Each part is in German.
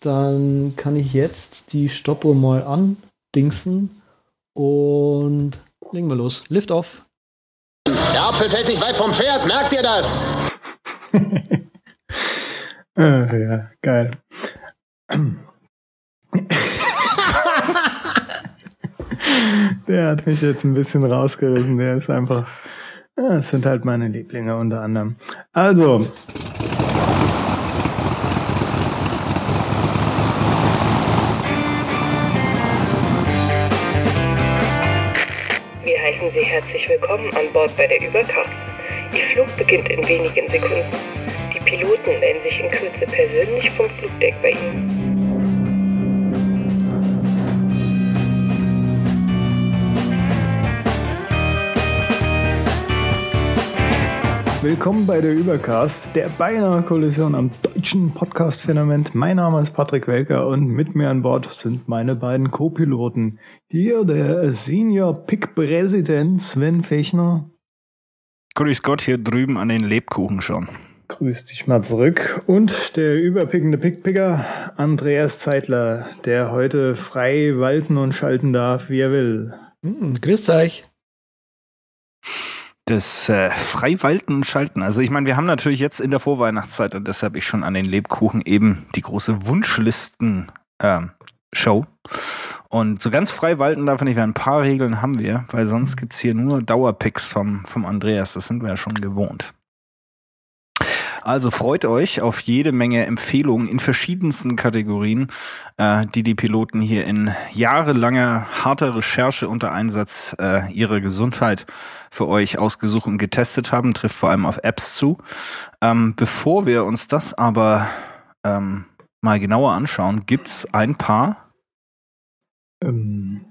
dann kann ich jetzt die Stoppuhr mal andingsen und legen wir los. Lift off. Der Apfel fällt nicht weit vom Pferd, merkt ihr das? ah, ja, geil. der hat mich jetzt ein bisschen rausgerissen. Der ist einfach. Ja, das sind halt meine Lieblinge unter anderem. Also. Willkommen an Bord bei der Überkraft. Ihr Flug beginnt in wenigen Sekunden. Die Piloten melden sich in Kürze persönlich vom Flugdeck bei Ihnen. Willkommen bei der Übercast, der beinahe Kollision am deutschen Podcast-Phänomen. Mein Name ist Patrick Welker und mit mir an Bord sind meine beiden Co-Piloten. Hier der Senior Pick-Präsident Sven Fechner. Grüß Gott, hier drüben an den Lebkuchen schon. Grüß dich mal zurück. Und der überpickende Pickpicker Andreas Zeitler, der heute frei walten und schalten darf, wie er will. Hm, grüß euch das äh, Freiwalten und Schalten. Also ich meine, wir haben natürlich jetzt in der Vorweihnachtszeit und deshalb ich schon an den Lebkuchen eben die große Wunschlisten ähm, Show. Und so ganz frei walten darf nicht, ein paar Regeln haben wir, weil sonst gibt's hier nur Dauerpicks vom, vom Andreas. Das sind wir ja schon gewohnt. Also freut euch auf jede Menge Empfehlungen in verschiedensten Kategorien, äh, die die Piloten hier in jahrelanger harter Recherche unter Einsatz äh, ihrer Gesundheit für euch ausgesucht und getestet haben. Trifft vor allem auf Apps zu. Ähm, bevor wir uns das aber ähm, mal genauer anschauen, gibt's ein paar. Ähm,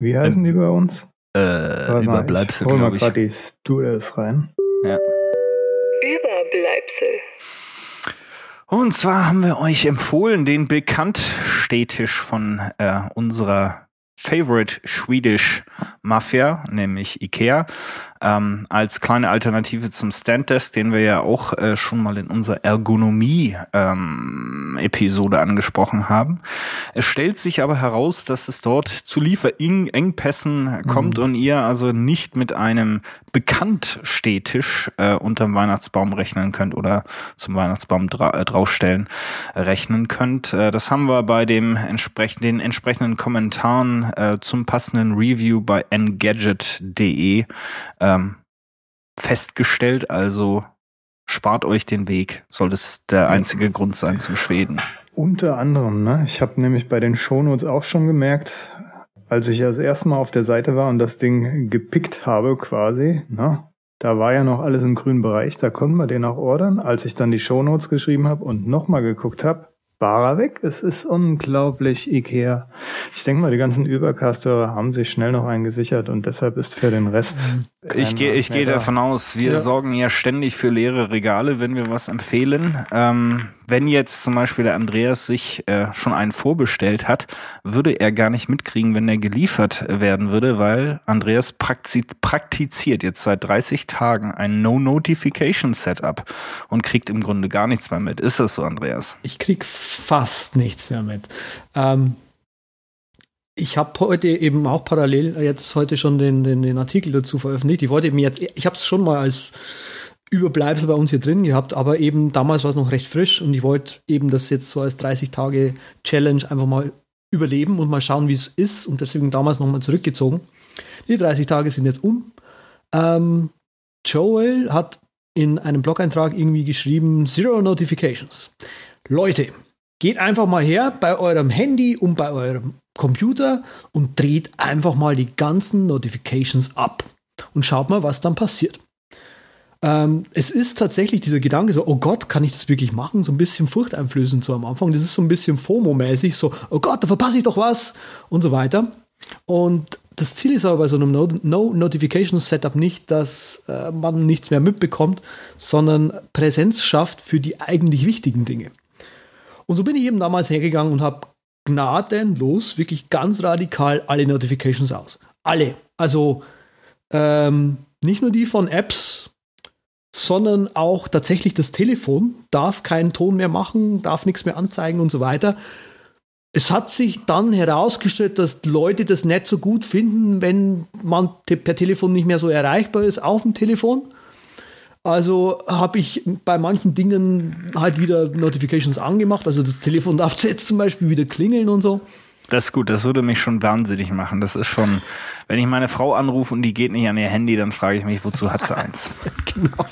wie heißen die bei uns? Äh, Überbleibsel, glaube ich. Hol mal gerade die Stewardess rein. Ja. Und zwar haben wir euch empfohlen, den Bekanntstädtisch von äh, unserer Favorite Swedish Mafia, nämlich Ikea, ähm, als kleine Alternative zum Standdesk, den wir ja auch äh, schon mal in unserer Ergonomie-Episode ähm, angesprochen haben. Es stellt sich aber heraus, dass es dort zu Lieferengpässen mhm. kommt und ihr also nicht mit einem Bekanntstädtisch äh, unterm Weihnachtsbaum rechnen könnt oder zum Weihnachtsbaum dra äh, draufstellen rechnen könnt. Äh, das haben wir bei dem entsprechenden, den entsprechenden Kommentaren äh, zum passenden Review bei engadget.de ähm, festgestellt. Also spart euch den Weg, soll das der einzige Grund sein zum Schweden. Unter anderem, ne? Ich habe nämlich bei den Shownotes auch schon gemerkt, als ich das erste Mal auf der Seite war und das Ding gepickt habe quasi, ne? Da war ja noch alles im grünen Bereich, da konnten wir den auch ordern. Als ich dann die Shownotes geschrieben habe und nochmal geguckt habe, war er weg. Es ist unglaublich Ikea. Ich denke mal, die ganzen Übercastere haben sich schnell noch einen gesichert und deshalb ist für den Rest. Ich gehe ich gehe davon aus, wir ja. sorgen ja ständig für leere Regale, wenn wir was empfehlen. Ähm, wenn jetzt zum Beispiel der Andreas sich äh, schon einen vorbestellt hat, würde er gar nicht mitkriegen, wenn er geliefert werden würde, weil Andreas praktiziert jetzt seit 30 Tagen ein No-Notification-Setup und kriegt im Grunde gar nichts mehr mit. Ist das so, Andreas? Ich krieg fast nichts mehr mit. Ähm, ich habe heute eben auch parallel jetzt heute schon den, den, den Artikel dazu veröffentlicht. Ich wollte mir jetzt, ich habe es schon mal als Überbleibsel bei uns hier drin gehabt, aber eben damals war es noch recht frisch und ich wollte eben das jetzt so als 30 Tage Challenge einfach mal überleben und mal schauen, wie es ist und deswegen damals nochmal zurückgezogen. Die 30 Tage sind jetzt um. Ähm, Joel hat in einem Blog-Eintrag irgendwie geschrieben, Zero Notifications. Leute, geht einfach mal her bei eurem Handy und bei eurem Computer und dreht einfach mal die ganzen Notifications ab und schaut mal, was dann passiert. Ähm, es ist tatsächlich dieser Gedanke so, oh Gott, kann ich das wirklich machen? So ein bisschen furchteinflößend so am Anfang. Das ist so ein bisschen FOMO-mäßig, so, oh Gott, da verpasse ich doch was und so weiter. Und das Ziel ist aber bei so einem No-Notification-Setup nicht, dass äh, man nichts mehr mitbekommt, sondern Präsenz schafft für die eigentlich wichtigen Dinge. Und so bin ich eben damals hergegangen und habe gnadenlos, wirklich ganz radikal alle Notifications aus. Alle. Also ähm, nicht nur die von Apps, sondern auch tatsächlich das Telefon darf keinen Ton mehr machen, darf nichts mehr anzeigen und so weiter. es hat sich dann herausgestellt, dass Leute das nicht so gut finden, wenn man per Telefon nicht mehr so erreichbar ist auf dem Telefon. Also habe ich bei manchen Dingen halt wieder Notifications angemacht. Also das Telefon darf jetzt zum Beispiel wieder klingeln und so. Das ist gut, das würde mich schon wahnsinnig machen. Das ist schon, wenn ich meine Frau anrufe und die geht nicht an ihr Handy, dann frage ich mich, wozu hat sie eins? genau.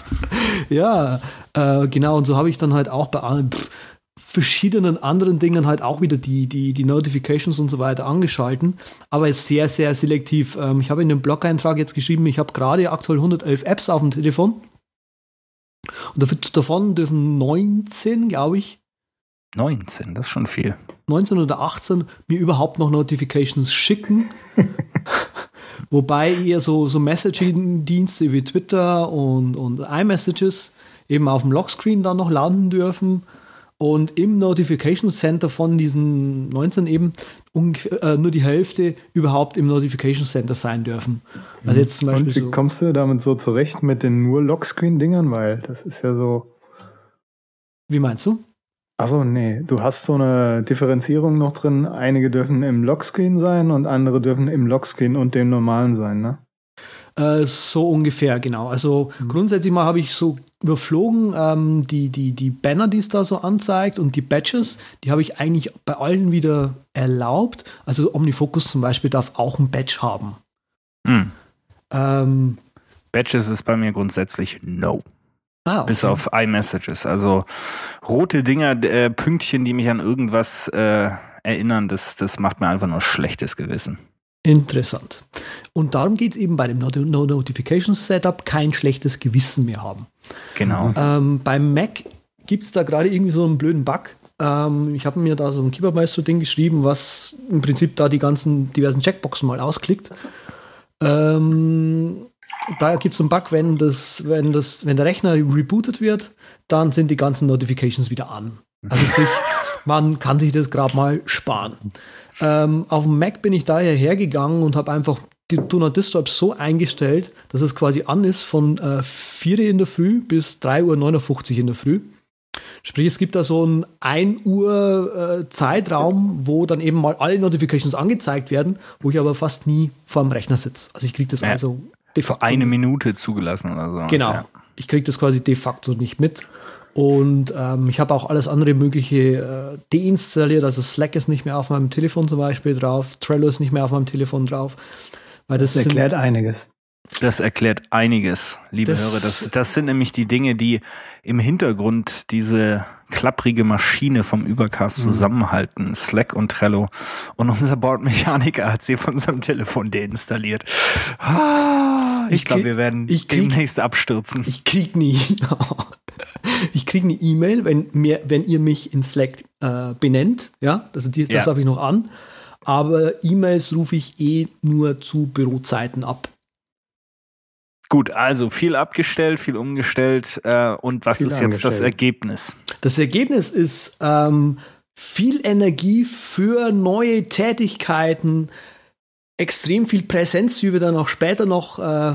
Ja, äh, genau. Und so habe ich dann halt auch bei allen pff, verschiedenen anderen Dingen halt auch wieder die, die, die Notifications und so weiter angeschalten. Aber jetzt sehr, sehr selektiv. Ähm, ich habe in dem Blog-Eintrag jetzt geschrieben, ich habe gerade aktuell 111 Apps auf dem Telefon. Und davon dürfen 19, glaube ich, 19, das ist schon viel. 19 oder 18 mir überhaupt noch Notifications schicken. Wobei eher so, so Messaging-Dienste wie Twitter und, und iMessages eben auf dem Lockscreen dann noch landen dürfen und im Notification Center von diesen 19 eben äh, nur die Hälfte überhaupt im Notification Center sein dürfen. Also jetzt zum Beispiel und wie so kommst du damit so zurecht mit den nur Lockscreen-Dingern? Weil das ist ja so. Wie meinst du? Achso, nee, du hast so eine Differenzierung noch drin. Einige dürfen im Lockscreen sein und andere dürfen im Lockscreen und dem normalen sein, ne? Äh, so ungefähr, genau. Also mhm. grundsätzlich mal habe ich so überflogen ähm, die, die, die Banner, die es da so anzeigt und die Badges, die habe ich eigentlich bei allen wieder erlaubt. Also Omnifocus zum Beispiel darf auch ein Badge haben. Mhm. Ähm, Badges ist bei mir grundsätzlich no. Ah, okay. Bis auf iMessages. Also rote Dinger, äh, Pünktchen, die mich an irgendwas äh, erinnern, das, das macht mir einfach nur schlechtes Gewissen. Interessant. Und darum geht es eben bei dem No Notification Setup kein schlechtes Gewissen mehr haben. Genau. Ähm, beim Mac gibt es da gerade irgendwie so einen blöden Bug. Ähm, ich habe mir da so ein Keyboard-Meister-Ding geschrieben, was im Prinzip da die ganzen diversen Checkboxen mal ausklickt. Ähm, da gibt es einen Bug, wenn, das, wenn, das, wenn der Rechner rebootet wird, dann sind die ganzen Notifications wieder an. Also sprich, man kann sich das gerade mal sparen. Ähm, auf dem Mac bin ich daher hergegangen und habe einfach die Do Not Disturb so eingestellt, dass es quasi an ist von äh, 4 in der Früh bis 3.59 Uhr in der Früh. Sprich, es gibt da so einen 1 Uhr äh, Zeitraum, wo dann eben mal alle Notifications angezeigt werden, wo ich aber fast nie vor dem Rechner sitze. Also ich kriege das ja. also de facto. Eine Minute zugelassen oder so. Genau. Ja. Ich kriege das quasi de facto nicht mit. Und ähm, ich habe auch alles andere Mögliche äh, deinstalliert. Also Slack ist nicht mehr auf meinem Telefon zum Beispiel drauf, Trello ist nicht mehr auf meinem Telefon drauf. Weil das, das erklärt sind, einiges. Das erklärt einiges, liebe das, Hörer. Das, das sind nämlich die Dinge, die im Hintergrund diese klapprige Maschine vom Übercast mhm. zusammenhalten. Slack und Trello. Und unser Bordmechaniker hat sie von seinem Telefon deinstalliert. Ah, ich, ich glaube, wir werden ich krieg, demnächst abstürzen. Ich krieg nie. ich kriege eine E-Mail, wenn, wenn ihr mich in Slack äh, benennt. Ja, das, das ja. habe ich noch an. Aber E-Mails rufe ich eh nur zu Bürozeiten ab. Gut, also viel abgestellt, viel umgestellt. Äh, und was viel ist jetzt das Ergebnis? Das Ergebnis ist ähm, viel Energie für neue Tätigkeiten, extrem viel Präsenz, wie wir dann auch später noch äh,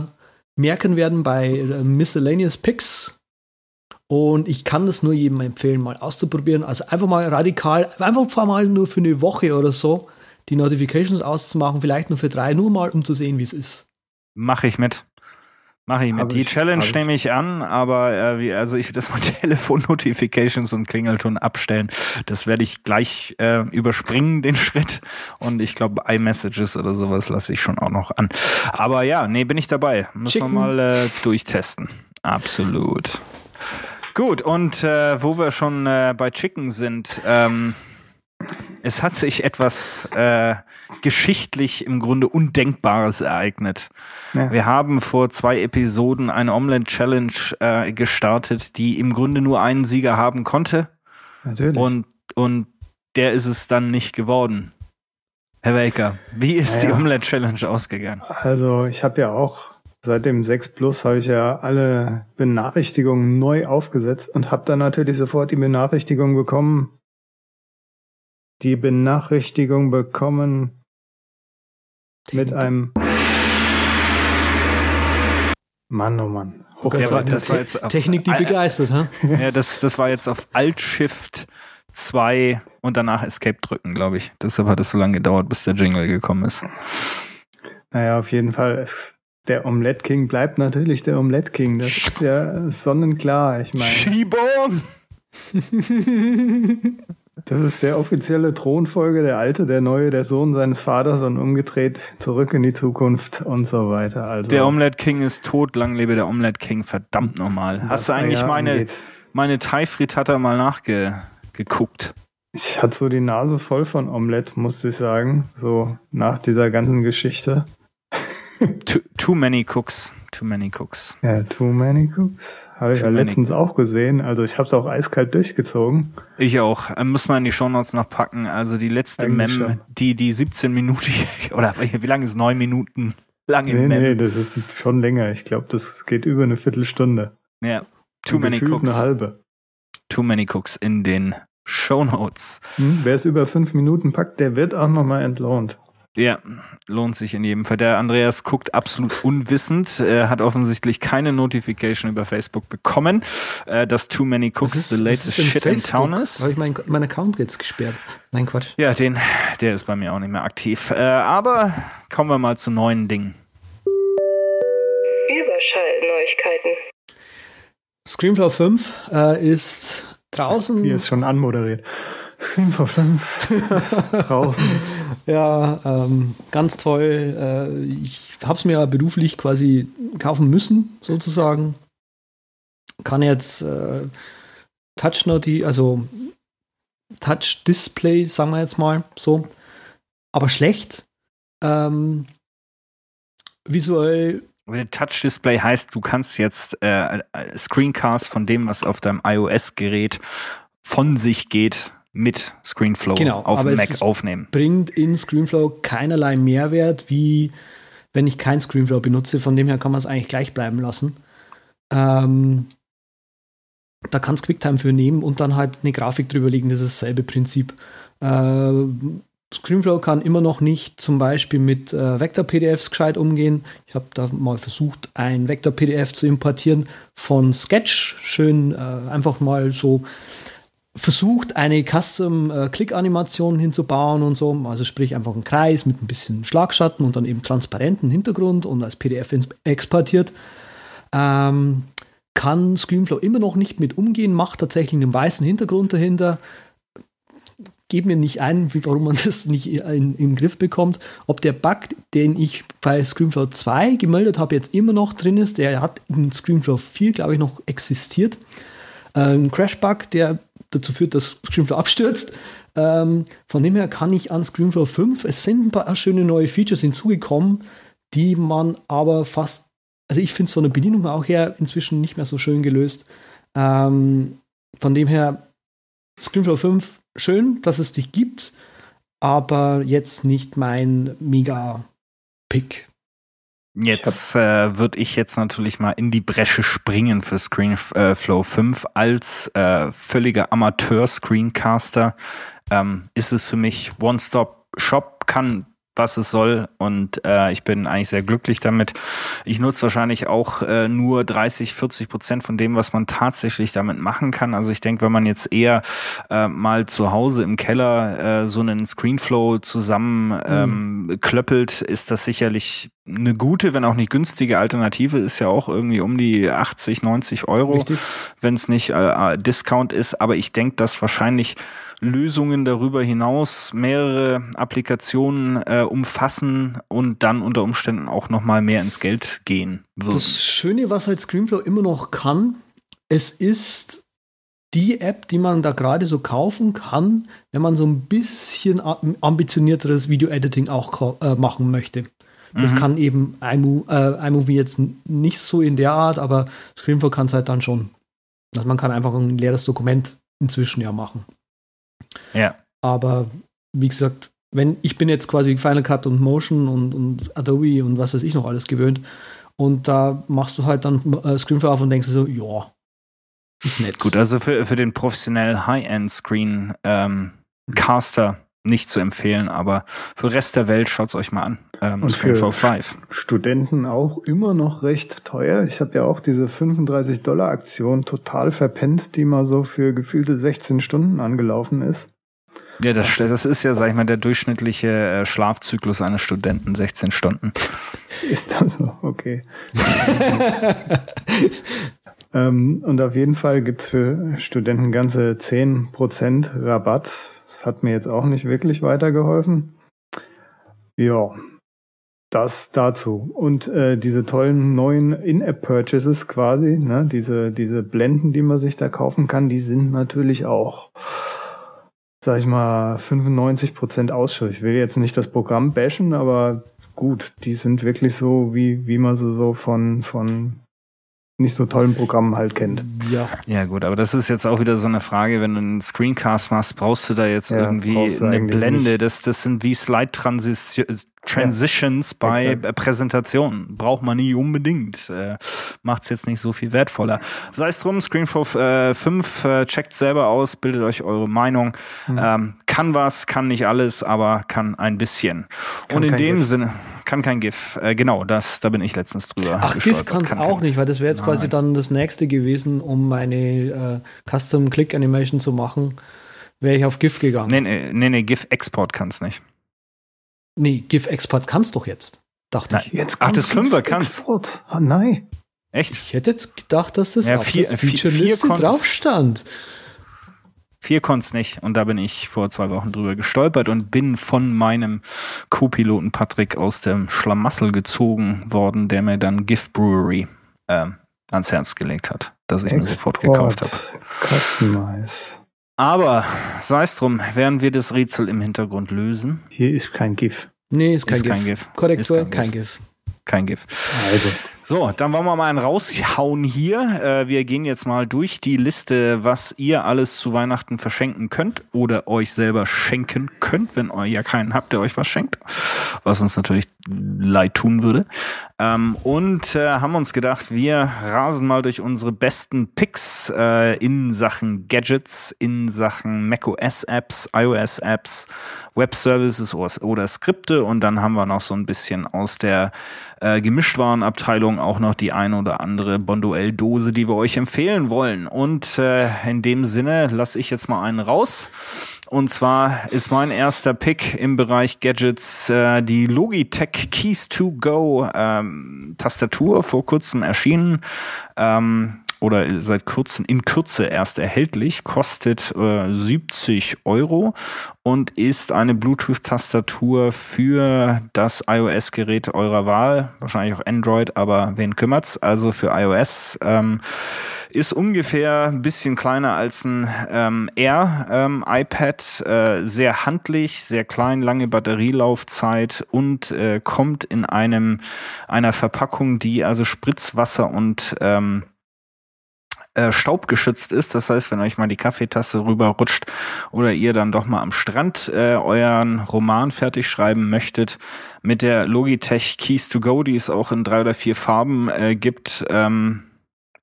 merken werden bei äh, Miscellaneous Picks. Und ich kann das nur jedem empfehlen, mal auszuprobieren. Also einfach mal radikal, einfach mal nur für eine Woche oder so die Notifications auszumachen, vielleicht nur für drei, nur mal, um zu sehen, wie es ist. Mache ich mit. Mache ich mit. Hab die ich, Challenge nehme ich an, aber äh, wie, also ich das mit Telefon-Notifications und Klingelton abstellen, das werde ich gleich äh, überspringen, den Schritt. Und ich glaube, iMessages oder sowas lasse ich schon auch noch an. Aber ja, nee, bin ich dabei. Müssen Chicken. wir mal äh, durchtesten. Absolut. Gut, und äh, wo wir schon äh, bei Chicken sind, ähm, es hat sich etwas äh, geschichtlich im Grunde Undenkbares ereignet. Ja. Wir haben vor zwei Episoden eine Omelette Challenge äh, gestartet, die im Grunde nur einen Sieger haben konnte. Natürlich. Und, und der ist es dann nicht geworden. Herr Welker, wie ist ja, die Omelette Challenge ausgegangen? Also ich habe ja auch seit dem 6 Plus habe ich ja alle Benachrichtigungen neu aufgesetzt und habe dann natürlich sofort die Benachrichtigung bekommen, die Benachrichtigung bekommen mit einem Mann, oh Mann. Gott, ja, das war jetzt Technik, die begeistert, ha? Ja, das, das war jetzt auf Alt-Shift 2 und danach Escape drücken, glaube ich. Deshalb hat es so lange gedauert, bis der Jingle gekommen ist. Naja, auf jeden Fall. Es, der Omelette King bleibt natürlich der Omelette King. Das ist ja sonnenklar. Ich meine. Schiebung! Das ist der offizielle Thronfolge, der Alte, der Neue, der Sohn seines Vaters und umgedreht zurück in die Zukunft und so weiter. Also Der Omelette King ist tot, lang lebe der Omelette King, verdammt nochmal. Hast du eigentlich ja meine, angeht. meine Thai Frittata mal nachgeguckt? Ich hatte so die Nase voll von Omelette, musste ich sagen. So nach dieser ganzen Geschichte. Too, too many cooks, too many cooks. Ja, Too Many Cooks. Habe ich Too ja many. letztens auch gesehen. Also ich habe es auch eiskalt durchgezogen. Ich auch. Äh, Muss man in die Shownotes noch packen. Also die letzte Eigentlich Mem, schon. die, die 17 Minuten, oder wie lange ist neun Minuten lange Nee, Mem? nee, das ist schon länger. Ich glaube, das geht über eine Viertelstunde. Ja. Too Und many cooks. eine halbe. Too many cooks in den Shownotes. Hm? Wer es über fünf Minuten packt, der wird auch nochmal entlohnt. Ja, lohnt sich in jedem Fall. Der Andreas guckt absolut unwissend, äh, hat offensichtlich keine Notification über Facebook bekommen, äh, dass Too Many Cooks the latest shit in town ist. Habe ich meinen mein Account jetzt gesperrt? Nein, Quatsch. Ja, den, der ist bei mir auch nicht mehr aktiv. Äh, aber kommen wir mal zu neuen Dingen. Überschallneuigkeiten. Screamflow 5 äh, ist draußen. Hier ist schon anmoderiert. Screen for 5 draußen. Ja, ähm, ganz toll. Äh, ich habe es mir ja beruflich quasi kaufen müssen, sozusagen. Kann jetzt äh, Touch Noti, also Touch Display, sagen wir jetzt mal so, aber schlecht. Ähm, visuell Touch-Display heißt, du kannst jetzt äh, äh, Screencast von dem, was auf deinem iOS-Gerät von sich geht, mit Screenflow Genau, auf dem es Mac ist- aufnehmen. bringt in Screenflow keinerlei Mehrwert, wie wenn ich kein Screenflow benutze. Von dem her kann man es eigentlich gleich bleiben lassen. Ähm, da kannst QuickTime für nehmen und dann halt eine Grafik drüber legen. Das ist dasselbe Prinzip. Äh, Screenflow kann immer noch nicht zum Beispiel mit äh, Vector-PDFs gescheit umgehen. Ich habe da mal versucht, ein Vector-PDF zu importieren von Sketch. Schön äh, einfach mal so versucht, eine Custom-Click-Animation hinzubauen und so. Also sprich einfach einen Kreis mit ein bisschen Schlagschatten und dann eben transparenten Hintergrund und als PDF exportiert. Ähm, kann Screenflow immer noch nicht mit umgehen, macht tatsächlich einen weißen Hintergrund dahinter. Gebe mir nicht ein, warum man das nicht in, in den Griff bekommt. Ob der Bug, den ich bei Screenflow 2 gemeldet habe, jetzt immer noch drin ist, der hat in Screenflow 4, glaube ich, noch existiert. Äh, Ein Crash-Bug, der dazu führt, dass Screenflow abstürzt. Ähm, von dem her kann ich an Screenflow 5, es sind ein paar schöne neue Features hinzugekommen, die man aber fast, also ich finde es von der Bedienung auch her inzwischen nicht mehr so schön gelöst. Ähm, von dem her, Screenflow 5, schön, dass es dich gibt, aber jetzt nicht mein Mega-Pick. Jetzt äh, würde ich jetzt natürlich mal in die Bresche springen für Screenflow 5 als äh, völliger Amateur-Screencaster. Ähm, ist es für mich One-Stop-Shop, kann was es soll und äh, ich bin eigentlich sehr glücklich damit. Ich nutze wahrscheinlich auch äh, nur 30, 40 Prozent von dem, was man tatsächlich damit machen kann. Also ich denke, wenn man jetzt eher äh, mal zu Hause im Keller äh, so einen Screenflow zusammen ähm, klöppelt, ist das sicherlich eine gute, wenn auch nicht günstige Alternative. Ist ja auch irgendwie um die 80, 90 Euro wenn es nicht äh, äh, Discount ist. Aber ich denke, dass wahrscheinlich Lösungen darüber hinaus mehrere Applikationen äh, umfassen und dann unter Umständen auch noch mal mehr ins Geld gehen würden. Das Schöne, was halt Screenflow immer noch kann, es ist die App, die man da gerade so kaufen kann, wenn man so ein bisschen ambitionierteres Video-Editing auch äh, machen möchte. Das kann eben iMo- äh, iMovie jetzt nicht so in der Art, aber Screenflow kann es halt dann schon. Also man kann einfach ein leeres Dokument inzwischen ja machen. Ja. Aber wie gesagt, wenn ich bin jetzt quasi Final Cut und Motion und, und Adobe und was weiß ich noch alles gewöhnt. Und da machst du halt dann äh, Screenflow auf und denkst dir so, ja, ist nett. Gut, also für, für den professionellen High-End-Screen ähm, Caster nicht zu empfehlen, aber für den Rest der Welt schaut's euch mal an. Ähm, Und für St Studenten auch immer noch recht teuer. Ich habe ja auch diese 35 Dollar Aktion total verpennt, die mal so für gefühlte 16 Stunden angelaufen ist. Ja, das, das ist ja, sag ich mal, der durchschnittliche äh, Schlafzyklus eines Studenten, 16 Stunden. Ist das so? Okay. ähm, und auf jeden Fall gibt's für Studenten ganze 10% Rabatt. Das hat mir jetzt auch nicht wirklich weitergeholfen. Ja, das dazu. Und äh, diese tollen neuen In-App-Purchases quasi, ne, diese, diese Blenden, die man sich da kaufen kann, die sind natürlich auch sag ich mal, 95 Prozent Ausschuss. Ich will jetzt nicht das Programm bashen, aber gut, die sind wirklich so, wie, wie man sie so von, von nicht so tollen Programmen halt kennt. Ja. Ja, gut, aber das ist jetzt auch wieder so eine Frage, wenn du einen Screencast machst, brauchst du da jetzt ja, irgendwie eine Blende? Das, das sind wie Slide-Transitions Transitions ja, bei exakt. Präsentationen. Braucht man nie unbedingt. Äh, Macht es jetzt nicht so viel wertvoller. Sei es drum, ScreenFlow äh, 5, äh, checkt selber aus, bildet euch eure Meinung. Mhm. Ähm, kann was, kann nicht alles, aber kann ein bisschen. Kann Und in dem GIF. Sinne, kann kein GIF. Äh, genau, das, da bin ich letztens drüber. Ach, GIF kann es auch nicht, weil das wäre jetzt Nein. quasi dann das nächste gewesen, um meine äh, Custom Click Animation zu machen. Wäre ich auf GIF gegangen. Nee, nee, nee, nee GIF-Export kann es nicht. Nee, GIF-Export kannst doch jetzt. Dachte Na, ich. Jetzt Ach, das Fünfer kannst. Export. Ah, nein. Echt? Ich hätte jetzt gedacht, dass das ja, auf vier, der Feature-Liste drauf stand. Vier konnt's nicht. Und da bin ich vor zwei Wochen drüber gestolpert und bin von meinem Co-Piloten Patrick aus dem Schlamassel gezogen worden, der mir dann GIF Brewery äh, ans Herz gelegt hat, dass ich Export, mir sofort gekauft habe. Customize. Aber sei es drum, werden wir das Rätsel im Hintergrund lösen. Hier ist kein GIF. Nee, ist kein ist GIF. Kein GIF. Korrektur, kein. GIF. Kein GIF. Also. So, dann wollen wir mal einen raushauen hier. Äh, wir gehen jetzt mal durch die Liste, was ihr alles zu Weihnachten verschenken könnt oder euch selber schenken könnt, wenn ihr ja keinen habt, der euch was schenkt, was uns natürlich leid tun würde. Ähm, und äh, haben uns gedacht, wir rasen mal durch unsere besten Picks äh, in Sachen Gadgets, in Sachen macOS-Apps, iOS-Apps, Web-Services oder, Skripte und dann haben wir noch so ein bisschen aus der äh, Gemischtwarenabteilung auch noch die eine oder andere Bonduell-Dose, die wir euch empfehlen wollen. Und äh, in dem Sinne lasse ich jetzt mal einen raus. Und zwar ist mein erster Pick im Bereich Gadgets äh, die Logitech Keys to Go ähm, Tastatur, vor kurzem erschienen. Ähm, oder seit kurzem in Kürze erst erhältlich, kostet äh, 70 Euro und ist eine Bluetooth-Tastatur für das iOS-Gerät eurer Wahl, wahrscheinlich auch Android, aber wen kümmert's? Also für iOS. Ähm, ist ungefähr ein bisschen kleiner als ein ähm, Air ähm, iPad, äh, sehr handlich, sehr klein, lange Batterielaufzeit und äh, kommt in einem einer Verpackung, die also Spritzwasser und ähm, äh, staubgeschützt ist. Das heißt, wenn euch mal die Kaffeetasse rüberrutscht oder ihr dann doch mal am Strand äh, euren Roman fertig schreiben möchtet, mit der Logitech Keys to Go, die es auch in drei oder vier Farben äh, gibt, ähm,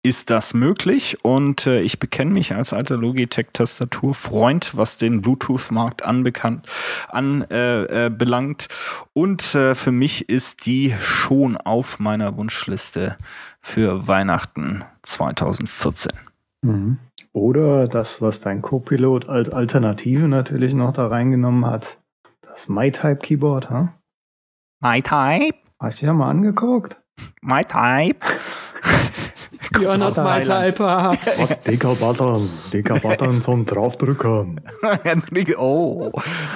ist das möglich und äh, ich bekenne mich als alter Logitech-Tastaturfreund, was den Bluetooth-Markt anbekannt anbelangt. Äh, äh, und äh, für mich ist die schon auf meiner Wunschliste für Weihnachten 2014. Mhm. Oder das, was dein Co-Pilot als Alternative natürlich noch da reingenommen hat, das MyType-Keyboard, ha? MyType? Hast du ja mal angeguckt? MyType? You're not my type. dicker Button, dicker Button zum draufdrücken. oh,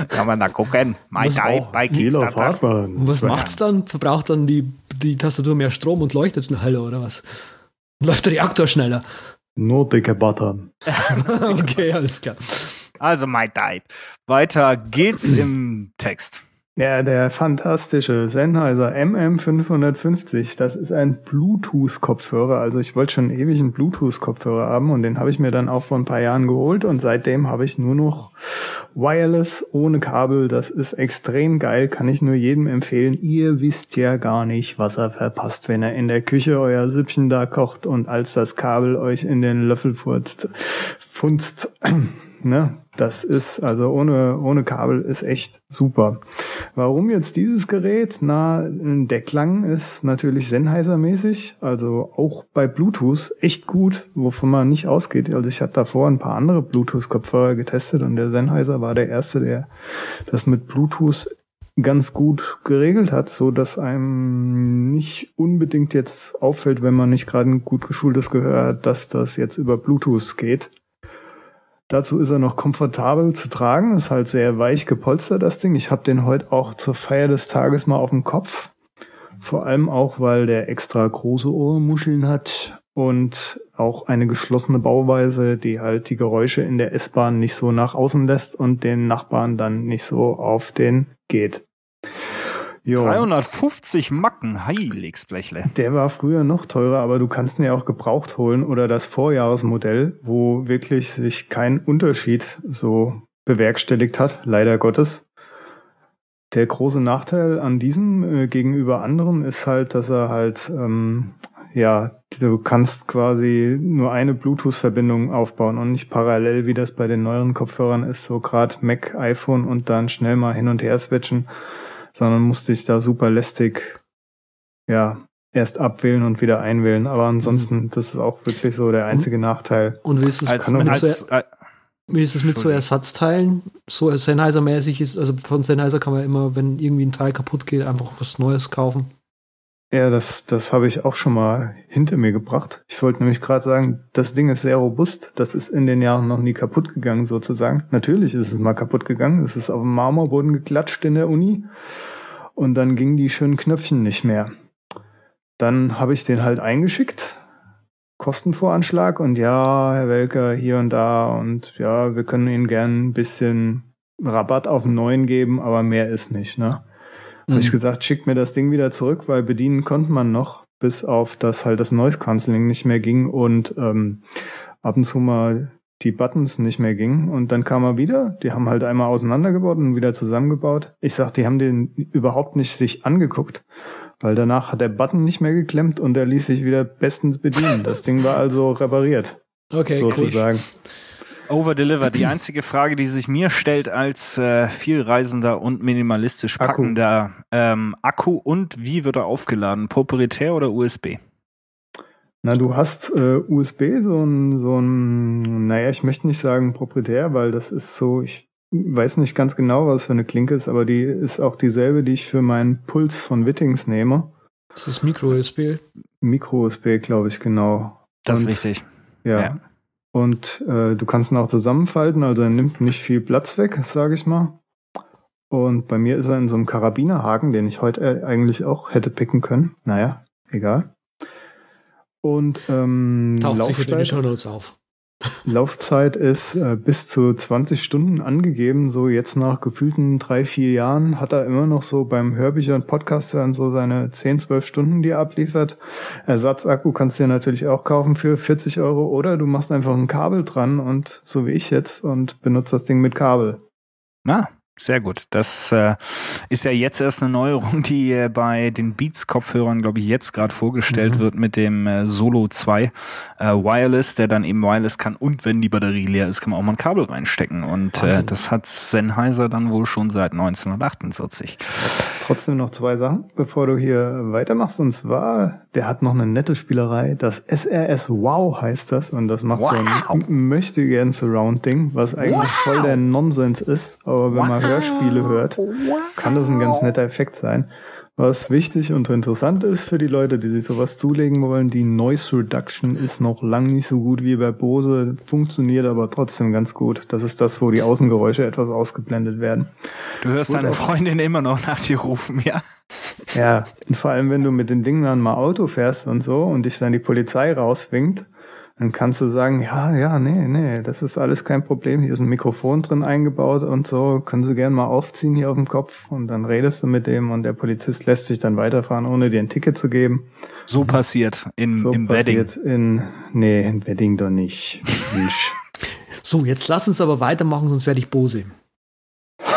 kann man da gucken. My was type bei Kickstarter. Was macht's dann? Verbraucht dann die, die Tastatur mehr Strom und leuchtet heller oder was? Läuft der Reaktor schneller? Nur dicker Button. okay, alles klar. Also My Type. Weiter geht's im Text. Ja, der fantastische Sennheiser MM550, das ist ein Bluetooth-Kopfhörer. Also ich wollte schon ewig einen Bluetooth-Kopfhörer haben und den habe ich mir dann auch vor ein paar Jahren geholt und seitdem habe ich nur noch Wireless ohne Kabel. Das ist extrem geil, kann ich nur jedem empfehlen. Ihr wisst ja gar nicht, was er verpasst, wenn er in der Küche euer Süppchen da kocht und als das Kabel euch in den Löffel furzt, funzt, ne? Das ist also ohne, ohne Kabel ist echt super. Warum jetzt dieses Gerät? Na, der Klang ist natürlich Sennheiser-mäßig, also auch bei Bluetooth echt gut, wovon man nicht ausgeht. Also ich hatte davor ein paar andere Bluetooth-Kopfhörer getestet und der Sennheiser war der erste, der das mit Bluetooth ganz gut geregelt hat, so dass einem nicht unbedingt jetzt auffällt, wenn man nicht gerade ein gut geschultes Gehör hat, dass das jetzt über Bluetooth geht. Dazu ist er noch komfortabel zu tragen, ist halt sehr weich gepolstert, das Ding. Ich habe den heute auch zur Feier des Tages mal auf dem Kopf. Vor allem auch, weil der extra große Ohrmuscheln hat und auch eine geschlossene Bauweise, die halt die Geräusche in der S-Bahn nicht so nach außen lässt und den Nachbarn dann nicht so auf den geht. Jo. 350 Macken, Heiligsblechle. Der war früher noch teurer, aber du kannst ihn ja auch gebraucht holen oder das Vorjahresmodell, wo wirklich sich kein Unterschied so bewerkstelligt hat, leider Gottes. Der große Nachteil an diesem äh, gegenüber anderen ist halt, dass er halt, ähm, ja, du kannst quasi nur eine Bluetooth-Verbindung aufbauen und nicht parallel, wie das bei den neueren Kopfhörern ist, so gerade Mac, iPhone und dann schnell mal hin und her switchen sondern musste ich da super lästig, ja, erst abwählen und wieder einwählen. Aber ansonsten, mhm. das ist auch wirklich so der einzige Nachteil. Und wie ist es als, mit, als, so, wie ist es mit so Ersatzteilen? So Sennheiser-mäßig ist, also von Sennheiser kann man immer, wenn irgendwie ein Teil kaputt geht, einfach was Neues kaufen. Ja, das, das habe ich auch schon mal hinter mir gebracht. Ich wollte nämlich gerade sagen, das Ding ist sehr robust. Das ist in den Jahren noch nie kaputt gegangen, sozusagen. Natürlich ist es mal kaputt gegangen. Es ist auf dem Marmorboden geklatscht in der Uni. Und dann gingen die schönen Knöpfchen nicht mehr. Dann habe ich den halt eingeschickt. Kostenvoranschlag und ja, Herr Welker, hier und da und ja, wir können Ihnen gern ein bisschen Rabatt auf den neuen geben, aber mehr ist nicht, ne? Mhm. Habe ich gesagt, schickt mir das Ding wieder zurück, weil bedienen konnte man noch, bis auf das halt das Noise Cancelling nicht mehr ging und ähm, ab und zu mal die Buttons nicht mehr gingen. Und dann kam er wieder, die haben halt einmal auseinandergebaut und wieder zusammengebaut. Ich sag, die haben den überhaupt nicht sich angeguckt, weil danach hat der Button nicht mehr geklemmt und er ließ sich wieder bestens bedienen. Das Ding war also repariert. Okay, sozusagen. Cool. Overdelivered. Die einzige Frage, die sich mir stellt als äh, vielreisender und minimalistisch packender Akku. Ähm, Akku und wie wird er aufgeladen? Proprietär oder USB? Na, du hast äh, USB, so ein, so ein, naja, ich möchte nicht sagen proprietär, weil das ist so, ich weiß nicht ganz genau, was für eine Klinke ist, aber die ist auch dieselbe, die ich für meinen Puls von Wittings nehme. Das ist Micro-USB. Micro-USB, glaube ich, genau. Das ist richtig. Ja. ja. Und äh, du kannst ihn auch zusammenfalten, also er nimmt nicht viel Platz weg, sage ich mal. Und bei mir ist er in so einem Karabinerhaken, den ich heute eigentlich auch hätte picken können. Naja, egal. Und ähm, Taucht Laufzeit, in den Shownotes auf. Laufzeit ist äh, bis zu 20 Stunden angegeben. So jetzt nach gefühlten drei, vier Jahren hat er immer noch so beim Hörbücher und Podcast hören so seine 10, 12 Stunden, die er abliefert. Ersatzakku kannst du dir natürlich auch kaufen für 40 Euro oder du machst einfach ein Kabel dran und so wie ich jetzt und benutzt das Ding mit Kabel. Na, sehr gut. Das äh, ist ja jetzt erst eine Neuerung, die äh, bei den Beats-Kopfhörern, glaube ich, jetzt gerade vorgestellt mhm. wird mit dem äh, Solo 2 äh, Wireless, der dann eben Wireless kann und wenn die Batterie leer ist, kann man auch mal ein Kabel reinstecken. Und äh, das hat Sennheiser dann wohl schon seit 1948. Trotzdem noch zwei Sachen, bevor du hier weitermachst. Und zwar, der hat noch eine nette Spielerei. Das SRS Wow heißt das. Und das macht wow. so ein möchte gern Surround-Ding, was eigentlich wow. voll der Nonsens ist. Aber wenn wow. man Hörspiele hört, kann das ein ganz netter Effekt sein. Was wichtig und interessant ist für die Leute, die sich sowas zulegen wollen, die Noise Reduction ist noch lang nicht so gut wie bei Bose, funktioniert aber trotzdem ganz gut. Das ist das, wo die Außengeräusche etwas ausgeblendet werden. Du hörst gut, deine Freundin immer noch nach dir rufen, ja? Ja, und vor allem, wenn du mit den Dingen dann mal Auto fährst und so und dich dann die Polizei rauswinkt, dann kannst du sagen, ja, ja, nee, nee, das ist alles kein Problem. Hier ist ein Mikrofon drin eingebaut und so. Können Sie gerne mal aufziehen hier auf dem Kopf und dann redest du mit dem und der Polizist lässt sich dann weiterfahren, ohne dir ein Ticket zu geben. So passiert in, so im passiert Wedding. In, nee, in Wedding doch nicht. so, jetzt lass uns aber weitermachen, sonst werde ich bose.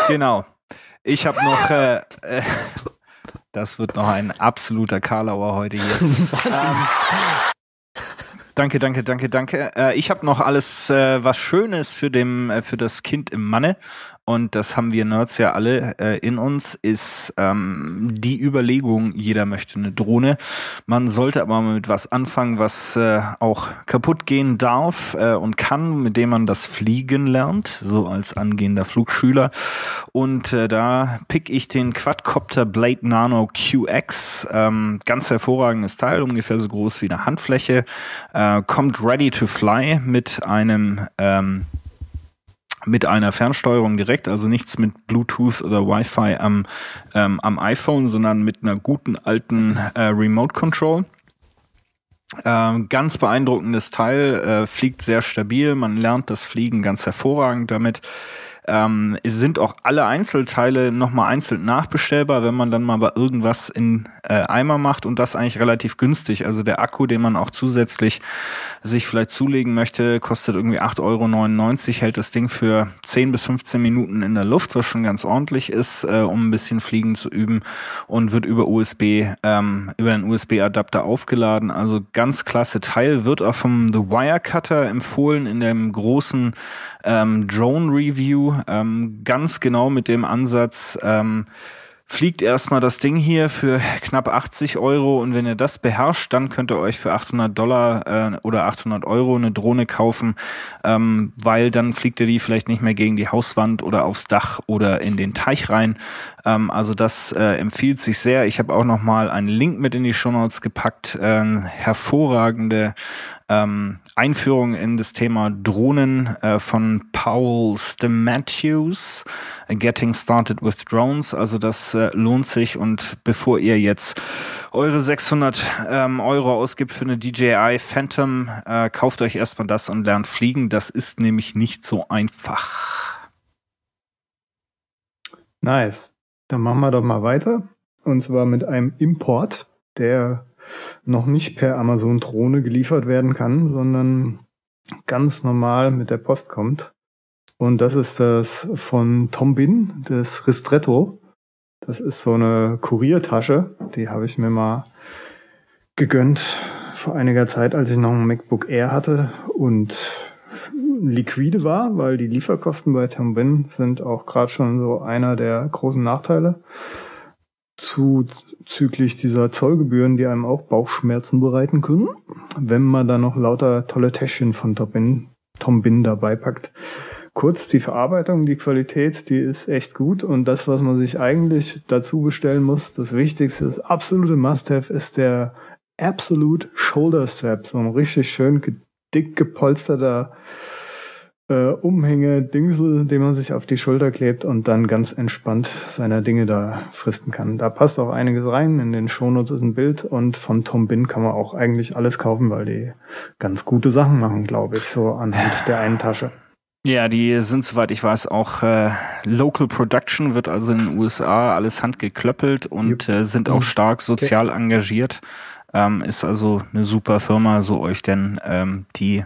Genau. Ich habe noch, äh, äh, das wird noch ein absoluter Karlauer heute hier. Wahnsinn. Ähm, Danke, danke, danke, danke. Äh, ich habe noch alles äh, was Schönes für dem äh, für das Kind im Manne und das haben wir Nerds ja alle äh, in uns, ist ähm, die Überlegung, jeder möchte eine Drohne. Man sollte aber mit was anfangen, was äh, auch kaputt gehen darf äh, und kann, mit dem man das Fliegen lernt, so als angehender Flugschüler. Und äh, da pick ich den Quadcopter Blade Nano QX. Ähm, ganz hervorragendes Teil, ungefähr so groß wie eine Handfläche. Äh, kommt ready to fly mit einem ähm, mit einer Fernsteuerung direkt, also nichts mit Bluetooth oder Wi-Fi am, ähm, am iPhone, sondern mit einer guten alten äh, Remote Control. Ähm, ganz beeindruckendes Teil, äh, fliegt sehr stabil, man lernt das Fliegen ganz hervorragend damit. Ähm, es sind auch alle Einzelteile nochmal einzeln nachbestellbar, wenn man dann mal bei irgendwas in äh, Eimer macht und das eigentlich relativ günstig. Also der Akku, den man auch zusätzlich sich vielleicht zulegen möchte, kostet irgendwie 8,99 Euro, hält das Ding für 10 bis 15 Minuten in der Luft, was schon ganz ordentlich ist, äh, um ein bisschen Fliegen zu üben und wird über USB, ähm, über einen USB-Adapter aufgeladen. Also ganz klasse Teil, wird auch vom The Wirecutter empfohlen in dem großen ähm, Drone Review, ähm, ganz genau mit dem Ansatz, ähm, fliegt erstmal das Ding hier für knapp 80 Euro und wenn ihr das beherrscht, dann könnt ihr euch für 800 Dollar äh, oder 800 Euro eine Drohne kaufen, ähm, weil dann fliegt ihr die vielleicht nicht mehr gegen die Hauswand oder aufs Dach oder in den Teich rein. Ähm, also das äh, empfiehlt sich sehr. Ich habe auch noch mal einen Link mit in die Show Notes gepackt. Äh, hervorragende ähm, Einführung in das Thema Drohnen äh, von Paul Stematthews, Getting Started with Drones. Also das äh, lohnt sich und bevor ihr jetzt eure 600 ähm, Euro ausgibt für eine DJI Phantom, äh, kauft euch erstmal das und lernt fliegen. Das ist nämlich nicht so einfach. Nice. Dann machen wir doch mal weiter. Und zwar mit einem Import, der noch nicht per Amazon Drohne geliefert werden kann, sondern ganz normal mit der Post kommt. Und das ist das von Tom Bin, das Ristretto. Das ist so eine Kuriertasche, die habe ich mir mal gegönnt vor einiger Zeit, als ich noch ein MacBook Air hatte und liquide war, weil die Lieferkosten bei Tom Bin sind auch gerade schon so einer der großen Nachteile zuzüglich dieser Zollgebühren, die einem auch Bauchschmerzen bereiten können, wenn man da noch lauter tolle Täschchen von Tom Tom Bin dabei packt. Kurz, die Verarbeitung, die Qualität, die ist echt gut. Und das, was man sich eigentlich dazu bestellen muss, das Wichtigste, das absolute Must-Have ist der Absolute Shoulder Strap, so ein richtig schön dick gepolsterter äh, Umhänge, Dingsel, den man sich auf die Schulter klebt und dann ganz entspannt seiner Dinge da fristen kann. Da passt auch einiges rein. In den Shownotes ist ein Bild und von Tom Bin kann man auch eigentlich alles kaufen, weil die ganz gute Sachen machen, glaube ich, so anhand der einen Tasche. Ja, die sind, soweit ich weiß, auch äh, Local Production, wird also in den USA alles handgeklöppelt und äh, sind auch mhm. stark sozial okay. engagiert. Ähm, ist also eine super Firma, so euch denn ähm, die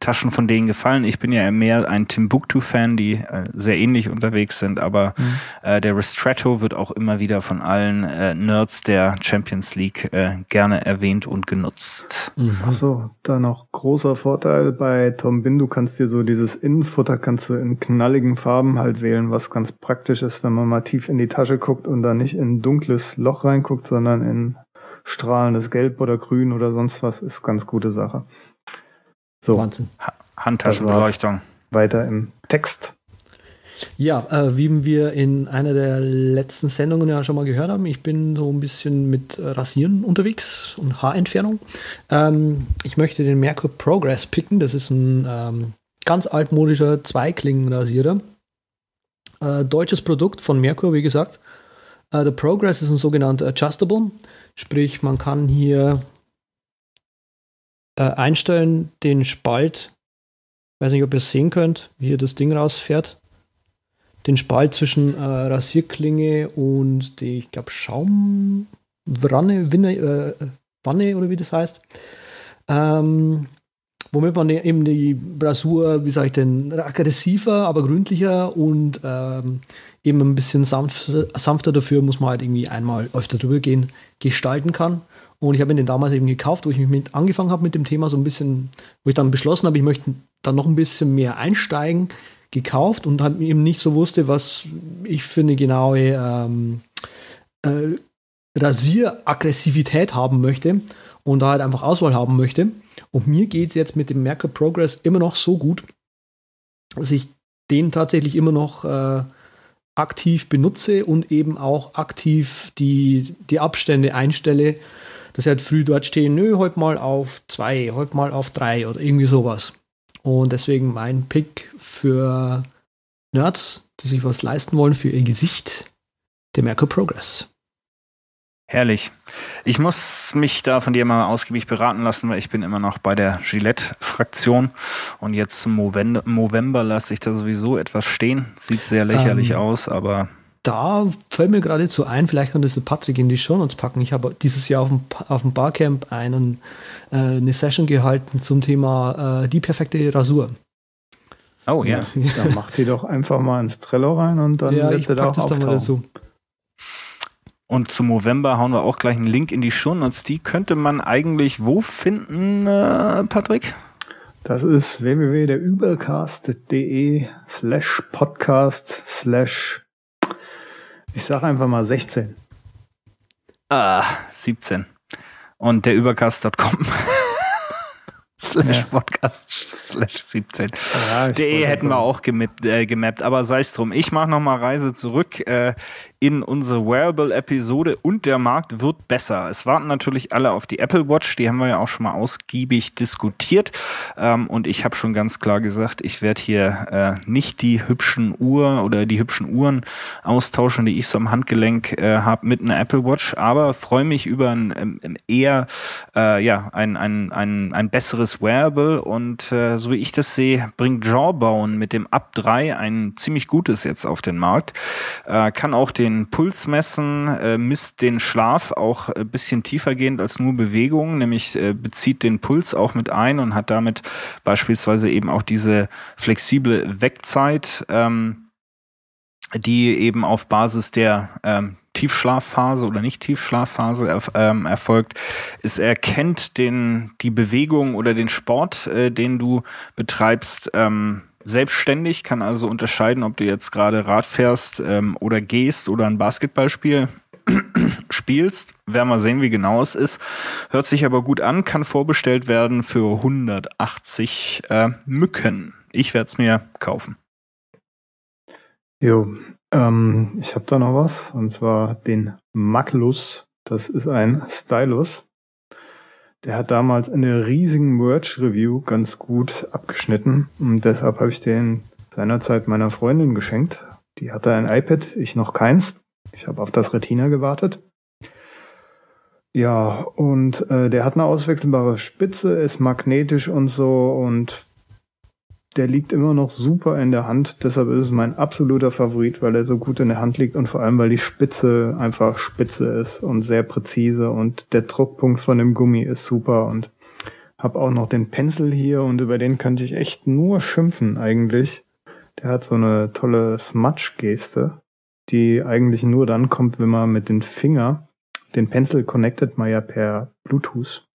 Taschen von denen gefallen. Ich bin ja mehr ein Timbuktu-Fan, die äh, sehr ähnlich unterwegs sind, aber mhm. äh, der Ristretto wird auch immer wieder von allen äh, Nerds der Champions League äh, gerne erwähnt und genutzt. Mhm. Achso, da noch großer Vorteil bei Tom Bin, du kannst dir so dieses Innenfutter kannst du in knalligen Farben halt wählen, was ganz praktisch ist, wenn man mal tief in die Tasche guckt und da nicht in ein dunkles Loch reinguckt, sondern in strahlendes Gelb oder Grün oder sonst was, ist ganz gute Sache. So. Wahnsinn. Ha Handtaschenbeleuchtung. Weiter im Text. Ja, äh, wie wir in einer der letzten Sendungen ja schon mal gehört haben, ich bin so ein bisschen mit Rasieren unterwegs und Haarentfernung. Ähm, ich möchte den Merkur Progress picken. Das ist ein ähm, ganz altmodischer Zweiklingenrasierer. Äh, deutsches Produkt von Merkur, wie gesagt. Äh, der Progress ist ein sogenannter Adjustable. Sprich, man kann hier äh, einstellen, den Spalt, weiß nicht, ob ihr es sehen könnt, wie hier das Ding rausfährt. Den Spalt zwischen äh, Rasierklinge und die, ich glaube, Schaumwanne, Winne, äh, Wanne oder wie das heißt. Ähm, womit man eben die Rasur, wie sage ich denn, aggressiver, aber gründlicher und ähm, eben ein bisschen sanfter, sanfter dafür, muss man halt irgendwie einmal öfter drüber gehen, gestalten kann. Und ich habe mir den damals eben gekauft, wo ich mich mit angefangen habe mit dem Thema, so ein bisschen, wo ich dann beschlossen habe, ich möchte dann noch ein bisschen mehr einsteigen, gekauft und halt eben nicht so wusste, was ich für eine genaue ähm, äh, Rasieraggressivität haben möchte und da halt einfach Auswahl haben möchte. Und mir geht es jetzt mit dem Merkur Progress immer noch so gut, dass ich den tatsächlich immer noch äh, aktiv benutze und eben auch aktiv die, die Abstände einstelle, dass sie halt früh dort stehen, nö, heute mal auf zwei, heute mal auf drei oder irgendwie sowas. Und deswegen mein Pick für Nerds, die sich was leisten wollen für ihr Gesicht, der Merkur Progress. Herrlich. Ich muss mich da von dir mal ausgiebig beraten lassen, weil ich bin immer noch bei der Gillette-Fraktion und jetzt zum Movember lasse ich da sowieso etwas stehen. Sieht sehr lächerlich ähm, aus, aber da fällt mir geradezu ein, vielleicht kann das der Patrick in die Show Notes packen. Ich habe dieses Jahr auf dem, auf dem Barcamp einen, äh, eine Session gehalten zum Thema äh, die perfekte Rasur. Oh ja. ja. Dann macht die doch einfach mal ins Trello rein und dann ja, wird sie da auch das dann mal dazu. Und zum November hauen wir auch gleich einen Link in die Show Notes. Die könnte man eigentlich wo finden, äh, Patrick? Das ist www.derübercast.de slash podcast slash ich sag einfach mal 16. Ah, 17. Und der Übercast.com slash Podcast slash 17. Ja, De hätten wir auch gemappt, äh, gemappt aber sei es drum. Ich mache nochmal Reise zurück. Äh, in unsere Wearable-Episode und der Markt wird besser. Es warten natürlich alle auf die Apple Watch, die haben wir ja auch schon mal ausgiebig diskutiert. Ähm, und ich habe schon ganz klar gesagt, ich werde hier äh, nicht die hübschen Uhr oder die hübschen Uhren austauschen, die ich so am Handgelenk äh, habe mit einer Apple Watch, aber freue mich über ein ähm, eher äh, ja ein, ein, ein, ein besseres Wearable und äh, so wie ich das sehe, bringt Jawbone mit dem Up 3 ein ziemlich gutes jetzt auf den Markt. Äh, kann auch den Puls messen, äh, misst den Schlaf auch ein bisschen tiefergehend als nur Bewegung, nämlich äh, bezieht den Puls auch mit ein und hat damit beispielsweise eben auch diese flexible Wegzeit, ähm, die eben auf Basis der ähm, Tiefschlafphase oder nicht Tiefschlafphase er, ähm, erfolgt. Es erkennt den, die Bewegung oder den Sport, äh, den du betreibst, ähm, selbstständig, kann also unterscheiden, ob du jetzt gerade Rad fährst ähm, oder gehst oder ein Basketballspiel spielst. Werden wir sehen, wie genau es ist. Hört sich aber gut an, kann vorbestellt werden für 180 äh, Mücken. Ich werde es mir kaufen. Jo, ähm, ich habe da noch was, und zwar den Maklus. Das ist ein Stylus. Der hat damals in der riesigen Merch-Review ganz gut abgeschnitten und deshalb habe ich den seinerzeit meiner Freundin geschenkt. Die hatte ein iPad, ich noch keins. Ich habe auf das Retina gewartet. Ja, und äh, der hat eine auswechselbare Spitze, ist magnetisch und so und der liegt immer noch super in der Hand. Deshalb ist es mein absoluter Favorit, weil er so gut in der Hand liegt und vor allem, weil die Spitze einfach spitze ist und sehr präzise und der Druckpunkt von dem Gummi ist super und hab auch noch den Pencil hier und über den könnte ich echt nur schimpfen eigentlich. Der hat so eine tolle Smudge-Geste, die eigentlich nur dann kommt, wenn man mit den Finger, den Pencil connectet man ja per Bluetooth.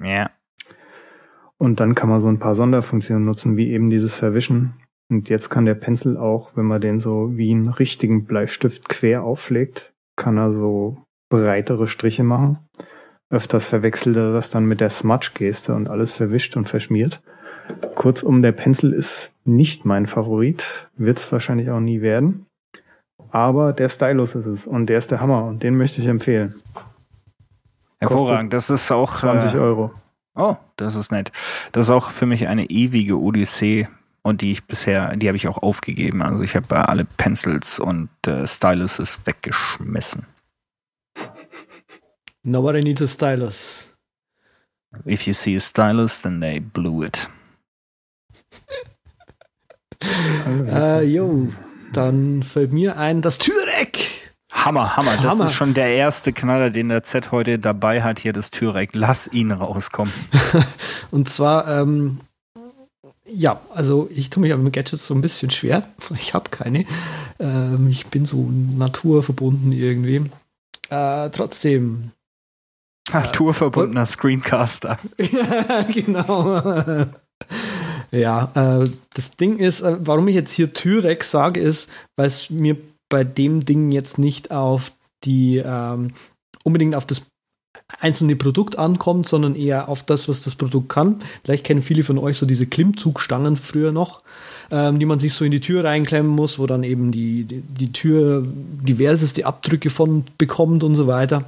Ja. Und dann kann man so ein paar Sonderfunktionen nutzen, wie eben dieses Verwischen. Und jetzt kann der Pencil auch, wenn man den so wie einen richtigen Bleistift quer auflegt, kann er so breitere Striche machen. Öfters verwechselt er das dann mit der Smudge-Geste und alles verwischt und verschmiert. Kurzum, der Pencil ist nicht mein Favorit, wird es wahrscheinlich auch nie werden. Aber der Stylus ist es und der ist der Hammer und den möchte ich empfehlen. Hervorragend, das ist auch 20 äh, Euro. Oh, das ist nett. Das ist auch für mich eine ewige Odyssee und die ich bisher, die habe ich auch aufgegeben. Also ich habe alle Pencils und äh, Styluses weggeschmissen. Nobody needs a stylus. If you see a stylus, then they blew it. äh, jo, dann fällt mir ein, das Türeck. Hammer, Hammer. Das Hammer. ist schon der erste Knaller, den der Z heute dabei hat, hier das Türeck. Lass ihn rauskommen. und zwar, ähm, ja, also ich tue mich aber mit Gadgets so ein bisschen schwer. Ich habe keine. Ähm, ich bin so naturverbunden irgendwie. Äh, trotzdem. Naturverbundener Screencaster. ja, genau. ja, äh, das Ding ist, äh, warum ich jetzt hier Türek sage, ist, weil es mir bei dem Ding jetzt nicht auf die ähm, unbedingt auf das einzelne Produkt ankommt, sondern eher auf das, was das Produkt kann. Vielleicht kennen viele von euch so diese Klimmzugstangen früher noch, ähm, die man sich so in die Tür reinklemmen muss, wo dann eben die, die, die Tür diverseste Abdrücke von bekommt und so weiter.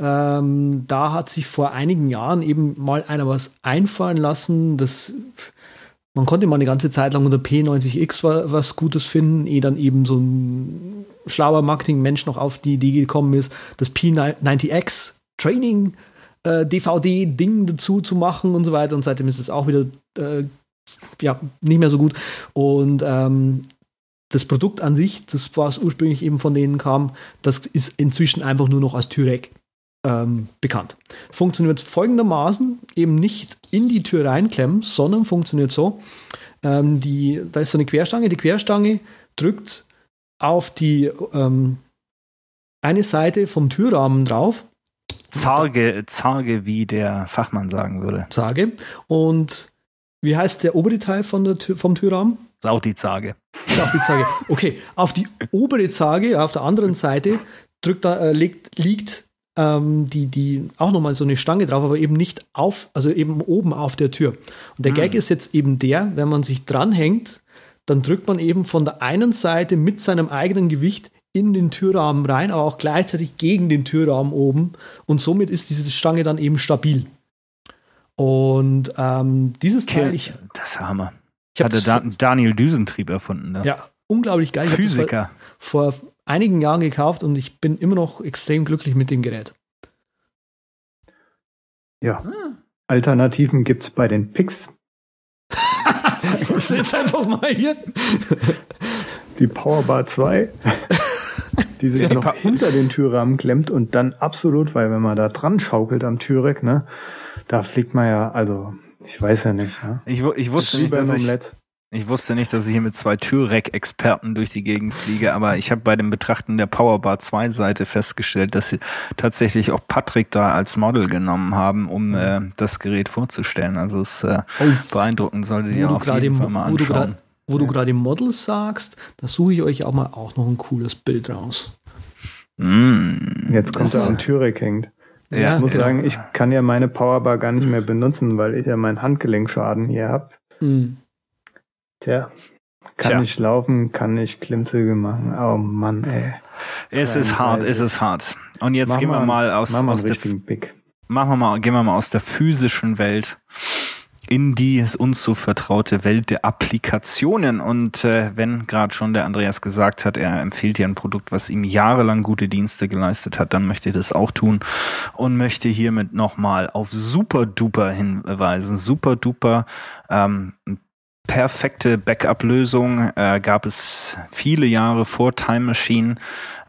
Ähm, da hat sich vor einigen Jahren eben mal einer was einfallen lassen, das man konnte mal eine ganze Zeit lang unter P90X was Gutes finden, ehe dann eben so ein schlauer Marketingmensch noch auf die Idee gekommen ist, das P90X Training äh, DVD-Ding dazu zu machen und so weiter. Und seitdem ist es auch wieder äh, ja, nicht mehr so gut. Und ähm, das Produkt an sich, das was ursprünglich eben von denen kam, das ist inzwischen einfach nur noch als Türek ähm, bekannt. Funktioniert folgendermaßen, eben nicht in die Tür reinklemmen, sondern funktioniert so, ähm, die, da ist so eine Querstange, die Querstange drückt auf die ähm, eine Seite vom Türrahmen drauf. Zarge, Zarge, wie der Fachmann sagen würde. Zarge. Und wie heißt der obere Teil von der vom Türrahmen? Auch die Zarge. Auch die Zarge. Okay, auf die obere Zarge, auf der anderen Seite, drückt da, äh, liegt, liegt ähm, die, die auch nochmal so eine Stange drauf, aber eben nicht auf, also eben oben auf der Tür. Und der mhm. Gag ist jetzt eben der, wenn man sich dranhängt, dann drückt man eben von der einen Seite mit seinem eigenen Gewicht in den Türrahmen rein, aber auch gleichzeitig gegen den Türrahmen oben. Und somit ist diese Stange dann eben stabil. Und ähm, dieses Teil, ich, das ist Hammer. Ich hatte da, Daniel Düsentrieb erfunden. Ne? Ja, unglaublich geil. Physiker. Vor, vor einigen Jahren gekauft und ich bin immer noch extrem glücklich mit dem Gerät. Ja. Hm. Alternativen gibt es bei den Picks. das jetzt einfach mal hier. Die Powerbar 2, die sich ja, noch hinter den Türrahmen klemmt und dann absolut, weil wenn man da dran schaukelt am Türek, ne, da fliegt man ja, also ich weiß ja nicht. Ja. Ich, ich wusste nicht, dass ich, ich wusste nicht, dass ich hier mit zwei Türrack-Experten durch die Gegend fliege, aber ich habe bei dem Betrachten der Powerbar 2 Seite festgestellt, dass sie tatsächlich auch Patrick da als Model genommen haben, um äh, das Gerät vorzustellen. Also es äh, oh, beeindruckend, solltet ihr auf jeden Fall mal anschauen. Wo du gerade Models sagst, da suche ich euch auch mal auch noch ein cooles Bild raus. Mm, Jetzt kommt er am Türek hängt. Ja, ich muss sagen, ich kann ja meine Powerbar gar nicht mehr benutzen, weil ich ja meinen Handgelenkschaden hier habe. Mm. Tja, kann Tja. nicht laufen, kann nicht Klimmzüge machen. Oh Mann, ey. Es ist hart, es ist hart. Und jetzt Mach gehen wir mal aus, aus der Pick. Machen wir mal, gehen wir mal aus der physischen Welt in die uns so vertraute Welt der Applikationen. Und äh, wenn gerade schon der Andreas gesagt hat, er empfiehlt dir ein Produkt, was ihm jahrelang gute Dienste geleistet hat, dann möchte ich das auch tun und möchte hiermit nochmal auf Super Duper hinweisen. Super Duper, ähm, perfekte Backup-Lösung äh, gab es viele Jahre vor Time Machine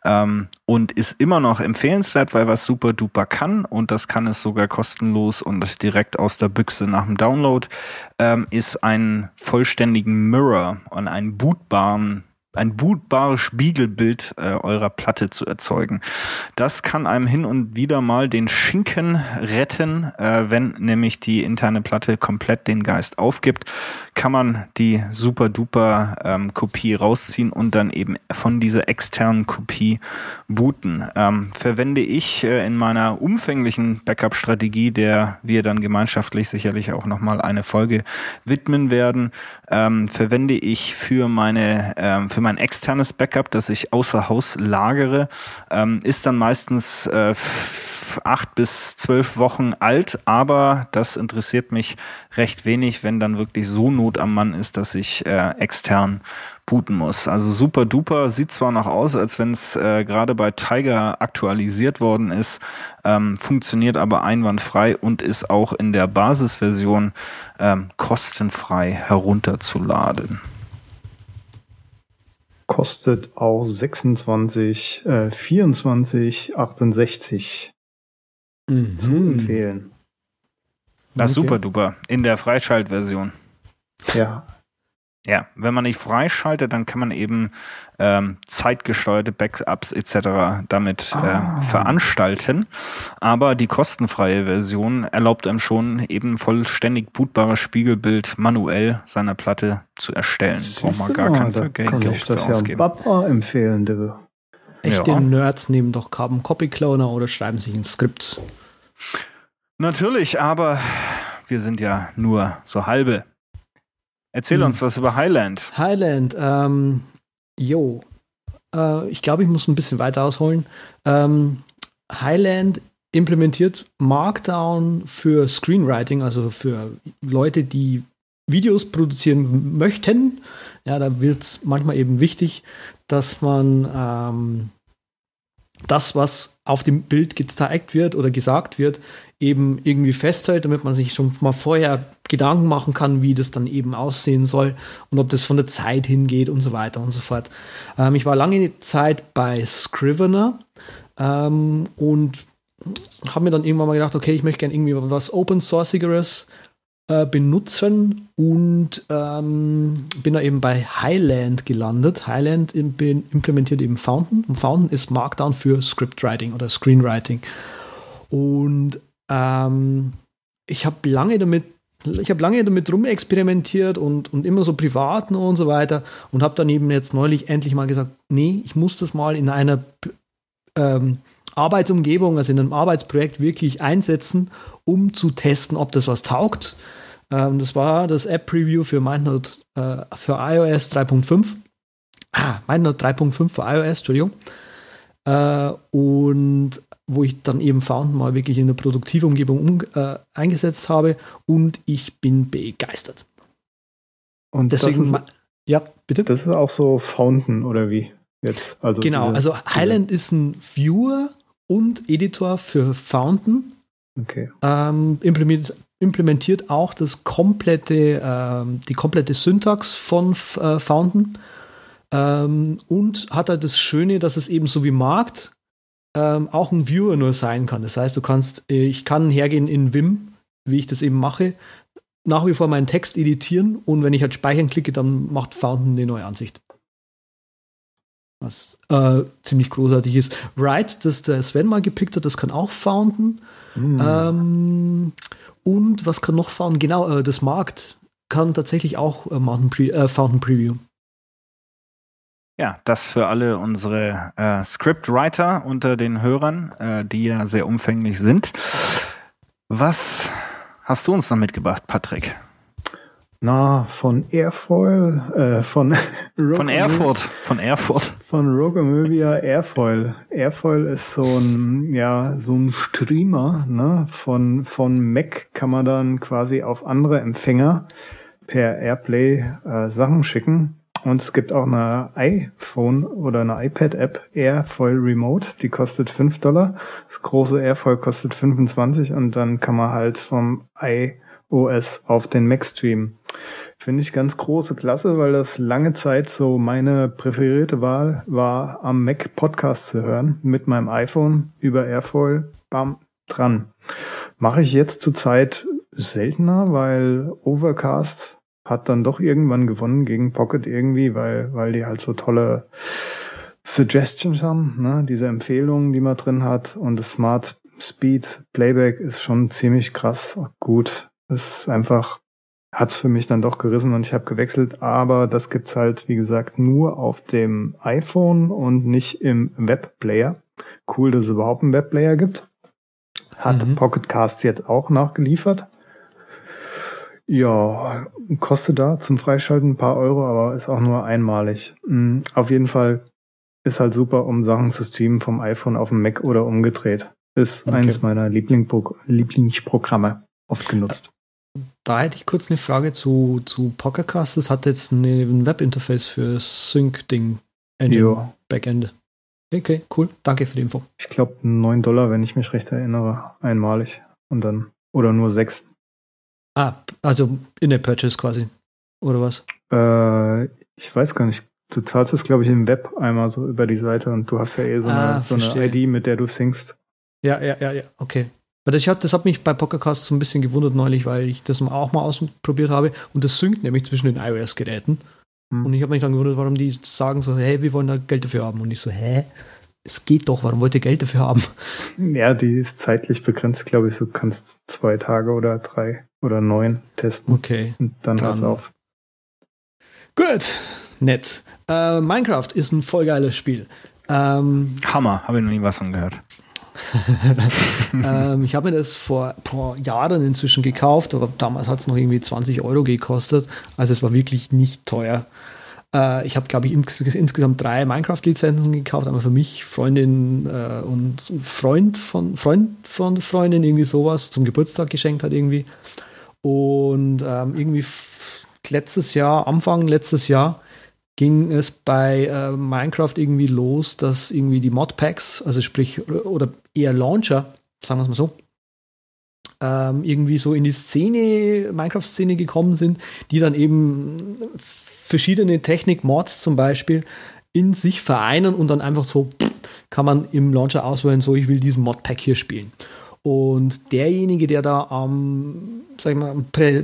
ähm, und ist immer noch empfehlenswert, weil was super duper kann und das kann es sogar kostenlos und direkt aus der Büchse nach dem Download, ähm, ist einen vollständigen Mirror und einen bootbaren ein bootbares Spiegelbild äh, eurer Platte zu erzeugen. Das kann einem hin und wieder mal den Schinken retten, äh, wenn nämlich die interne Platte komplett den Geist aufgibt, kann man die super duper ähm, Kopie rausziehen und dann eben von dieser externen Kopie booten. Ähm, verwende ich äh, in meiner umfänglichen Backup-Strategie, der wir dann gemeinschaftlich sicherlich auch nochmal eine Folge widmen werden, ähm, verwende ich für meine ähm, für mein externes Backup, das ich außer Haus lagere, ähm, ist dann meistens äh, acht bis zwölf Wochen alt, aber das interessiert mich recht wenig, wenn dann wirklich so Not am Mann ist, dass ich äh, extern booten muss. Also super duper, sieht zwar noch aus, als wenn es äh, gerade bei Tiger aktualisiert worden ist, ähm, funktioniert aber einwandfrei und ist auch in der Basisversion ähm, kostenfrei herunterzuladen kostet auch 26, äh, 24, 68 mhm. zu empfehlen. Das ist okay. super duper in der Freischaltversion. Ja. Ja, wenn man nicht freischaltet, dann kann man eben ähm, zeitgesteuerte Backups etc. damit äh, veranstalten. Aber die kostenfreie Version erlaubt einem schon eben vollständig bootbares Spiegelbild manuell seiner Platte zu erstellen. Braucht man gar kein Geld kann Geld ich für das ja ausgeben. Baba empfehlen, du. Echte Ja. Nerds nehmen doch Carbon Copy Cloner oder schreiben sich ein Skript. Natürlich, aber wir sind ja nur so halbe. Erzähl Hm. uns was über Highland. Highland, ähm, jo. Äh, ich glaube, ich muss ein bisschen weiter ausholen. Ähm, Highland implementiert Markdown für Screenwriting, also für Leute, die Videos produzieren möchten. Ja, da wird es manchmal eben wichtig, dass man ähm, das, was auf dem Bild gezeigt wird oder gesagt wird, eben irgendwie festhält, damit man sich schon mal vorher Gedanken machen kann, wie das dann eben aussehen soll und ob das von der Zeit hingeht und so weiter und so fort. Ähm, ich war lange Zeit bei Scrivener ähm, und habe mir dann irgendwann mal gedacht, okay, ich möchte gerne irgendwie was Open Sourcigeres äh, benutzen und ähm, bin da eben bei Highland gelandet. Highland im, implementiert eben Fountain und Fountain ist Markdown für Scriptwriting oder Screenwriting. Und ähm, ich habe lange damit ich habe lange damit rumexperimentiert und, und immer so privat und so weiter und habe dann eben jetzt neulich endlich mal gesagt, nee, ich muss das mal in einer ähm, Arbeitsumgebung, also in einem Arbeitsprojekt wirklich einsetzen, um zu testen, ob das was taugt. Ähm, das war das App-Preview für MindNote äh, für iOS 3.5. Ah, MindNote 3.5 für iOS, Entschuldigung. Äh, und wo ich dann eben Fountain mal wirklich in eine produktive Umgebung um, äh, eingesetzt habe und ich bin begeistert. Und Deswegen, das ist, ja, bitte. das ist auch so Fountain oder wie jetzt? Also genau, diese- also Highland ist ein Viewer und Editor für Fountain. Okay. Ähm, implementiert, implementiert auch das komplette, ähm, die komplette Syntax von äh, Fountain. Ähm, und hat halt das Schöne, dass es eben so wie Markt ähm, auch ein Viewer nur sein kann. Das heißt, du kannst, äh, ich kann hergehen in Vim, wie ich das eben mache, nach wie vor meinen Text editieren und wenn ich halt speichern klicke, dann macht Fountain eine neue Ansicht. Was äh, ziemlich großartig ist. Write, das der Sven mal gepickt hat, das kann auch Fountain. Hm. Ähm, und was kann noch Fountain? Genau, äh, das Markt kann tatsächlich auch äh, Mountain Pre äh, Fountain Preview. Ja, das für alle unsere äh, Scriptwriter unter den Hörern, äh, die ja sehr umfänglich sind. Was hast du uns noch mitgebracht, Patrick? Na, von Airfoil, äh, von Von Erfurt. Von Erfurt. Von Rogue Airfoil. Airfoil ist so ein, ja, so ein Streamer, ne? Von, von Mac kann man dann quasi auf andere Empfänger per Airplay äh, Sachen schicken. Und es gibt auch eine iPhone oder eine iPad-App, Airfoil Remote, die kostet 5 Dollar. Das große Airfoil kostet 25 und dann kann man halt vom iOS auf den Mac streamen. Finde ich ganz große Klasse, weil das lange Zeit so meine präferierte Wahl war, am Mac Podcast zu hören, mit meinem iPhone über Airfoil, bam, dran. Mache ich jetzt zurzeit seltener, weil Overcast hat dann doch irgendwann gewonnen gegen Pocket irgendwie, weil, weil die halt so tolle Suggestions haben, ne? diese Empfehlungen, die man drin hat und das Smart Speed Playback ist schon ziemlich krass gut. Es ist einfach, hat's für mich dann doch gerissen und ich habe gewechselt, aber das gibt's halt, wie gesagt, nur auf dem iPhone und nicht im Webplayer. Cool, dass es überhaupt einen Webplayer gibt. Hat Mhm. Pocket Cast jetzt auch nachgeliefert. Ja, kostet da zum Freischalten ein paar Euro, aber ist auch nur einmalig. Mm, Auf jeden Fall ist halt super, um Sachen zu streamen vom iPhone auf den Mac oder umgedreht. Ist Okay. eines meiner Lieblingspro Lieblingsprogramme. Oft genutzt. Da hätte ich kurz eine Frage zu, zu Pocketcast. Das hat jetzt eine, ein Webinterface für Sync-Ding. Engine. Backend. Okay, cool. Danke für die Info. Ich glaube 9 Dollar, wenn ich mich recht erinnere, einmalig. Und dann, oder nur 6. Ah, also in der Purchase quasi. Oder was? Äh, ich weiß gar nicht. Du zahlst es, glaube ich, im Web einmal so über die Seite und du hast ja eh so eine, Ah, so eine. ID, mit der du syncst. Ja, ja, ja, ja. Okay. Weil das, hat, das hat mich bei Pokercast so ein bisschen gewundert neulich, weil ich das auch mal ausprobiert habe und das synkt nämlich zwischen den iOS-Geräten. Hm. Und ich habe mich dann gewundert, warum die sagen so, hey, wir wollen da Geld dafür haben. Und ich so, hä? Es geht doch, warum wollt ihr Geld dafür haben? Ja, die ist zeitlich begrenzt, glaube ich. Du kannst zwei Tage oder drei oder neun testen. Okay. Und dann, dann hört's auf. Gut, nett. Äh, Minecraft ist ein voll geiles Spiel. Ähm, Hammer, habe ich noch nie was von gehört. ähm, ich habe mir das vor, vor Jahren inzwischen gekauft, aber damals hat es noch irgendwie 20 Euro gekostet. Also es war wirklich nicht teuer. Äh, ich habe, glaube ich, ins, insgesamt drei Minecraft-Lizenzen gekauft. Einmal für mich, Freundin äh, und Freund von Freund von Freundin, irgendwie sowas, zum Geburtstag geschenkt hat irgendwie. Und ähm, irgendwie letztes Jahr, Anfang letztes Jahr, ging es bei äh, Minecraft irgendwie los, dass irgendwie die Modpacks, also sprich, oder eher Launcher, sagen wir es mal so, ähm, irgendwie so in die Szene, Minecraft-Szene gekommen sind, die dann eben verschiedene Technik-Mods zum Beispiel in sich vereinen und dann einfach so kann man im Launcher auswählen, so ich will diesen Modpack hier spielen. Und derjenige, der da am, sag ich mal, Prä,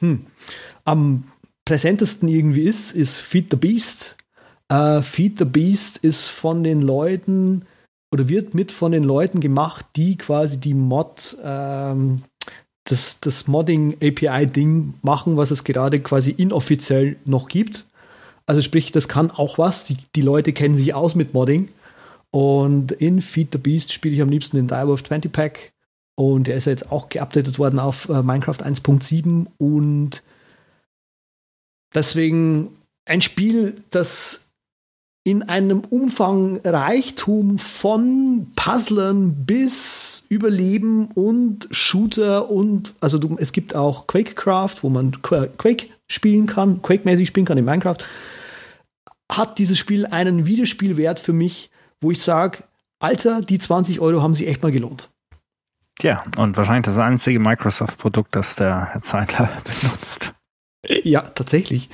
hm, am präsentesten irgendwie ist, ist Feed the Beast. Uh, Feed the Beast ist von den Leuten oder wird mit von den Leuten gemacht, die quasi die Mod, ähm, das, das Modding API-Ding machen, was es gerade quasi inoffiziell noch gibt. Also sprich, das kann auch was. Die, die Leute kennen sich aus mit Modding. Und in Feed the Beast spiele ich am liebsten den Direwolf 20 Pack. Und der ist ja jetzt auch geupdatet worden auf äh, Minecraft 1.7 und Deswegen ein Spiel, das in einem Umfang Reichtum von Puzzlern bis Überleben und Shooter und also du, es gibt auch Quakecraft, wo man Quake spielen kann, Quake-mäßig spielen kann in Minecraft, hat dieses Spiel einen Videospielwert für mich, wo ich sage, Alter, die 20 Euro haben sich echt mal gelohnt. Tja, und wahrscheinlich das einzige Microsoft-Produkt, das der Herr Zeitler benutzt. Ja, tatsächlich.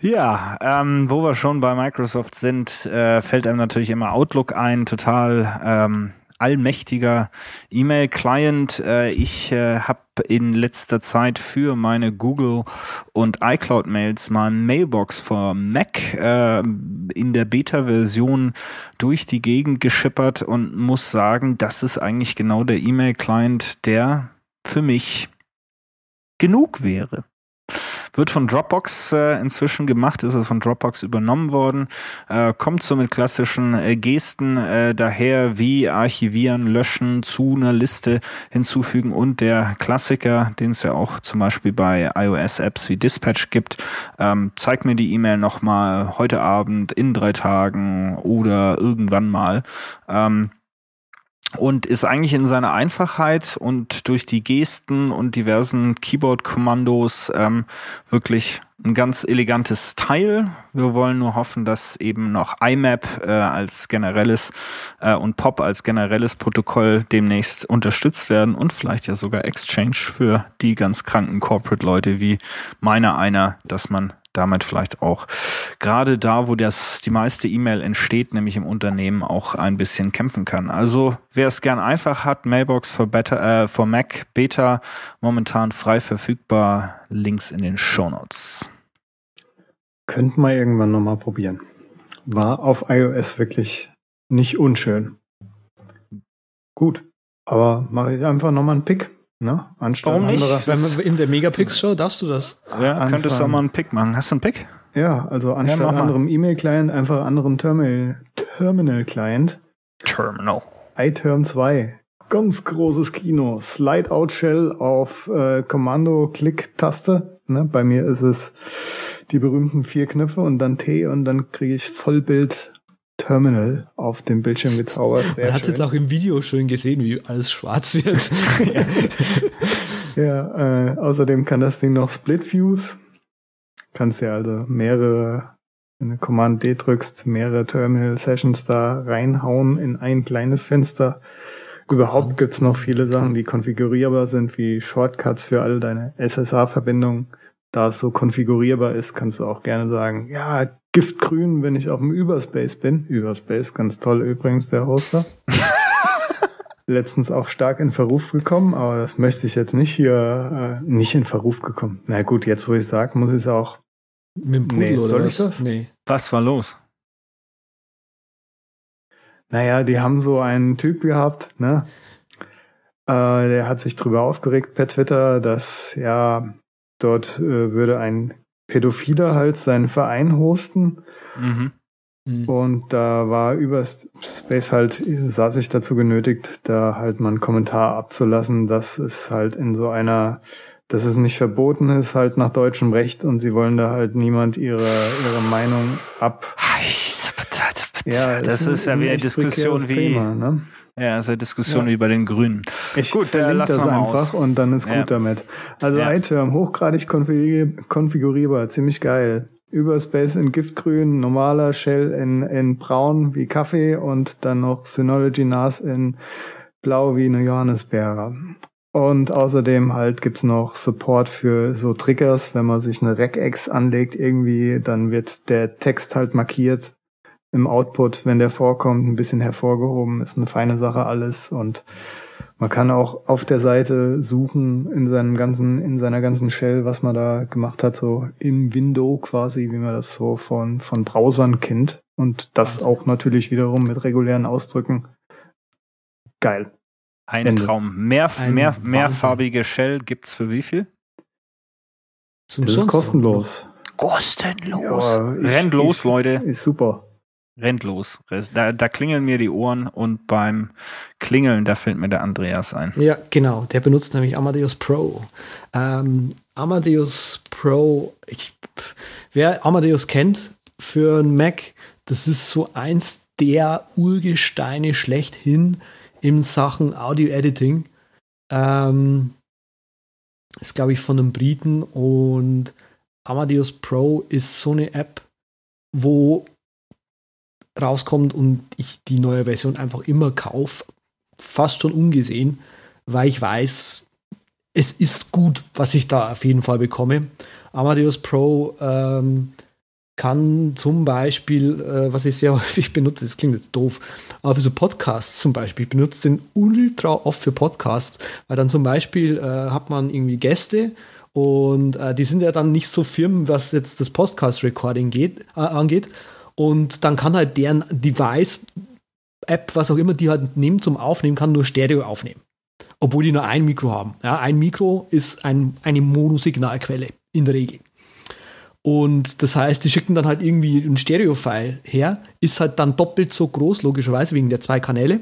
Ja, ähm, wo wir schon bei Microsoft sind, äh, fällt einem natürlich immer Outlook ein, total ähm, allmächtiger E-Mail-Client. Äh, ich äh, habe in letzter Zeit für meine Google und iCloud-Mails mal ein Mailbox für Mac äh, in der Beta-Version durch die Gegend geschippert und muss sagen, das ist eigentlich genau der E-Mail-Client, der für mich genug wäre. Wird von Dropbox äh, inzwischen gemacht, ist es von Dropbox übernommen worden, äh, kommt so mit klassischen äh, Gesten äh, daher wie archivieren, löschen, zu einer Liste hinzufügen und der Klassiker, den es ja auch zum Beispiel bei iOS-Apps wie Dispatch gibt, ähm, zeig mir die E-Mail nochmal heute Abend, in drei Tagen oder irgendwann mal. Ähm, und ist eigentlich in seiner Einfachheit und durch die Gesten und diversen Keyboard-Kommandos ähm, wirklich ein ganz elegantes Teil. Wir wollen nur hoffen, dass eben noch IMAP äh, als generelles äh, und POP als generelles Protokoll demnächst unterstützt werden und vielleicht ja sogar Exchange für die ganz kranken Corporate-Leute wie meiner einer, dass man damit vielleicht auch gerade da, wo das die meiste E-Mail entsteht, nämlich im Unternehmen, auch ein bisschen kämpfen kann. Also wer es gern einfach hat, Mailbox for, Beta, äh, for Mac Beta momentan frei verfügbar. Links in den Show Notes. Könnten wir irgendwann nochmal probieren. War auf iOS wirklich nicht unschön. Gut, aber mache ich einfach nochmal einen Pick. Ne? Anstatt Warum nicht? Anderer. in der Megapix-Show darfst du das. Ja, Anfragen. könntest du auch mal einen Pick machen. Hast du einen Pick? Ja, also anstatt ja, anderem E-Mail-Client einfach anderen Terminal, Terminal-Client. Terminal. iTerm 2. Ganz großes Kino. Slide-Out-Shell auf äh, Kommando-Klick-Taste. Ne? Bei mir ist es die berühmten vier Knöpfe und dann T und dann kriege ich Vollbild Terminal auf dem Bildschirm gezaubert. Sehr Man hat jetzt auch im Video schön gesehen, wie alles schwarz wird. ja, äh, außerdem kann das Ding noch Split Views. Kannst ja also mehrere, wenn du Command D drückst, mehrere Terminal Sessions da reinhauen in ein kleines Fenster. Überhaupt gibt's noch viele Sachen, die konfigurierbar sind, wie Shortcuts für all deine SSH-Verbindungen da es so konfigurierbar ist, kannst du auch gerne sagen, ja, Giftgrün, wenn ich auf dem Überspace bin. Überspace, ganz toll übrigens, der Hoster. letztens auch stark in Verruf gekommen, aber das möchte ich jetzt nicht hier, äh, nicht in Verruf gekommen. Na gut, jetzt wo ich sage, muss ich es auch. Mit dem Pudel Nee, oder soll was? ich das? Nee. Was war los? Naja, die haben so einen Typ gehabt, ne? Äh, der hat sich drüber aufgeregt per Twitter, dass ja dort äh, würde ein Pädophiler halt seinen Verein hosten Mhm. Hm. und da war über Space halt, saß ich dazu genötigt, da halt mal einen Kommentar abzulassen, dass es halt in so einer, dass es nicht verboten ist, halt nach deutschem Recht und sie wollen da halt niemand ihre, ihre Meinung ab. Ja, das ist ja ein wie eine Diskussion wie, Thema, ne? ja, ist eine Diskussion Ja. wie bei den Grünen. Ich Gut, verlinke lass das mal einfach aus. und dann ist gut Ja. damit. Also Ja. iTerm, hochgradig konfiguri- konfigurierbar, ziemlich geil. Überspace in Giftgrün, normaler Shell in, in Braun wie Kaffee und dann noch Synology NAS in Blau wie eine Johannisbeere. Und außerdem halt gibt's noch Support für so Triggers, wenn man sich eine Regex anlegt irgendwie, dann wird der Text halt markiert im Output, wenn der vorkommt, ein bisschen hervorgehoben, ist eine feine Sache alles und man kann auch auf der Seite suchen in seinem ganzen, in seiner ganzen Shell, was man da gemacht hat, so im Window quasi, wie man das so von, von Browsern kennt. Und das auch natürlich wiederum mit regulären Ausdrücken. Geil. Ein Ende. Traum. Mehr, Ein mehr, Wahnsinn. mehrfarbige Shell gibt's für wie viel? Zum Das ist kostenlos. Kostenlos. Ja, ich- Rennt los, ich- Leute. Ist super. Rennt los. Da, da klingeln mir die Ohren und beim Klingeln, da fällt mir der Andreas ein. Ja, genau. Der benutzt nämlich Amadeus Pro. Ähm, Amadeus Pro, ich, wer Amadeus kennt für einen Mac, das ist so eins der Urgesteine schlechthin in Sachen Audio-Editing. Ähm, ist, glaube ich, von einem Briten und Amadeus Pro ist so eine App, wo rauskommt und ich die neue Version einfach immer kaufe, fast schon ungesehen, weil ich weiß, es ist gut, was ich da auf jeden Fall bekomme. Amadeus Pro ähm, kann zum Beispiel, äh, was ich sehr häufig benutze, das klingt jetzt doof, aber für so Podcasts zum Beispiel, ich benutze den ultra oft für Podcasts, weil dann zum Beispiel äh, hat man irgendwie Gäste und äh, die sind ja dann nicht so firm, was jetzt das Podcast-Recording geht, äh, angeht. Und dann kann halt deren Device, App, was auch immer die halt nehmen zum Aufnehmen, kann nur Stereo aufnehmen. Obwohl die nur ein Mikro haben. Ja, ein Mikro ist ein, eine Monosignalquelle in der Regel. Und das heißt, die schicken dann halt irgendwie ein Stereo-File her, ist halt dann doppelt so groß, logischerweise wegen der zwei Kanäle.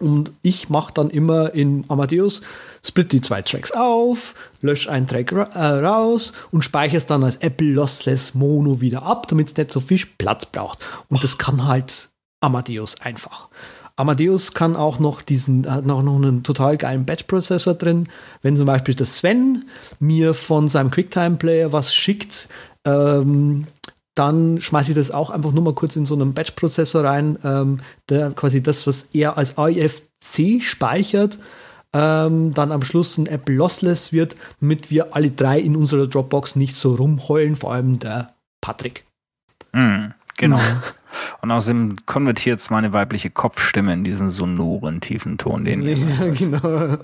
Und ich mache dann immer in Amadeus, split die zwei Tracks auf, lösche einen Track ra äh, raus und speichere es dann als Apple Lossless Mono wieder ab, damit es nicht so viel Platz braucht. Und das kann halt Amadeus einfach. Amadeus kann auch noch diesen, hat auch noch einen total geilen Batch-Prozessor drin. Wenn zum Beispiel der Sven mir von seinem QuickTime-Player was schickt, ähm, dann schmeiße ich das auch einfach nur mal kurz in so einen Batch-Prozessor rein, ähm, der quasi das, was er als AIFC speichert, ähm, dann am Schluss ein Apple Lossless wird, damit wir alle drei in unserer Dropbox nicht so rumheulen, vor allem der Patrick. Mhm, genau. Und außerdem konvertiert es meine weibliche Kopfstimme in diesen sonoren, tiefen Ton, den ihr Ja, genau.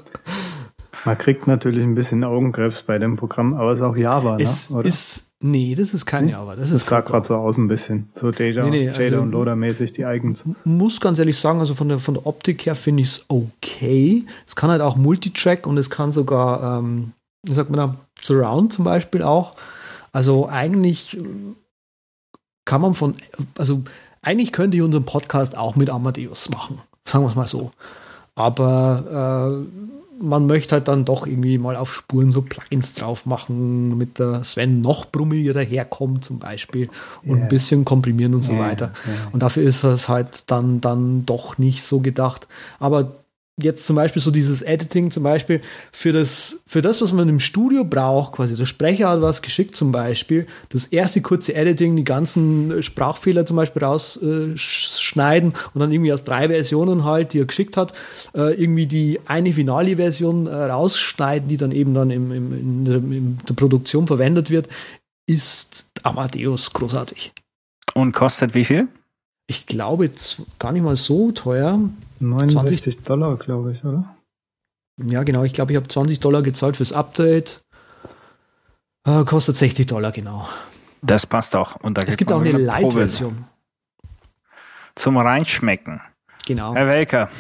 Man kriegt natürlich ein bisschen Augenkrebs bei dem Programm, aber es ist auch Java, ne? Es Oder? ist, nee, das ist kein Nee? Java. Das das ist sah gerade so aus ein bisschen. So Data, Nee, nee, Jada also- und Loader mäßig die Eigens. muss ganz ehrlich sagen, also von der, von der Optik her finde ich es okay. Es kann halt auch Multitrack und es kann sogar, ähm, wie sagt man da, Surround zum Beispiel auch. Also eigentlich äh, kann man von, also eigentlich könnte ich unseren Podcast auch mit Amadeus machen, sagen wir es mal so. Aber äh, man möchte halt dann doch irgendwie mal auf Spuren so Plugins drauf machen, damit der Sven noch brummiger daherkommt zum Beispiel und Ja. ein bisschen komprimieren und so Ja, weiter. ja. Und dafür ist es halt dann, dann doch nicht so gedacht. Aber jetzt zum Beispiel so dieses Editing zum Beispiel für das, für das, was man im Studio braucht, quasi der Sprecher hat was geschickt zum Beispiel, das erste kurze Editing, die ganzen Sprachfehler zum Beispiel rausschneiden und dann irgendwie aus drei Versionen halt, die er geschickt hat, äh, irgendwie die eine finale Version äh, rausschneiden, die dann eben dann im, im, in, der, in der Produktion verwendet wird, ist Amadeus großartig. Und kostet wie viel? Ich glaube gar nicht mal so teuer. 69 Dollar, glaube ich, oder? Ja, genau. Ich glaube, ich habe 20 Dollar gezahlt fürs Update. Äh, kostet 60 Dollar, genau. Das passt auch. Und da es gibt auch eine Light-Version. Zum Reinschmecken. Genau. Herr Welker.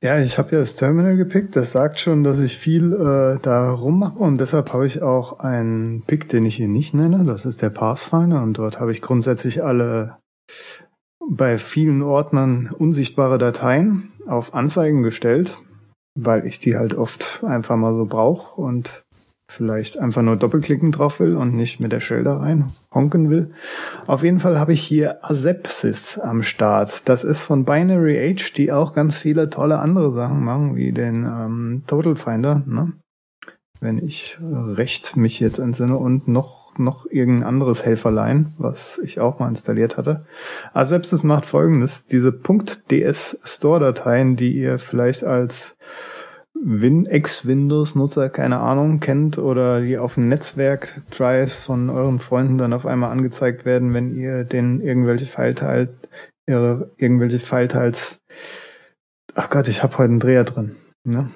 Ja, ich habe ja das Terminal gepickt. Das sagt schon, dass ich viel äh, da rummache und deshalb habe ich auch einen Pick, den ich hier nicht nenne. Das ist der Pathfinder und dort habe ich grundsätzlich alle bei vielen Ordnern unsichtbare Dateien auf Anzeigen gestellt, weil ich die halt oft einfach mal so brauche und vielleicht einfach nur doppelklicken drauf will und nicht mit der Shell da rein honken will. Auf jeden Fall habe ich hier Asepsis am Start. Das ist von Binary Age, die auch ganz viele tolle andere Sachen machen, wie den ähm, Total Finder, ne? Wenn ich recht mich jetzt entsinne und noch noch irgendein anderes Helferlein, was ich auch mal installiert hatte. Asepsis macht folgendes, diese .ds Store Dateien, die ihr vielleicht als Win Ex-Windows-Nutzer, keine Ahnung, kennt oder die auf dem Netzwerk Drive von euren Freunden dann auf einmal angezeigt werden, wenn ihr den irgendwelche Fileteil, ihre irgendwelche Fileteils, ach Gott, ich habe heute einen Dreher drin. Ne?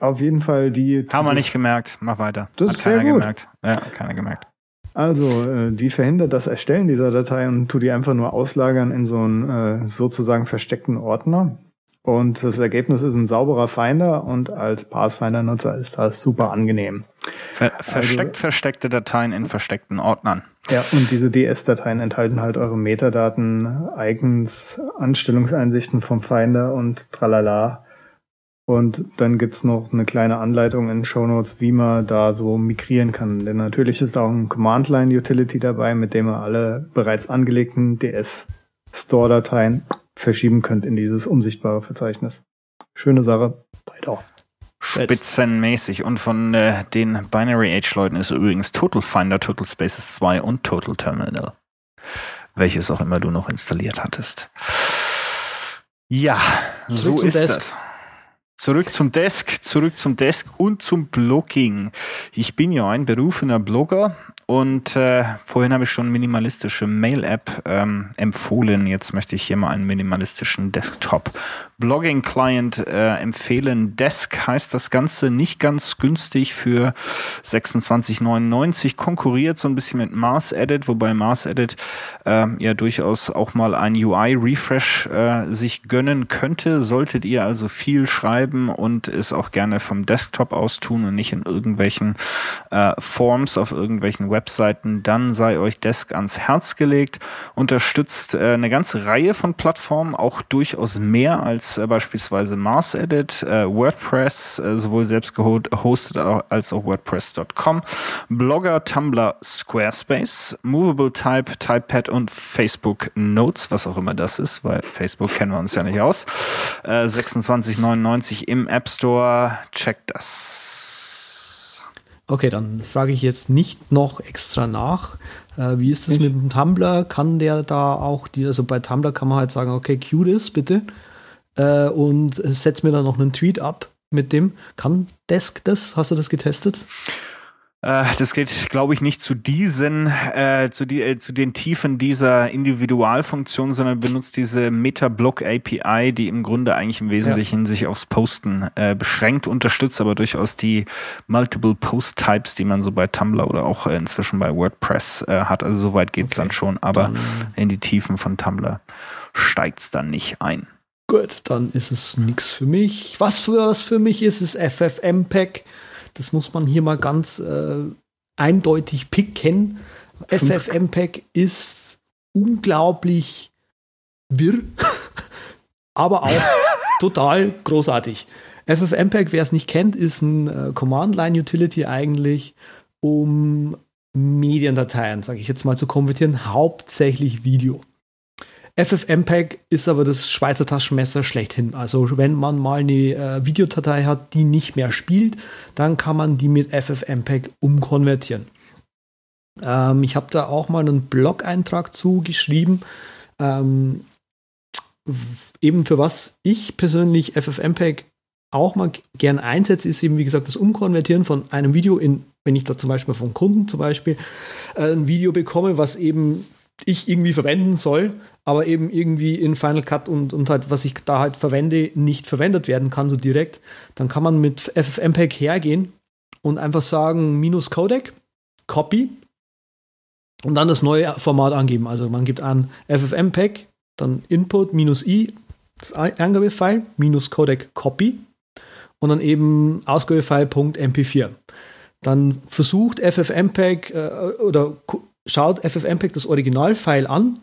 Auf jeden Fall die. Haben wir nicht gemerkt. Mach weiter. Das Hat ist keiner sehr gut. gemerkt. Ja, keiner gemerkt. Also, äh, die verhindert das Erstellen dieser Datei und tu die einfach nur auslagern in so einen äh, sozusagen versteckten Ordner. Und das Ergebnis ist ein sauberer Finder und als Pathfinder-Nutzer ist das super angenehm. Ver versteckt versteckte Dateien in versteckten Ordnern. Ja, und diese DS-Dateien enthalten halt eure Metadaten, Icons, Anstellungseinsichten vom Finder und tralala. Und dann gibt's noch eine kleine Anleitung in Show Notes, wie man da so migrieren kann. Denn natürlich ist auch ein Command-Line-Utility dabei, mit dem ihr alle bereits angelegten DS-Store-Dateien verschieben könnt in dieses unsichtbare Verzeichnis. Schöne Sache. Weiter. Spitzenmäßig. Und von äh, den Binary Age Leuten ist übrigens Total Finder, Total Spaces 2 und Total Terminal. Welches auch immer du noch installiert hattest. Ja, Zurück so ist Desk. das. Zurück zum Desk, zurück zum Desk und zum Blogging. Ich bin ja ein berufener Blogger und äh, vorhin habe ich schon minimalistische Mail-App ähm, empfohlen. Jetzt möchte ich hier mal einen minimalistischen Desktop-Blogging-Client äh, empfehlen. Desk heißt das Ganze nicht ganz günstig für 26,99. Konkurriert so ein bisschen mit Mars Edit, wobei Mars Edit äh, ja durchaus auch mal ein UI-Refresh äh, sich gönnen könnte. Solltet ihr also viel schreiben und es auch gerne vom Desktop aus tun und nicht in irgendwelchen äh, Forms auf irgendwelchen Webseiten, dann sei euch Desk ans Herz gelegt. Unterstützt äh, eine ganze Reihe von Plattformen, auch durchaus mehr als äh, beispielsweise Mars Edit, äh, WordPress, äh, sowohl selbst gehostet als auch WordPress.com, Blogger, Tumblr, Squarespace, Movable Type, Typepad und Facebook Notes, was auch immer das ist, weil Facebook kennen wir uns ja nicht aus. Äh, 26,99 im App Store. Checkt das. Okay, dann frage ich jetzt nicht noch extra nach. Äh, wie ist das mit dem Tumblr? Kann der da auch die, also bei Tumblr kann man halt sagen, okay, cue bitte. Äh, und setz mir dann noch einen Tweet ab mit dem. Kann Desk das? Hast du das getestet? Äh, das geht, glaube ich, nicht zu diesen, äh, zu, die, äh, zu den Tiefen dieser Individualfunktion, sondern benutzt diese Meta-Block API, die im Grunde eigentlich im Wesentlichen sich aufs Posten äh, beschränkt, unterstützt aber durchaus die Multiple Post Types, die man so bei Tumblr oder auch äh, inzwischen bei WordPress hat. Also soweit geht's dann schon, aber in die Tiefen von Tumblr steigt's dann nicht ein. Gut, dann ist es nichts für mich. Was für was für mich ist, ist FFmpeg. Das muss man hier mal ganz äh, eindeutig picken. FFmpeg ist unglaublich wirr, aber auch total großartig. FFmpeg, wer es nicht kennt, ist ein äh, Command-Line-Utility eigentlich, um Mediendateien, sage ich jetzt mal, zu konvertieren, hauptsächlich Video. FFmpeg ist aber das Schweizer Taschenmesser schlechthin. Also wenn man mal eine äh, Videodatei hat, die nicht mehr spielt, dann kann man die mit FFmpeg umkonvertieren. Ähm, ich habe da auch mal einen Blog-Eintrag zugeschrieben. Ähm, eben für was ich persönlich FFmpeg auch mal gern einsetze, ist eben wie gesagt das Umkonvertieren von einem Video in, wenn ich da zum Beispiel vom Kunden zum Beispiel äh, ein Video bekomme, was eben ich irgendwie verwenden soll, aber eben irgendwie in Final Cut und, und halt, was ich da halt verwende, nicht verwendet werden kann, so direkt, dann kann man mit FFmpeg hergehen und einfach sagen, minus Codec, Copy und dann das neue Format angeben. Also man gibt an FFmpeg, dann Input minus i, das Eingabefile, minus Codec Copy und dann eben Ausgabefile.mp4. Dann versucht FFmpeg äh, oder schaut FFmpeg das Originalfile an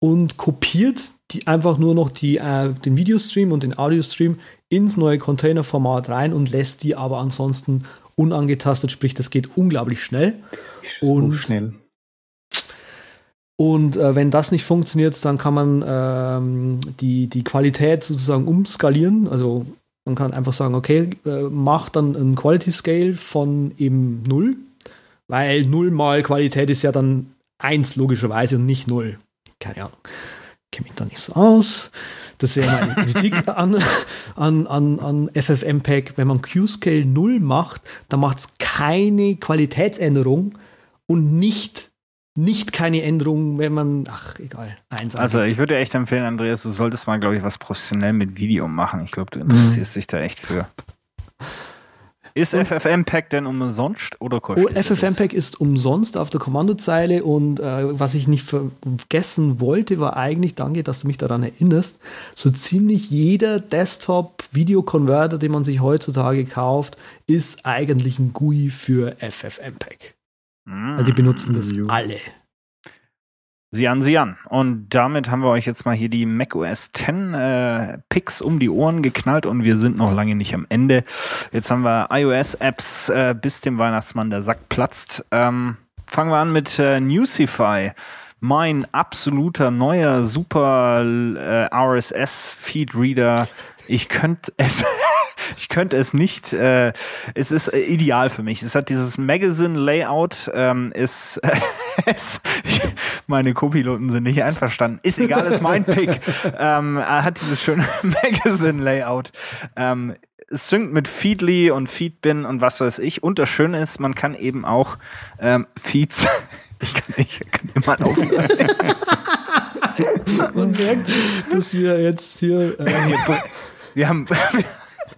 und kopiert die einfach nur noch die, äh, den Videostream und den Audiostream ins neue Containerformat rein und lässt die aber ansonsten unangetastet, sprich, das geht unglaublich schnell. Das ist und, schnell. Und äh, wenn das nicht funktioniert, dann kann man ähm, die, die Qualität sozusagen umskalieren. Also man kann einfach sagen, okay, äh, mach dann ein Quality Scale von eben 0 weil 0 mal Qualität ist ja dann 1 logischerweise und nicht 0. Keine Ahnung. Kenne mich da nicht so aus. Das wäre meine Kritik an, an, an, an FFmpeg. Wenn man Q-Scale 0 macht, dann macht es keine Qualitätsänderung und nicht, nicht keine Änderung, wenn man, ach, egal, eins. Also ich würde echt empfehlen, Andreas, du solltest mal, glaube ich, was professionell mit Video machen. Ich glaube, du interessierst mhm. dich da echt für. Ist FFmpeg denn umsonst oder kostet oh, FFmpeg ist umsonst auf der Kommandozeile und äh, was ich nicht vergessen wollte, war eigentlich, danke, dass du mich daran erinnerst, so ziemlich jeder Desktop-Video-Converter, den man sich heutzutage kauft, ist eigentlich ein GUI für FFmpeg. Mm, also die benutzen das alle. Sie an, sie an. Und damit haben wir euch jetzt mal hier die macOS 10 äh, Picks um die Ohren geknallt und wir sind noch lange nicht am Ende. Jetzt haben wir iOS-Apps, äh, bis dem Weihnachtsmann der Sack platzt. Ähm, fangen wir an mit äh, Newsify. Mein absoluter neuer super äh, RSS-Feed-Reader. Ich könnte es ich könnte es nicht. Äh, es ist äh, ideal für mich. Es hat dieses Magazine-Layout. Ähm, ist, es, meine Co-Piloten sind nicht einverstanden. Ist egal, ist mein Pick. ähm, er hat dieses schöne Magazine-Layout. Ähm, es synkt mit Feedly und Feedbin und was weiß ich. Und das Schöne ist, man kann eben auch ähm, Feeds. ich kann, ich kann immer aufhören. Man merkt, dass wir jetzt hier. Äh, wir haben. Wir haben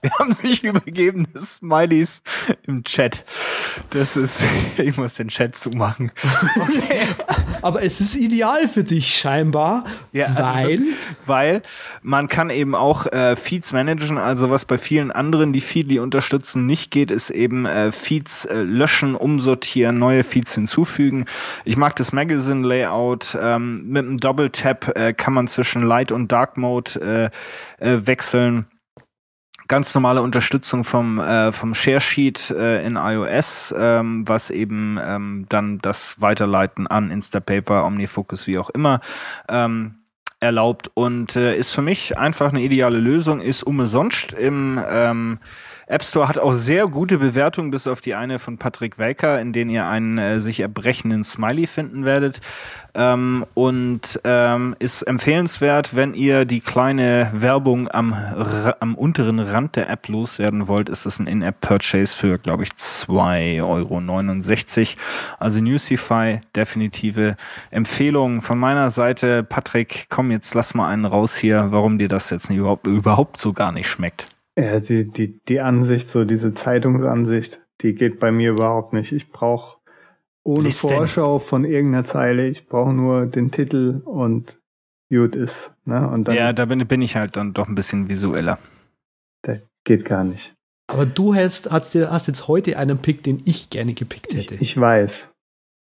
sich übergebene Smileys im Chat. Das ist, ich muss den Chat zumachen. Okay. Aber es ist ideal für dich scheinbar, ja, also weil weil man kann eben auch äh, Feeds managen. Also was bei vielen anderen, die Feedly unterstützen, nicht geht, ist eben äh, Feeds äh, löschen, umsortieren, neue Feeds hinzufügen. Ich mag das Magazine Layout. Ähm, mit einem Double Tap äh, kann man zwischen Light und Dark Mode äh, äh, wechseln ganz normale Unterstützung vom, äh, vom Share Sheet äh, in iOS, ähm, was eben ähm, dann das Weiterleiten an Instapaper, Omnifocus, wie auch immer, ähm, erlaubt. Und äh, ist für mich einfach eine ideale Lösung, ist umsonst im ähm, App Store hat auch sehr gute Bewertungen, bis auf die eine von Patrick Welker, in denen ihr einen äh, sich erbrechenden Smiley finden werdet. Ähm, und ähm, ist empfehlenswert, wenn ihr die kleine Werbung am, am unteren Rand der App loswerden wollt, ist es ein In-App-Purchase für, glaube ich, 2,69 Euro. Also Newsify, definitive Empfehlung von meiner Seite. Patrick, komm, jetzt lass mal einen raus hier, warum dir das jetzt überhaupt, überhaupt so gar nicht schmeckt. Ja, die, die, die Ansicht, so diese Zeitungsansicht, die geht bei mir überhaupt nicht. Ich brauche ohne Listen. Vorschau von irgendeiner Zeile, ich brauche nur den Titel und gut ist. Ne? Und dann, ja, da bin, bin ich halt dann doch ein bisschen visueller. Das geht gar nicht. Aber du hast, hast, hast jetzt heute einen Pick, den ich gerne gepickt hätte. Ich, ich weiß.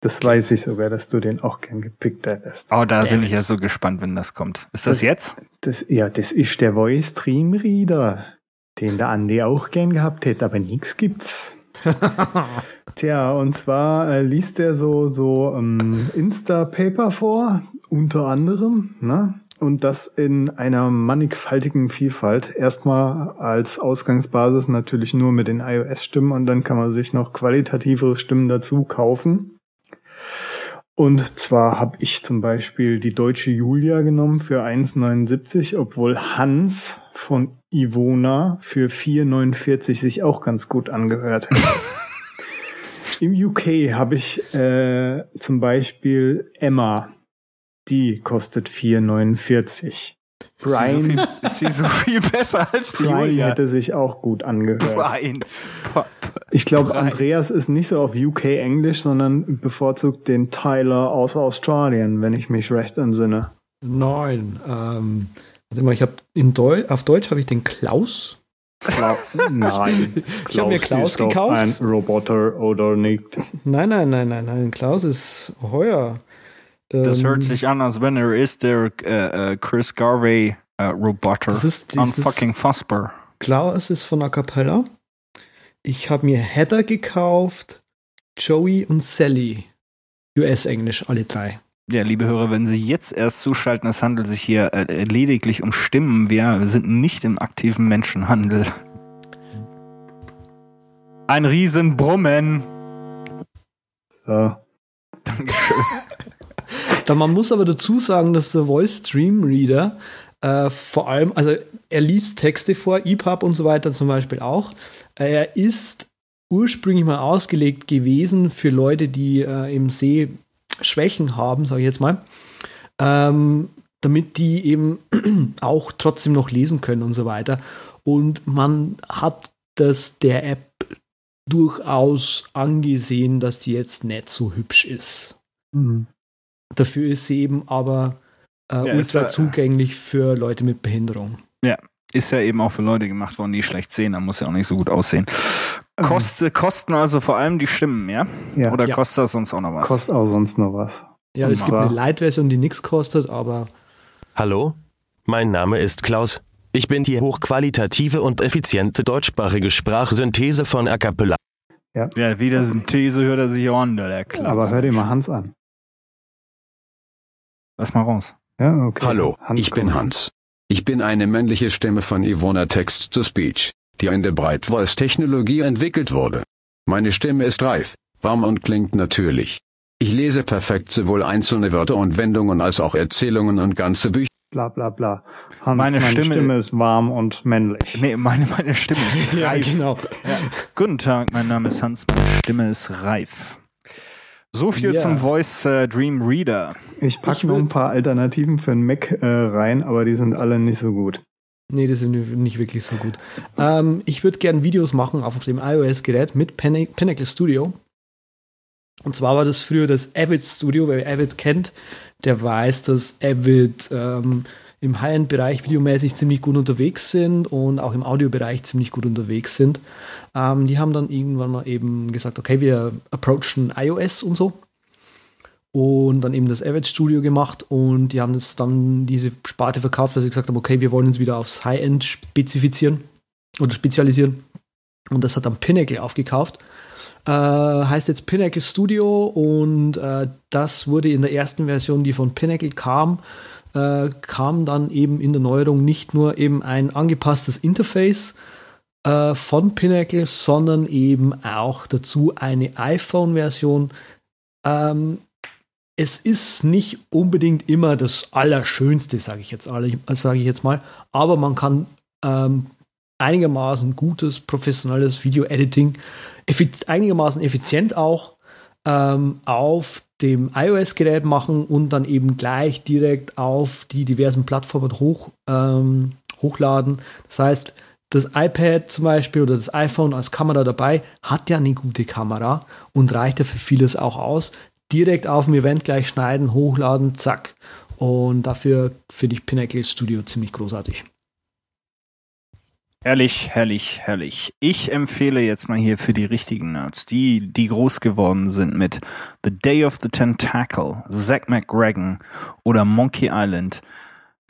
Das weiß ich sogar, dass du den auch gern gepickt hättest. Oh, da Damn bin ich ja so gespannt, wenn das kommt. Ist das, das jetzt? Das, ja, das ist der Voice Stream Reader den der Andi auch gern gehabt hätte, aber nichts gibt's. Tja, und zwar äh, liest er so, so ähm, Insta-Paper vor, unter anderem, ne? Und das in einer mannigfaltigen Vielfalt. Erstmal als Ausgangsbasis natürlich nur mit den iOS-Stimmen und dann kann man sich noch qualitativere Stimmen dazu kaufen. Und zwar habe ich zum Beispiel die deutsche Julia genommen für 1,79, obwohl Hans von Ivona für 4,49 sich auch ganz gut angehört hat. Im UK habe ich äh, zum Beispiel Emma die kostet 4,49. Brian, ist sie, so viel, ist sie so viel besser als die Brian Julia? hätte sich auch gut angehört. Brian. Ich glaube, Brian. Andreas ist nicht so auf UK Englisch, sondern bevorzugt den Tyler aus Australien, wenn ich mich recht entsinne. Nein. Ähm, warte mal, ich habe in Deu auf Deutsch habe ich den Klaus. Kla nein. Ich habe mir Klaus ist doch gekauft. Ein Roboter oder nicht? Nein, nein, nein, nein, nein. Klaus ist heuer. Das Ähm, hört sich an, als wenn er ist der äh, äh, Chris Garvey äh, Roboter. Das ist dieses- Unfucking Fusper. Klaus ist von A Cappella. Ich habe mir Heather gekauft, Joey und Sally. US-Englisch, alle drei. Ja, liebe Hörer, wenn Sie jetzt erst zuschalten, es handelt sich hier äh, lediglich um Stimmen. Wir sind nicht im aktiven Menschenhandel. Ein Riesenbrummen. So. Dankeschön. Man muss aber dazu sagen, dass der Voice Stream Reader äh, vor allem, also er liest Texte vor, EPUB und so weiter zum Beispiel auch. Er ist ursprünglich mal ausgelegt gewesen für Leute, die äh, im See Schwächen haben, sage ich jetzt mal, ähm, damit die eben auch trotzdem noch lesen können und so weiter. Und man hat das der App durchaus angesehen, dass die jetzt nicht so hübsch ist. Mhm. Dafür ist sie eben aber äh, Ja, ultra ja- zugänglich für Leute mit Behinderung. Ist ja eben auch für Leute gemacht worden, die schlecht sehen. Da muss ja auch nicht so gut aussehen. Koste, kosten also vor allem die Stimmen, ja? Ja, Oder Ja. kostet das sonst auch noch was? kostet auch sonst noch was. Ja, es gibt eine Light-Version, die nichts kostet, aber Hallo? Mein Name ist Klaus. Ich bin die hochqualitative und effiziente deutschsprachige Sprachsynthese von A Cappella. ja, wieder Synthese hört er sich auch an, der Klaus. Aber hör dir mal Hans an. Lass mal raus. Ja, okay. Hallo, Hans ich bin. Hans. Ich bin eine männliche Stimme von Ivona Text-to-Speech, die in der Bright Voice-Technologie entwickelt wurde. Meine Stimme ist reif, warm und klingt natürlich. Ich lese perfekt sowohl einzelne Wörter und Wendungen als auch Erzählungen und ganze Bücher. Bla bla bla. Hans, Meine meine, Stimme- Stimme, ist warm und männlich. Nee, meine, meine Stimme ist ja, reif. genau. Guten Tag, mein Name ist Hans, meine Stimme ist reif. So viel Ja. zum Voice äh, Dream Reader. Ich pack Ich noch ein paar Alternativen für den Mac äh, rein, aber die sind alle nicht so gut. Nee, das sind nicht wirklich so gut. Ähm, ich würde gerne Videos machen auf dem iOS-Gerät mit Pin Pinnacle Studio. Und zwar war das früher das Avid Studio. Wer Avid kennt, der weiß, dass Avid ähm, im High-End-Bereich videomäßig ziemlich gut unterwegs sind und auch im Audiobereich ziemlich gut unterwegs sind. Ähm, die haben dann irgendwann mal eben gesagt, okay, wir approachen iOS und so. Und dann eben das Avid Studio gemacht und die haben das dann diese Sparte verkauft, dass sie gesagt haben, okay, wir wollen uns wieder aufs High-End spezifizieren oder spezialisieren. Und das hat dann Pinnacle aufgekauft. Äh, heißt jetzt Pinnacle Studio und äh, das wurde in der ersten Version, die von Pinnacle kam, äh, kam dann eben in der Neuerung nicht nur eben ein angepasstes Interface äh, von Pinnacle, sondern eben auch dazu eine iPhone-Version. Ähm, es ist nicht unbedingt immer das Allerschönste, sage ich, jetzt sage ich jetzt mal, aber man kann ähm, einigermaßen gutes, professionelles Video-Editing, effiz einigermaßen effizient auch, ähm, auf dem iOS-Gerät machen und dann eben gleich direkt auf die diversen Plattformen hoch, ähm, hochladen. Das heißt, das iPad zum Beispiel oder das iPhone als Kamera dabei hat ja eine gute Kamera und reicht ja für vieles auch aus. Direkt auf dem Event gleich schneiden, hochladen, zack. Und dafür finde ich Pinnacle Studio ziemlich großartig. Herrlich, herrlich, herrlich. Ich empfehle jetzt mal hier für die richtigen Nerds, die, die groß geworden sind mit The Day of the Tentacle, Zack McGregor oder Monkey Island,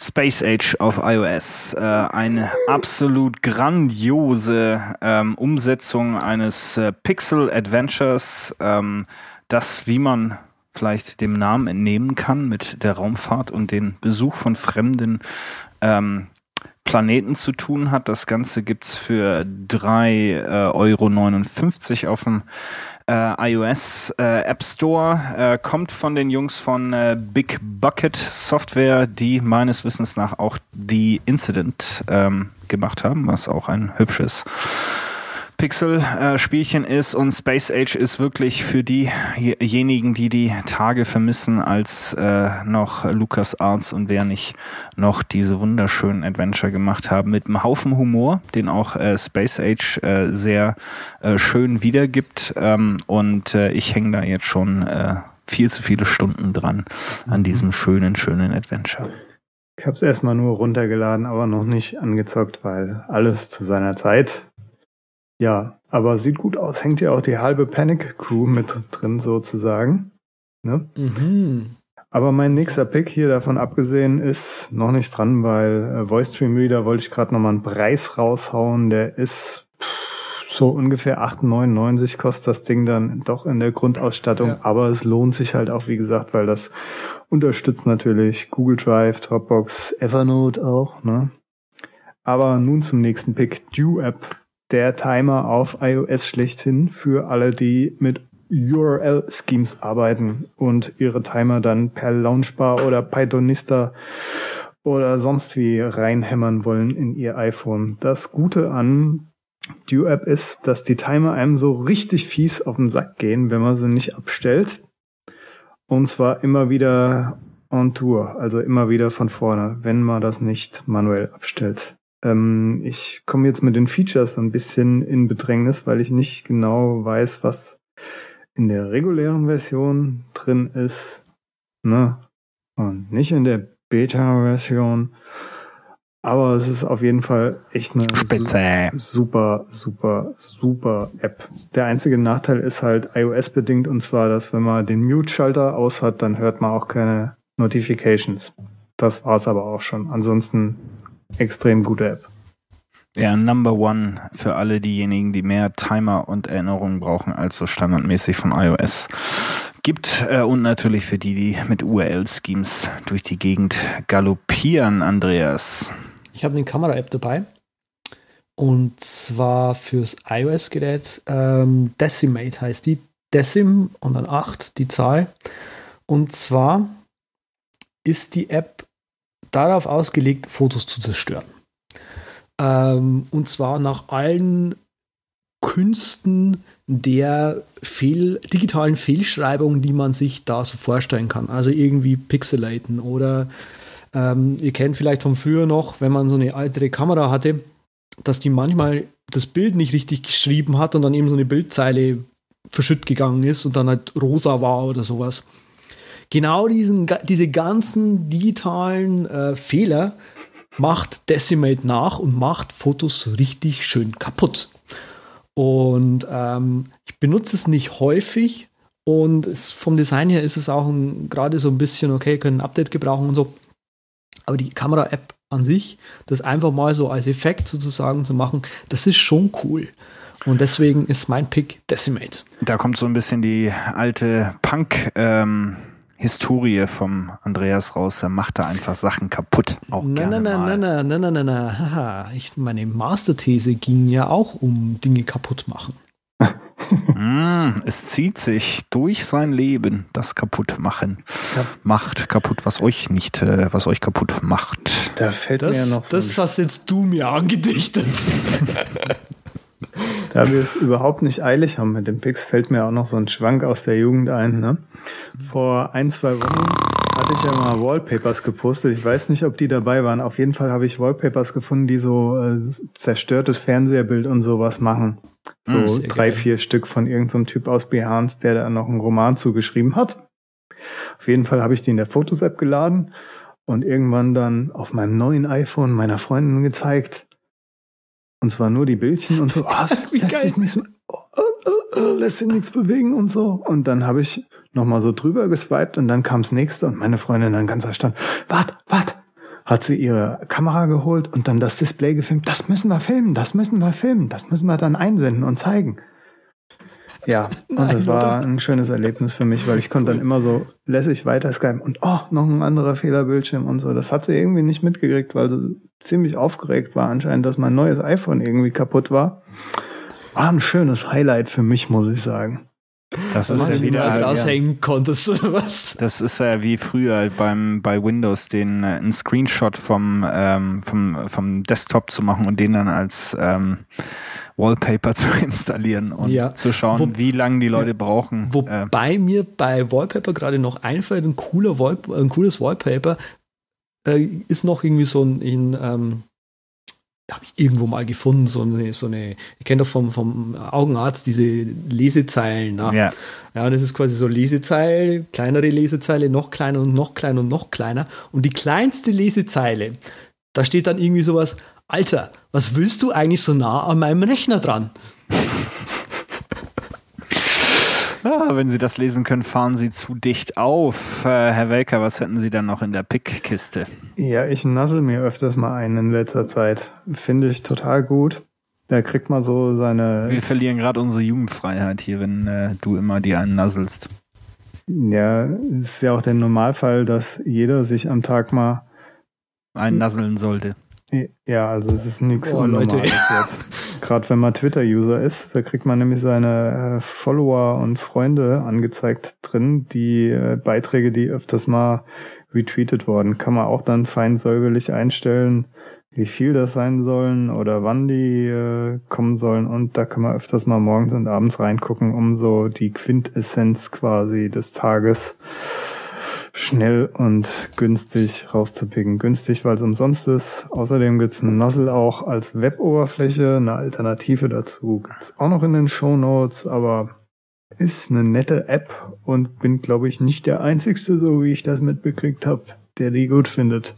Space Age auf iOS. Äh, eine absolut grandiose ähm, Umsetzung eines äh, Pixel Adventures, ähm, das, wie man vielleicht dem Namen entnehmen kann, mit der Raumfahrt und den Besuch von fremden ähm, Planeten zu tun hat. Das Ganze gibt's für 3,59 äh, Euro auf dem äh, iOS äh, App Store. Äh, kommt von den Jungs von äh, Big Bucket Software, die meines Wissens nach auch die Incident ähm, gemacht haben, was auch ein hübsches Pixel-Spielchen ist und Space Age ist wirklich für diejenigen, die die Tage vermissen, als äh, noch Lucas Arts und wer nicht noch diese wunderschönen Adventure gemacht haben, mit einem Haufen Humor, den auch äh, Space Age äh, sehr äh, schön wiedergibt. Ähm, und äh, ich hänge da jetzt schon äh, viel zu viele Stunden dran an diesem schönen, schönen Adventure. Ich habe es erstmal nur runtergeladen, aber noch nicht angezockt, weil alles zu seiner Zeit. Ja, aber sieht gut aus. Hängt ja auch die halbe Panic Crew mit drin sozusagen. Ne? Mhm. Aber mein nächster Pick hier davon abgesehen ist noch nicht dran, weil äh, Voice Stream Reader wollte ich gerade nochmal einen Preis raushauen. Der ist pff, so ungefähr 8,99 kostet das Ding dann doch in der Grundausstattung. Ja. Aber es lohnt sich halt auch, wie gesagt, weil das unterstützt natürlich Google Drive, Dropbox, Evernote auch. Ne? Aber nun zum nächsten Pick. Dew App, der Timer auf iOS schlechthin für alle, die mit URL-Schemes arbeiten und ihre Timer dann per Launchbar oder Pythonista oder sonst wie reinhämmern wollen in ihr iPhone. Das Gute an Dew App ist, dass die Timer einem so richtig fies auf den Sack gehen, wenn man sie nicht abstellt. Und zwar immer wieder on Tour, also immer wieder von vorne, wenn man das nicht manuell abstellt. Ähm, ich komme jetzt mit den Features ein bisschen in Bedrängnis, weil ich nicht genau weiß, was in der regulären Version drin ist, ne? Und nicht in der Beta-Version. Aber es ist auf jeden Fall echt eine Spitze. super, super, super App. Der einzige Nachteil ist halt iOS-bedingt und zwar, dass wenn man den Mute-Schalter aus hat, dann hört man auch keine Notifications. Das war's aber auch schon. Ansonsten extrem gute App. Ja, Number One für alle diejenigen, die mehr Timer und Erinnerungen brauchen als so standardmäßig von iOS gibt. Äh, und natürlich für die, die mit URL-Schemes durch die Gegend galoppieren, Andreas. Ich habe eine Kamera-App dabei. Und zwar fürs iOS-Gerät. Ähm, Decimate heißt die. Decim und dann 8, die Zahl. Und zwar ist die App darauf ausgelegt, Fotos zu zerstören. Ähm, und zwar nach allen Künsten der Fehl, digitalen Fehlschreibung, die man sich da so vorstellen kann. Also irgendwie pixelaten oder ähm, ihr kennt vielleicht von früher noch, wenn man so eine ältere Kamera hatte, dass die manchmal das Bild nicht richtig geschrieben hat und dann eben so eine Bildzeile verschütt gegangen ist und dann halt rosa war oder sowas. Genau diesen, diese ganzen digitalen äh, Fehler macht Decimate nach und macht Fotos richtig schön kaputt. Und ähm, ich benutze es nicht häufig und es, vom Design her ist es auch gerade so ein bisschen, okay, können ein Update gebrauchen und so. Aber die Kamera-App an sich, das einfach mal so als Effekt sozusagen zu machen, das ist schon cool. Und deswegen ist mein Pick Decimate. Da kommt so ein bisschen die alte Punk- ähm, Historie vom Andreas raus. Er macht da einfach Sachen kaputt. Auch Na, gerne na, na, mal. na, na, na, na, na, haha. Ich, meine Masterthese ging ja auch um Dinge kaputt machen. Mm, es zieht sich durch sein Leben, das kaputt machen. Macht kaputt, was euch nicht, äh, was euch kaputt macht. Da fällt mir ja Das, noch so das hast jetzt du mir angedichtet. Da wir es überhaupt nicht eilig haben mit dem Pix, fällt mir auch noch so ein Schwank aus der Jugend ein. Ne? Vor ein, zwei Wochen hatte ich ja mal Wallpapers gepostet. Ich weiß nicht, ob die dabei waren. Auf jeden Fall habe ich Wallpapers gefunden, die so äh, zerstörtes Fernsehbild und sowas machen. So Mm, sehr drei, geil. vier Stück von irgendeinem Typ aus Behance, der da noch einen Roman zugeschrieben hat. Auf jeden Fall habe ich die in der Fotos-App geladen und irgendwann dann auf meinem neuen iPhone meiner Freundin gezeigt. Und zwar nur die Bildchen und so, oh, es lässt geil. sich nichts, oh, oh, oh, oh, lässt sich nichts bewegen und so. Und dann habe ich nochmal so drüber geswiped und dann kam das nächste und meine Freundin dann ganz erstaunt, wart, wart, hat sie ihre Kamera geholt und dann das Display gefilmt. Das müssen wir filmen, das müssen wir filmen, das müssen wir dann einsenden und zeigen. Ja, und Nein, das war ein schönes Erlebnis für mich, weil ich konnte dann immer so lässig weiter skypen und oh, noch ein anderer Fehlerbildschirm und so. Das hat sie irgendwie nicht mitgekriegt, weil sie ziemlich aufgeregt war anscheinend, dass mein neues iPhone irgendwie kaputt war. War ein schönes Highlight für mich, muss ich sagen. Das Weil ist ja wieder. halt Ja. raushängen konntest oder was? Das ist ja wie früher halt beim bei Windows den äh, einen Screenshot vom ähm, vom vom Desktop zu machen und den dann als ähm, Wallpaper zu installieren und Ja. zu schauen, Wo- wie lange die Leute brauchen. äh, Wobei mir bei Wallpaper gerade noch einfällt, ein, cooler Wall, ein cooles Wallpaper äh, ist noch irgendwie so ein, in, ähm, habe ich irgendwo mal gefunden, so eine, so eine ich kenne doch vom, vom Augenarzt diese Lesezeilen. Ne? ja. Ja, das ist quasi so Lesezeile, kleinere Lesezeile, noch kleiner und noch kleiner und noch kleiner. Und die kleinste Lesezeile, da steht dann irgendwie sowas, Alter, was willst du eigentlich so nah an meinem Rechner dran? Ah, wenn Sie das lesen können, fahren Sie zu dicht auf. Äh, Herr Welker, was hätten Sie dann noch in der Pickkiste? Ja, ich nassel mir öfters mal ein in letzter Zeit. Finde ich total gut. Da kriegt man so seine, Wir verlieren gerade unsere Jugendfreiheit hier, wenn äh, du immer die einen nasselst. ja, ist ja auch der Normalfall, dass jeder sich am Tag mal, Einen nasseln sollte. Ja, also es ist nichts Oh, Leute. Unnormales jetzt. Gerade wenn man Twitter-User ist, da kriegt man nämlich seine äh, Follower und Freunde angezeigt drin, die äh, Beiträge, die öfters mal retweetet wurden. Kann man auch dann fein säuberlich einstellen, wie viel das sein sollen oder wann die äh, kommen sollen. Und da kann man öfters mal morgens und abends reingucken, um so die Quintessenz quasi des Tages schnell und günstig rauszupicken. Günstig, weil es umsonst ist. Außerdem gibt's einen Nuzzle auch als Web-Oberfläche. Eine Alternative dazu gibt's auch noch in den Show Notes, aber ist eine nette App und bin, glaube ich, nicht der Einzigste, so wie ich das mitbekriegt habe, der die gut findet.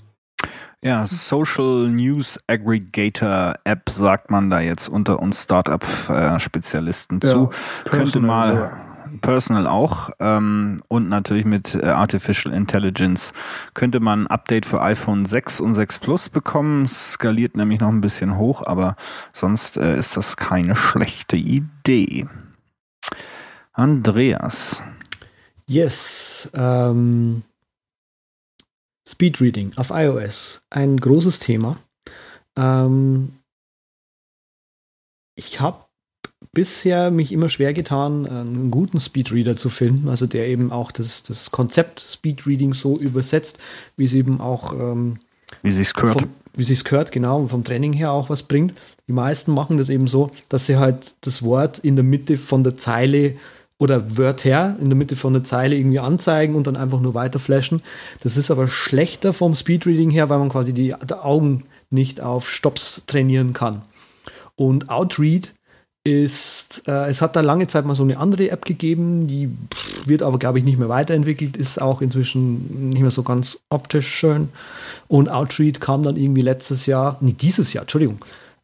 Ja, Social News Aggregator App sagt man da jetzt unter uns Startup-Spezialisten Ja, zu. Könnte mal. Personal auch ähm, und natürlich mit äh, Artificial Intelligence könnte man ein Update für iPhone 6 und 6 Plus bekommen. Skaliert nämlich noch ein bisschen hoch, aber sonst äh, ist das keine schlechte Idee. Andreas. Yes. Ähm, Speedreading auf iOS. Ein großes Thema. Ähm, ich habe bisher mich immer schwer getan, einen guten Speedreader zu finden, also der eben auch das, das Konzept Speedreading so übersetzt, wie es eben auch ähm, Wie sich's gehört. vom, wie sich's gehört, genau, und vom Training her auch was bringt. Die meisten machen das eben so, dass sie halt das Wort in der Mitte von der Zeile oder Wörter in der Mitte von der Zeile irgendwie anzeigen und dann einfach nur weiter flashen. Das ist aber schlechter vom Speedreading her, weil man quasi die, die Augen nicht auf Stops trainieren kann. Und Outread ist, äh, es hat da lange Zeit mal so eine andere App gegeben, die wird aber, glaube ich, nicht mehr weiterentwickelt, ist auch inzwischen nicht mehr so ganz optisch schön. Und Outread kam dann irgendwie letztes Jahr, nee, dieses Jahr, Entschuldigung,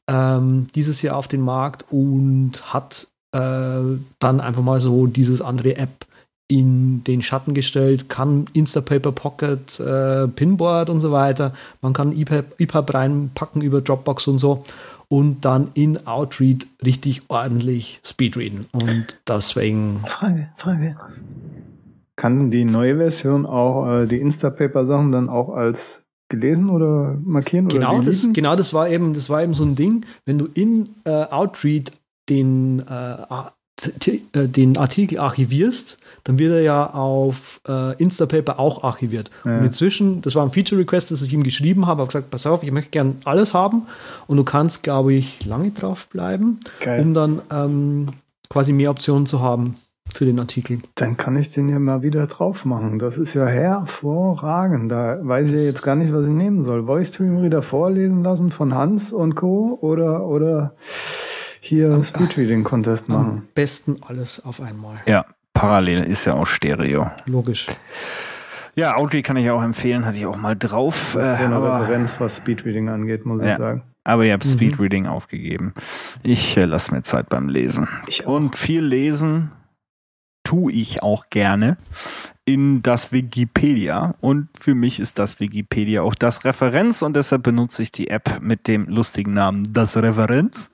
ähm, dieses Jahr auf den Markt und hat äh, dann einfach mal so dieses andere App in den Schatten gestellt, kann Instapaper Pocket, äh, Pinboard und so weiter. Man kann EPUB, EPUB reinpacken über Dropbox und so und dann in Outread richtig ordentlich speedreaden. Und deswegen, Frage, Frage. Kann die neue Version auch äh, die Instapaper-Sachen dann auch als gelesen oder markieren genau oder das, genau das war eben, das war eben so ein Ding, wenn du in äh, Outread den, äh, den Artikel archivierst, dann wird er ja auf äh, Instapaper auch archiviert. Ja. Und inzwischen, das war ein Feature-Request, das ich ihm geschrieben habe, habe gesagt, pass auf, ich möchte gern alles haben und du kannst, glaube ich, lange drauf bleiben, Geil. um dann ähm, quasi mehr Optionen zu haben für den Artikel. Dann kann ich den ja mal wieder drauf machen. Das ist ja hervorragend. Da weiß ich ja jetzt gar nicht, was ich nehmen soll. Voice Stream Reader vorlesen lassen von Hans und Co. oder oder hier Speedreading Contest machen. Am besten alles auf einmal. Ja, parallel ist ja auch Stereo. Logisch. Ja, Outread kann ich auch empfehlen, hatte ich auch mal drauf. Das ist äh, ja eine aber- Referenz, was Speedreading angeht, muss ich Ja. sagen. Aber ihr habt Mhm. Speedreading aufgegeben. Ich äh, lasse mir Zeit beim Lesen. Ich auch. Und viel lesen tue ich auch gerne in das Wikipedia. Und für mich ist das Wikipedia auch das Referenz und deshalb benutze ich die App mit dem lustigen Namen Das Referenz.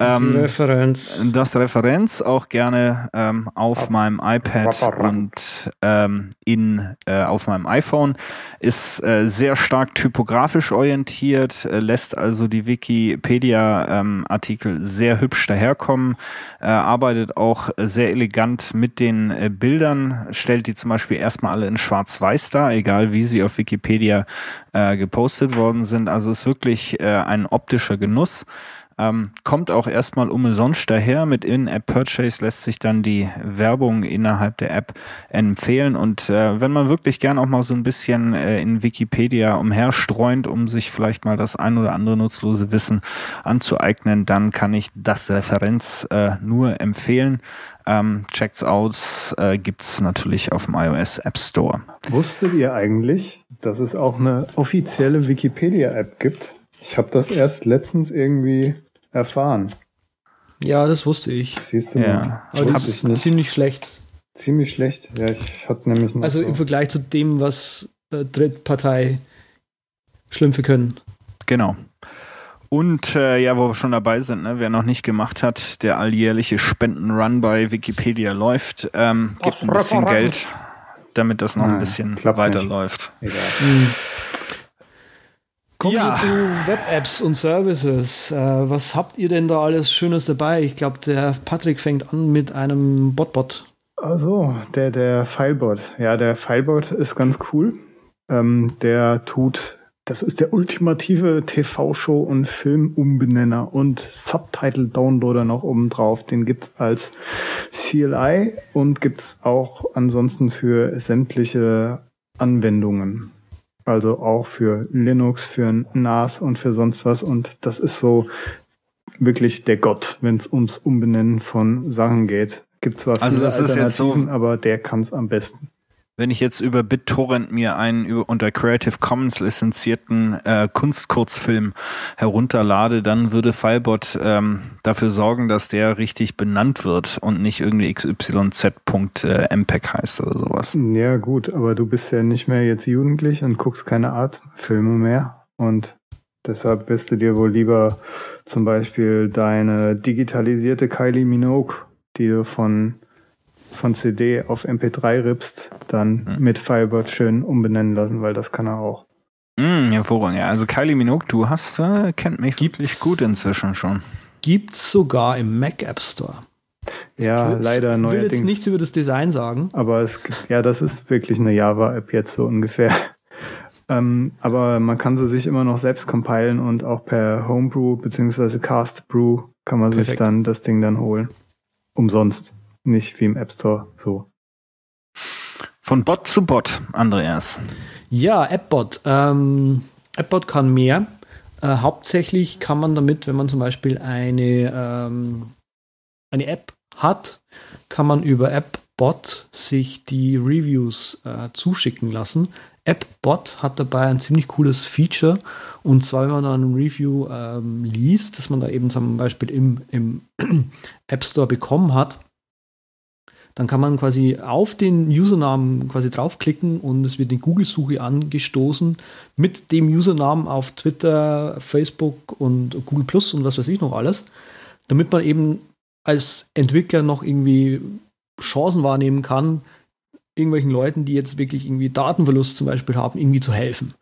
Ähm, Referenz. das Referenz auch gerne ähm, auf meinem iPad und ähm, in, äh, auf meinem iPhone. Ist äh, sehr stark typografisch orientiert, äh, lässt also die Wikipedia-Artikel sehr hübsch daherkommen, äh, arbeitet auch äh, sehr elegant mit den äh, Bildern, stellt die zum Beispiel erstmal alle in Schwarz-Weiß dar, egal wie sie auf Wikipedia äh, gepostet worden sind. Also ist wirklich äh, ein optischer Genuss. Ähm, kommt auch erstmal umsonst daher. Mit In-App-Purchase lässt sich dann die Werbung innerhalb der App empfehlen. Und äh, wenn man wirklich gern auch mal so ein bisschen äh, in Wikipedia umherstreunt, um sich vielleicht mal das ein oder andere nutzlose Wissen anzueignen, dann kann ich das Referenz äh, nur empfehlen. Ähm, checkt's aus, äh, gibt's natürlich auf dem iOS App Store. Wusstet ihr eigentlich, dass es auch eine offizielle Wikipedia-App gibt? Ich habe das erst letztens irgendwie erfahren. Ja, das wusste ich. Siehst du Ja. mal. Aber das ist nicht. ziemlich schlecht. Ziemlich schlecht. Ja, ich hatte nämlich Also so. im Vergleich zu dem, was äh, Drittpartei Schlümpfe können. Genau. Und äh, ja, wo wir schon dabei sind, ne, wer noch nicht gemacht hat, der alljährliche Spendenrun bei Wikipedia läuft, ähm, gibt ein bisschen Geld, damit das noch ein Nein, bisschen klappt weiterläuft. Egal. Kommen Ja. wir zu Web-Apps und Services. Äh, was habt ihr denn da alles Schönes dabei? Ich glaube, der Patrick fängt an mit einem Botbot. Also, der, der Filebot. Ja, der Filebot ist ganz cool. Ähm, der tut, das ist der ultimative TV-Show- und Filmumbenenner und Subtitle-Downloader noch obendrauf. Den gibt's als CLI und gibt's auch ansonsten für sämtliche Anwendungen. Also auch für Linux, für NAS und für sonst was. Und das ist so wirklich der Gott, wenn es ums Umbenennen von Sachen geht. Gibt zwar Also viele das ist jetzt so- Alternativen, aber der kann es am besten. Wenn ich jetzt über BitTorrent mir einen unter Creative Commons lizenzierten äh, Kunstkurzfilm herunterlade, dann würde Filebot ähm, dafür sorgen, dass der richtig benannt wird und nicht irgendwie xyz.mpeg heißt oder sowas. Ja, gut, aber du bist ja nicht mehr jetzt jugendlich und guckst keine Artfilme mehr. Und deshalb wirst du dir wohl lieber zum Beispiel deine digitalisierte Kylie Minogue, die du von, von CD auf MP3 rippst, dann Hm. mit Firebird schön umbenennen lassen, weil das kann er auch. Mm, hervorragend. Ja, also Kylie Minogue, du hast, äh, kennt mich wirklich Gibt's- gut inzwischen schon. Gibt's sogar im Mac App Store. Ja, leider Ich will neuerdings. jetzt nichts über das Design sagen. Aber es gibt, ja, das ist wirklich eine Java-App jetzt so ungefähr. ähm, aber man kann sie sich immer noch selbst compilen und auch per Homebrew beziehungsweise Castbrew kann man sich Perfekt. dann das Ding dann holen. Umsonst. Nicht wie im App Store so. Von Bot zu Bot, Andreas. Ja, AppBot. Ähm, AppBot kann mehr. Äh, hauptsächlich kann man damit, wenn man zum Beispiel eine, ähm, eine App hat, kann man über AppBot sich die Reviews äh, zuschicken lassen. AppBot hat dabei ein ziemlich cooles Feature. Und zwar, wenn man dann ein Review ähm, liest, das man da eben zum Beispiel im, im App Store bekommen hat, dann kann man quasi auf den Usernamen quasi draufklicken und es wird eine Google-Suche angestoßen mit dem Usernamen auf Twitter, Facebook und Google Plus und was weiß ich noch alles, damit man eben als Entwickler noch irgendwie Chancen wahrnehmen kann, irgendwelchen Leuten, die jetzt wirklich irgendwie Datenverlust zum Beispiel haben, irgendwie zu helfen.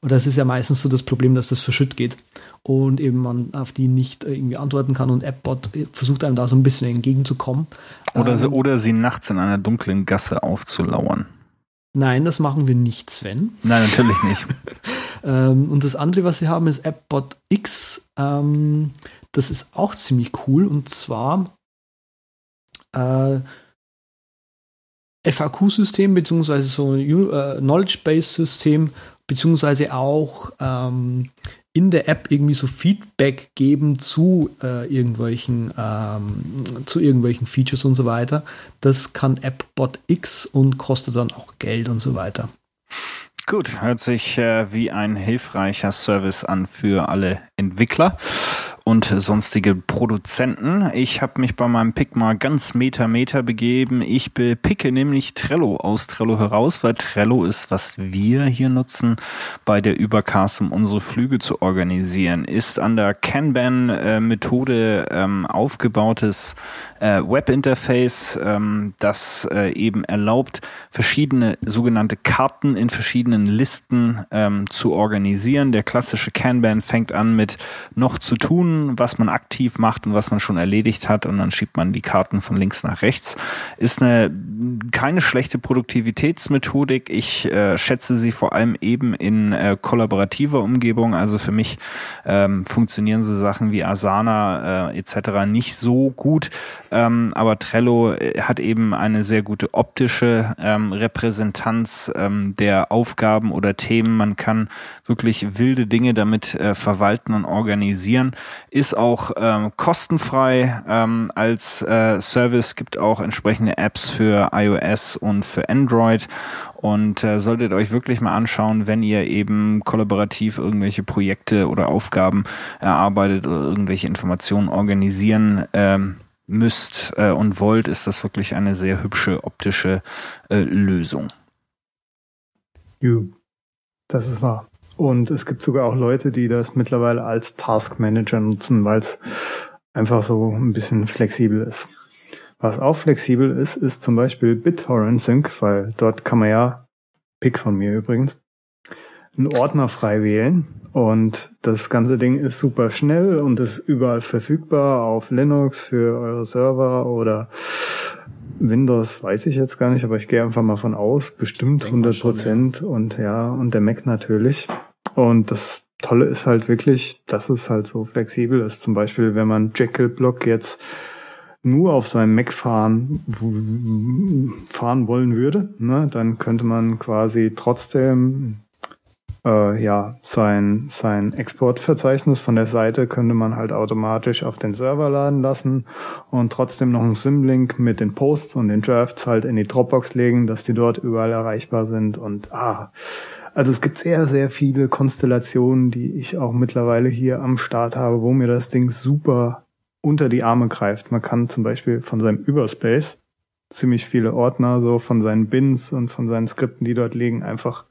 Und das ist ja meistens so das Problem, dass das verschütt geht und eben man auf die nicht äh, irgendwie antworten kann und AppBot äh, versucht einem da so ein bisschen entgegenzukommen. Oder, sie, Ähm, oder sie nachts in einer dunklen Gasse aufzulauern. Nein, das machen wir nicht, Sven. Nein, natürlich nicht. Ähm, und das andere, was sie haben, ist AppBot X. Ähm, das ist auch ziemlich cool. Und zwar äh, FAQ-System, beziehungsweise so ein äh, Knowledge-Base-System, beziehungsweise auch ähm, in der App irgendwie so Feedback geben zu äh, irgendwelchen ähm, zu irgendwelchen Features und so weiter. Das kann AppBot X und kostet dann auch Geld und so weiter. Gut, hört sich äh, wie ein hilfreicher Service an für alle Entwickler und sonstige Produzenten. Ich habe mich bei meinem Pick mal ganz Meter Meter begeben. Ich picke nämlich Trello aus Trello heraus, weil Trello ist, was wir hier nutzen bei der Übercast, um unsere Flüge zu organisieren. Ist an der Kanban-Methode ähm, aufgebautes äh, Webinterface, ähm, das äh, eben erlaubt, verschiedene sogenannte Karten in verschiedenen Listen ähm, zu organisieren. Der klassische Kanban fängt an mit noch zu tun was man aktiv macht und was man schon erledigt hat und dann schiebt man die Karten von links nach rechts. Ist eine keine schlechte Produktivitätsmethodik. Ich äh, schätze sie vor allem eben in äh, kollaborativer Umgebung. Also für mich ähm, funktionieren so Sachen wie Asana äh, etc. nicht so gut, ähm, aber Trello äh, hat eben eine sehr gute optische ähm, Repräsentanz ähm, der Aufgaben oder Themen. Man kann wirklich wilde Dinge damit äh, verwalten und organisieren. Ist auch ähm, kostenfrei ähm, als äh, Service, gibt auch entsprechende Apps für iOS und für Android und äh, solltet euch wirklich mal anschauen, wenn ihr eben kollaborativ irgendwelche Projekte oder Aufgaben erarbeitet oder irgendwelche Informationen organisieren ähm, müsst äh, und wollt, ist das wirklich eine sehr hübsche optische äh, Lösung. You. Das ist wahr. Und es gibt sogar auch Leute, die das mittlerweile als Task Manager nutzen, weil es einfach so ein bisschen flexibel ist. Was auch flexibel ist, ist zum Beispiel BitTorrent Sync, weil dort kann man ja, Pick von mir übrigens, einen Ordner frei wählen. Und das ganze Ding ist super schnell und ist überall verfügbar auf Linux für eure Server oder Windows weiß ich jetzt gar nicht, aber ich gehe einfach mal von aus, bestimmt 100 Prozent und ja, und der Mac natürlich. Und das Tolle ist halt wirklich, dass es halt so flexibel ist. Zum Beispiel, wenn man Jekyll-Block jetzt nur auf seinem Mac fahren, fahren wollen würde, ne, dann könnte man quasi trotzdem äh, ja sein, sein Exportverzeichnis von der Seite könnte man halt automatisch auf den Server laden lassen und trotzdem noch einen Symlink mit den Posts und den Drafts halt in die Dropbox legen, dass die dort überall erreichbar sind und ah, also es gibt sehr, sehr viele Konstellationen, die ich auch mittlerweile hier am Start habe, wo mir das Ding super unter die Arme greift. Man kann zum Beispiel von seinem Überspace ziemlich viele Ordner so von seinen Bins und von seinen Skripten, die dort liegen, einfach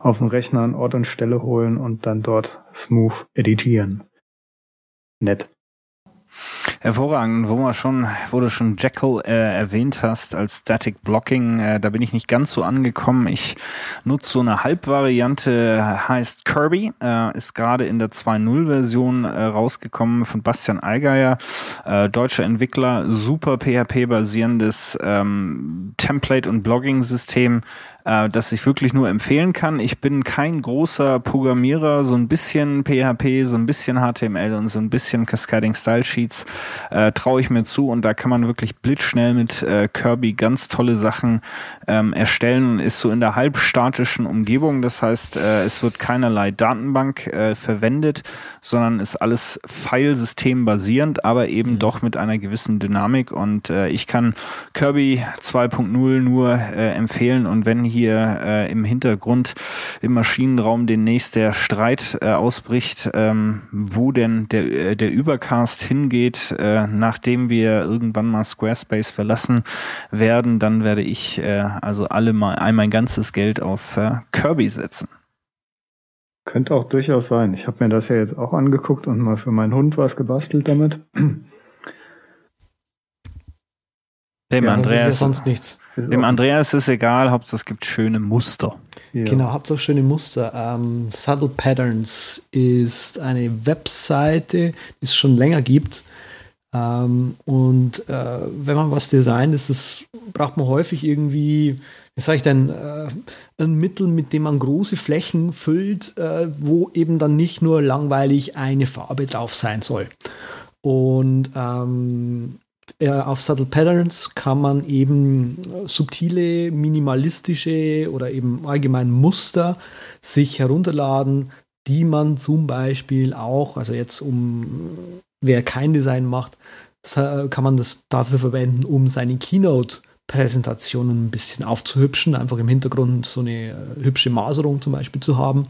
auf dem Rechner an Ort und Stelle holen und dann dort smooth editieren. Nett. Hervorragend, wo wir schon, wo du schon Jekyll äh, erwähnt hast als Static Blocking, äh, da bin ich nicht ganz so angekommen. Ich nutze so eine Halbvariante, heißt Kirby, äh, ist gerade in der 2.0 Version äh, rausgekommen von Bastian Allgeier, äh, deutscher Entwickler, super PHP basierendes ähm, Template und Blogging System, äh, das ich wirklich nur empfehlen kann. Ich bin kein großer Programmierer, so ein bisschen PHP, so ein bisschen HTML und so ein bisschen Cascading Style Sheets äh, traue ich mir zu und da kann man wirklich blitzschnell mit äh, Kirby ganz tolle Sachen ähm, erstellen ist so in der halbstatischen Umgebung. Das heißt, äh, es wird keinerlei Datenbank äh, verwendet, sondern ist alles Filesystem basierend, aber eben mhm. doch mit einer gewissen Dynamik und äh, ich kann Kirby 2.0 nur äh, empfehlen und wenn hier äh, im Hintergrund im Maschinenraum demnächst der Streit äh, ausbricht, ähm, wo denn der, äh, der Übercast hingeht, äh, nachdem wir irgendwann mal Squarespace verlassen werden, dann werde ich äh, also alle mal all mein ganzes Geld auf äh, Kirby setzen. Könnte auch durchaus sein. Ich habe mir das ja jetzt auch angeguckt und mal für meinen Hund was gebastelt damit. Dem ja, Andreas sonst nichts. Dem Andreas ist egal, Hauptsache es gibt schöne Muster. Ja. Genau, Hauptsache schöne Muster. Ähm, Subtle Patterns ist eine Webseite, die es schon länger gibt. Ähm, und äh, wenn man was designt, ist es, braucht man häufig irgendwie, wie sage ich denn, äh, ein Mittel, mit dem man große Flächen füllt, äh, wo eben dann nicht nur langweilig eine Farbe drauf sein soll. Und ähm, äh, auf Subtle Patterns kann man eben subtile, minimalistische oder eben allgemein Muster sich herunterladen, die man zum Beispiel auch, also jetzt um wer kein Design macht, kann man das dafür verwenden, um seine Keynote-Präsentationen ein bisschen aufzuhübschen, einfach im Hintergrund so eine äh, hübsche Maserung zum Beispiel zu haben.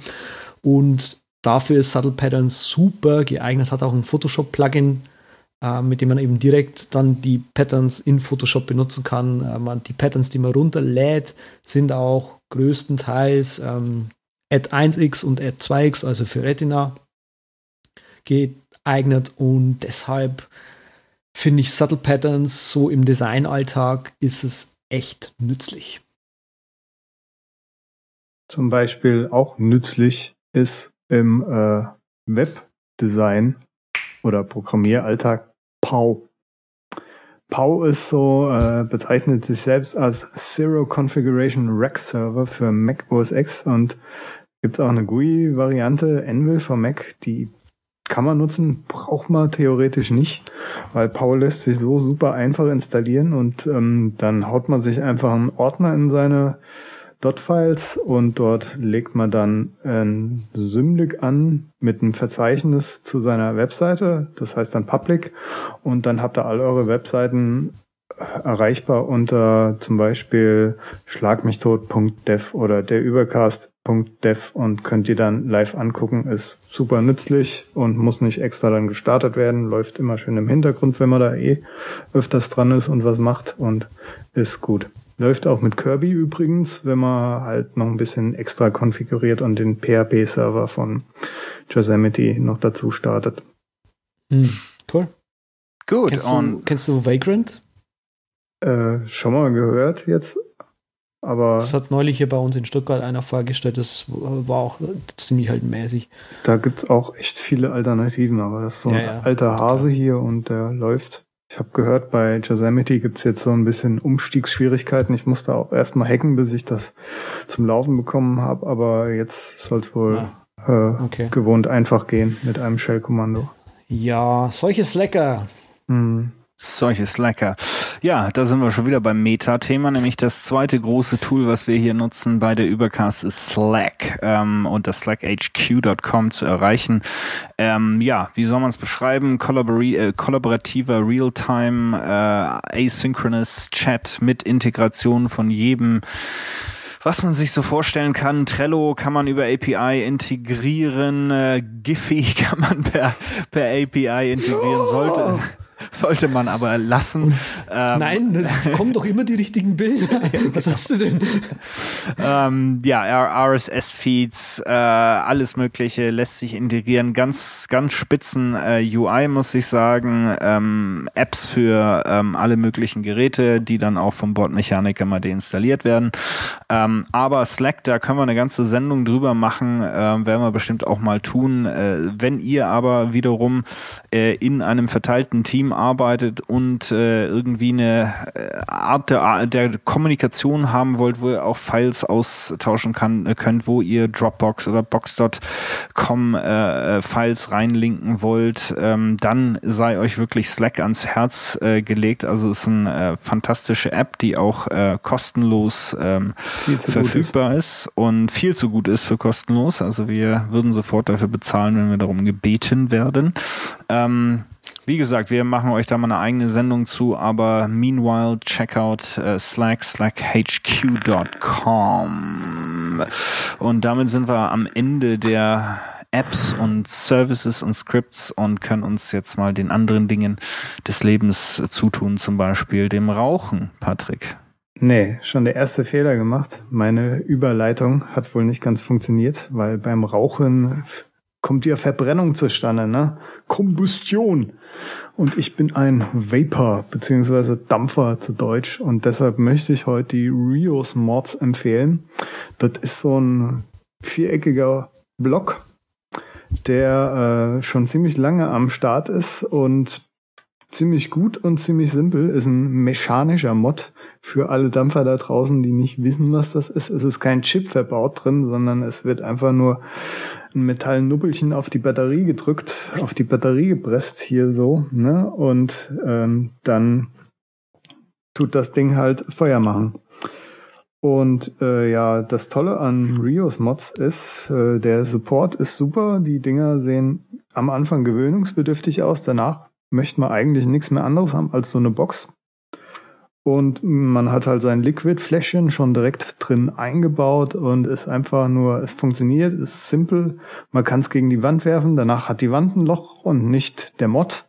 Und dafür ist Subtle Patterns super geeignet, hat auch ein Photoshop-Plugin äh, mit dem man eben direkt dann die Patterns in Photoshop benutzen kann. Äh, man, die Patterns, die man runterlädt, sind auch größtenteils ähm, Add 1x und Add 2x, also für Retina geeignet und deshalb finde ich Subtle Patterns so im Designalltag ist es echt nützlich. Zum Beispiel auch nützlich ist im äh, Webdesign oder Programmieralltag Pau. Pau ist so, äh, bezeichnet sich selbst als Zero Configuration Rack Server für Mac OS X und gibt es auch eine GUI-Variante, Anvil für Mac, die kann man nutzen, braucht man theoretisch nicht, weil Pau lässt sich so super einfach installieren und ähm, dann haut man sich einfach einen Ordner in seine Dot-Files und dort legt man dann ein Symlink an mit einem Verzeichnis zu seiner Webseite, das heißt dann Public und dann habt ihr all eure Webseiten erreichbar unter zum Beispiel schlagmichtot.dev oder derübercast.dev und könnt ihr dann live angucken. Ist super nützlich und muss nicht extra dann gestartet werden. Läuft immer schön im Hintergrund, wenn man da eh öfters dran ist und was macht und ist gut. Läuft auch mit Kirby übrigens, wenn man halt noch ein bisschen extra konfiguriert und den PHP-Server von Yosemite noch dazu startet. Hm, cool. Gut, Kennst du, kennst du Vagrant? Äh, schon mal gehört jetzt, aber. Das hat neulich hier bei uns in Stuttgart einer vorgestellt, das war auch ziemlich halt mäßig. Da gibt's auch echt viele Alternativen, aber das ist so ein Ja, ja. alter Hase hier und der läuft. Ich habe gehört, bei Yosemite gibt's jetzt so ein bisschen Umstiegsschwierigkeiten. Ich musste auch erstmal hacken, bis ich das zum Laufen bekommen habe, aber jetzt soll's wohl äh, okay. gewohnt einfach gehen mit einem Shell-Kommando. Ja, solche Slacker. Hm. Solches lecker. Ja, da sind wir schon wieder beim Meta-Thema, nämlich das zweite große Tool, was wir hier nutzen bei der Übercast, ist Slack ähm, und das slackhq.com zu erreichen. Ähm, ja, wie soll man es beschreiben? Kollabori äh, kollaborativer Realtime äh, Asynchronous Chat mit Integration von jedem was man sich so vorstellen kann. Trello kann man über API integrieren, äh, Giphy kann man per, per API integrieren, sollte, sollte man aber lassen. Ähm, Nein, da kommen doch immer die richtigen Bilder. Was hast du denn? ähm, ja, RSS-Feeds, äh, alles Mögliche lässt sich integrieren. Ganz, ganz spitzen äh, UI, muss ich sagen. Ähm, Apps für ähm, alle möglichen Geräte, die dann auch vom Bordmechaniker mal deinstalliert werden. Ähm, aber Slack, da können wir eine ganze Sendung drüber machen, äh, werden wir bestimmt auch mal tun. Äh, wenn ihr aber wiederum äh, in einem verteilten Team arbeitet und äh, irgendwie eine äh, Art der, der Kommunikation haben wollt, wo ihr auch Files austauschen kann, äh, könnt, wo ihr Dropbox oder Box.com äh, äh, Files reinlinken wollt, ähm, dann sei euch wirklich Slack ans Herz äh, gelegt. Also es ist eine fantastische App, die auch kostenlos ähm, verfügbar ist. und viel zu gut ist für kostenlos. Also wir würden sofort dafür bezahlen, wenn wir darum gebeten werden. Ähm, wie gesagt, wir machen euch da mal eine eigene Sendung zu, aber meanwhile check out äh, Slack, slackhq.com. Und damit sind wir am Ende der Apps und Services und Scripts und können uns jetzt mal den anderen Dingen des Lebens zutun, zum Beispiel dem Rauchen, Patrick. Nee, schon der erste Fehler gemacht. Meine Überleitung hat wohl nicht ganz funktioniert, weil beim Rauchen kommt ja Verbrennung zustande, ne? Kombustion. Und ich bin ein Vapor, beziehungsweise Dampfer zu Deutsch. Und deshalb möchte ich heute die Rios Mods empfehlen. Das ist so ein viereckiger Block, der äh, schon ziemlich lange am Start ist und ziemlich gut und ziemlich simpel. Ist ein mechanischer Mod für alle Dampfer da draußen, die nicht wissen, was das ist. Es ist kein Chip verbaut drin, sondern es wird einfach nur ein Metallnubbelchen auf die Batterie gedrückt, auf die Batterie gepresst hier so, ne? Und ähm, dann tut das Ding halt Feuer machen. Und äh, ja, das Tolle an Rios Mods ist, äh, der Support ist super. Die Dinger sehen am Anfang gewöhnungsbedürftig aus. Danach möchte man eigentlich nichts mehr anderes haben als so eine Box. Und man hat halt sein Liquid-Fläschchen schon direkt drin eingebaut und ist einfach nur, es funktioniert, ist simpel. Man kann es gegen die Wand werfen, danach hat die Wand ein Loch und nicht der Mod.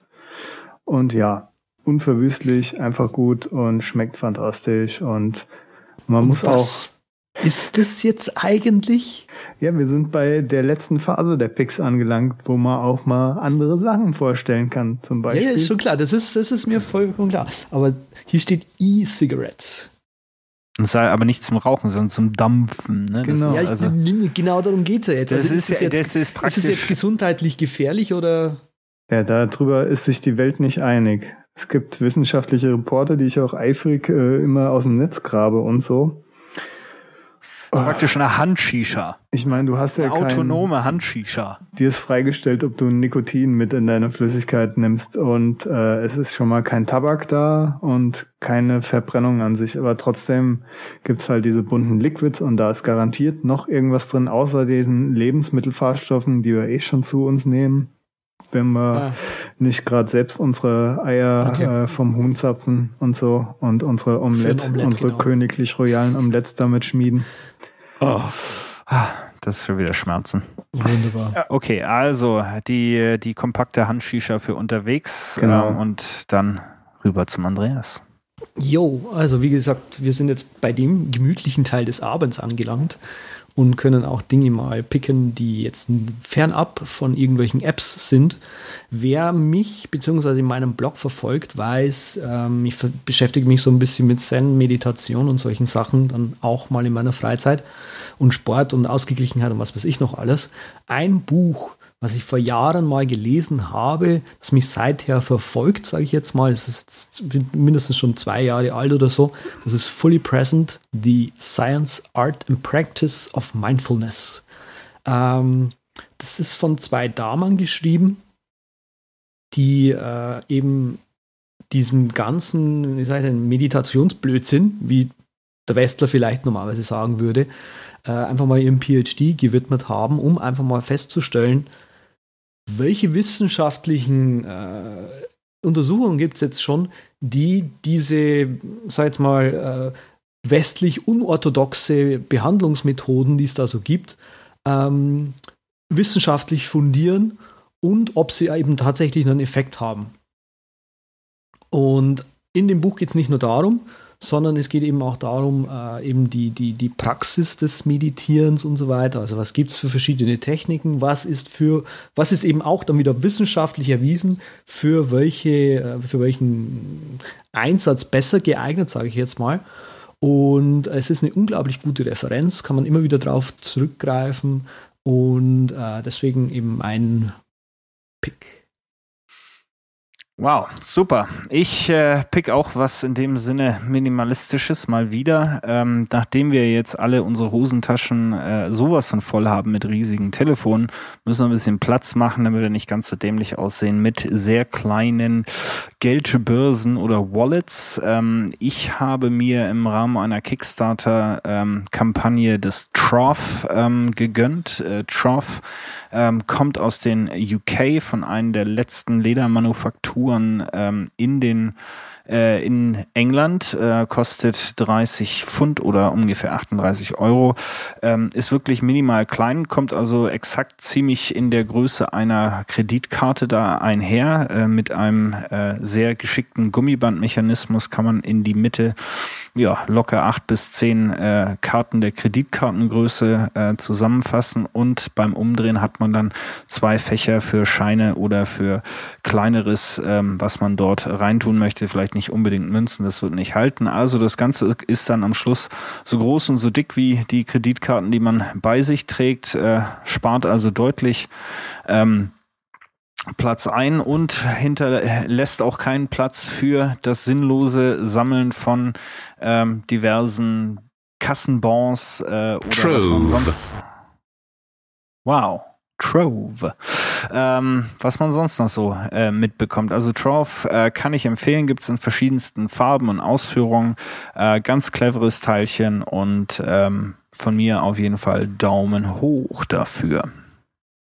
Und ja, unverwüstlich, einfach gut und schmeckt fantastisch und man muss auch Was ist das jetzt eigentlich? ja, wir sind bei der letzten Phase der Picks angelangt, wo man auch mal andere Sachen vorstellen kann. Zum Ja, Beispiel. ja, ist schon klar. Das ist, das ist mir vollkommen klar. Aber hier steht E-Cigarette. Und sei aber nicht zum Rauchen, sondern zum Dampfen. Ne? Das Genau. ist Ja, ich, also, genau darum geht es ja jetzt. Das Also ist ja- jetzt, das ist ist es praktisch- jetzt gesundheitlich gefährlich oder? Ja, darüber ist sich die Welt nicht einig. Es gibt wissenschaftliche Reporte, die ich auch eifrig äh, immer aus dem Netz grabe und so. Ist praktisch eine Handshisha. Ich meine, du hast ja Eine autonome Handshisha. dir ist freigestellt, ob du Nikotin mit in deine Flüssigkeit nimmst und äh, es ist schon mal kein Tabak da und keine Verbrennung an sich, aber trotzdem gibt's halt diese bunten Liquids und da ist garantiert noch irgendwas drin, außer diesen Lebensmittelfarbstoffen, die wir eh schon zu uns nehmen, wenn wir Ah. nicht gerade selbst unsere Eier Okay. äh, vom Huhn zapfen und so und unsere Omelette, Omelette, unsere genau. königlich royalen Omelettes damit schmieden. Das ist schon wieder Schmerzen. Wunderbar. Okay, also die, die kompakte Handshisha für unterwegs Genau. ähm, und dann rüber zum Andreas. Jo, also wie gesagt, wir sind jetzt bei dem gemütlichen Teil des Abends angelangt und können auch Dinge mal picken, die jetzt fernab von irgendwelchen Apps sind. Wer mich bzw. in meinem Blog verfolgt, weiß, ähm, ich beschäftige mich so ein bisschen mit Zen, Meditation und solchen Sachen, dann auch mal in meiner Freizeit und Sport und Ausgeglichenheit und was weiß ich noch alles. Ein Buch, was ich vor Jahren mal gelesen habe, das mich seither verfolgt, sage ich jetzt mal, es ist jetzt mindestens schon zwei Jahre alt oder so. Das ist Fully Present, The Science, Art and Practice of Mindfulness. Ähm, das ist von zwei Damen geschrieben, die äh, eben diesem ganzen, ich denn, Meditationsblödsinn, wie der Westler vielleicht normalerweise sagen würde, äh, einfach mal ihrem PhD gewidmet haben, um einfach mal festzustellen, welche wissenschaftlichen äh, Untersuchungen gibt es jetzt schon, die diese, sag jetzt mal, äh, westlich unorthodoxe Behandlungsmethoden, die es da so gibt, ähm, wissenschaftlich fundieren und ob sie eben tatsächlich einen Effekt haben. Und in dem Buch geht es nicht nur darum, sondern es geht eben auch darum, äh, eben die, die, die Praxis des Meditierens und so weiter. Also was gibt es für verschiedene Techniken, was ist für, was ist eben auch dann wieder wissenschaftlich erwiesen, für welche, äh, für welchen Einsatz besser geeignet, sage ich jetzt mal. Und es ist eine unglaublich gute Referenz, kann man immer wieder drauf zurückgreifen und äh, deswegen eben ein Pick. Wow, super. Ich äh, pick auch was in dem Sinne minimalistisches mal wieder. Ähm, nachdem wir jetzt alle unsere Hosentaschen äh, sowas von voll haben mit riesigen Telefonen, müssen wir ein bisschen Platz machen, damit wir nicht ganz so dämlich aussehen mit sehr kleinen Geldbörsen oder Wallets. Ähm, ich habe mir im Rahmen einer Kickstarter-Kampagne das Trough ähm, gegönnt. Äh, Trough ähm, kommt aus den UK von einer der letzten Ledermanufakturen ähm, in den äh, in England, äh, kostet 30 Pfund oder ungefähr 38 Euro, ähm, ist wirklich minimal klein, kommt also exakt ziemlich in der Größe einer Kreditkarte da einher. Äh, mit einem äh, sehr geschickten Gummibandmechanismus kann man in die Mitte ja, locker acht bis zehn äh, Karten der Kreditkartengröße äh, zusammenfassen. Und beim Umdrehen hat man dann zwei Fächer für Scheine oder für kleineres, ähm, was man dort reintun möchte, vielleicht nicht unbedingt Münzen, das wird nicht halten. Also das Ganze ist dann am Schluss so groß und so dick wie die Kreditkarten, die man bei sich trägt, äh, spart also deutlich. Ähm, Platz ein und hinterlässt auch keinen Platz für das sinnlose Sammeln von ähm, diversen Kassenbons äh, oder was man sonst. Wow. Trove. Ähm, was man sonst noch so äh, mitbekommt. Also Trove äh, kann ich empfehlen, gibt es in verschiedensten Farben und Ausführungen. Äh, ganz cleveres Teilchen und ähm, von mir auf jeden Fall Daumen hoch dafür.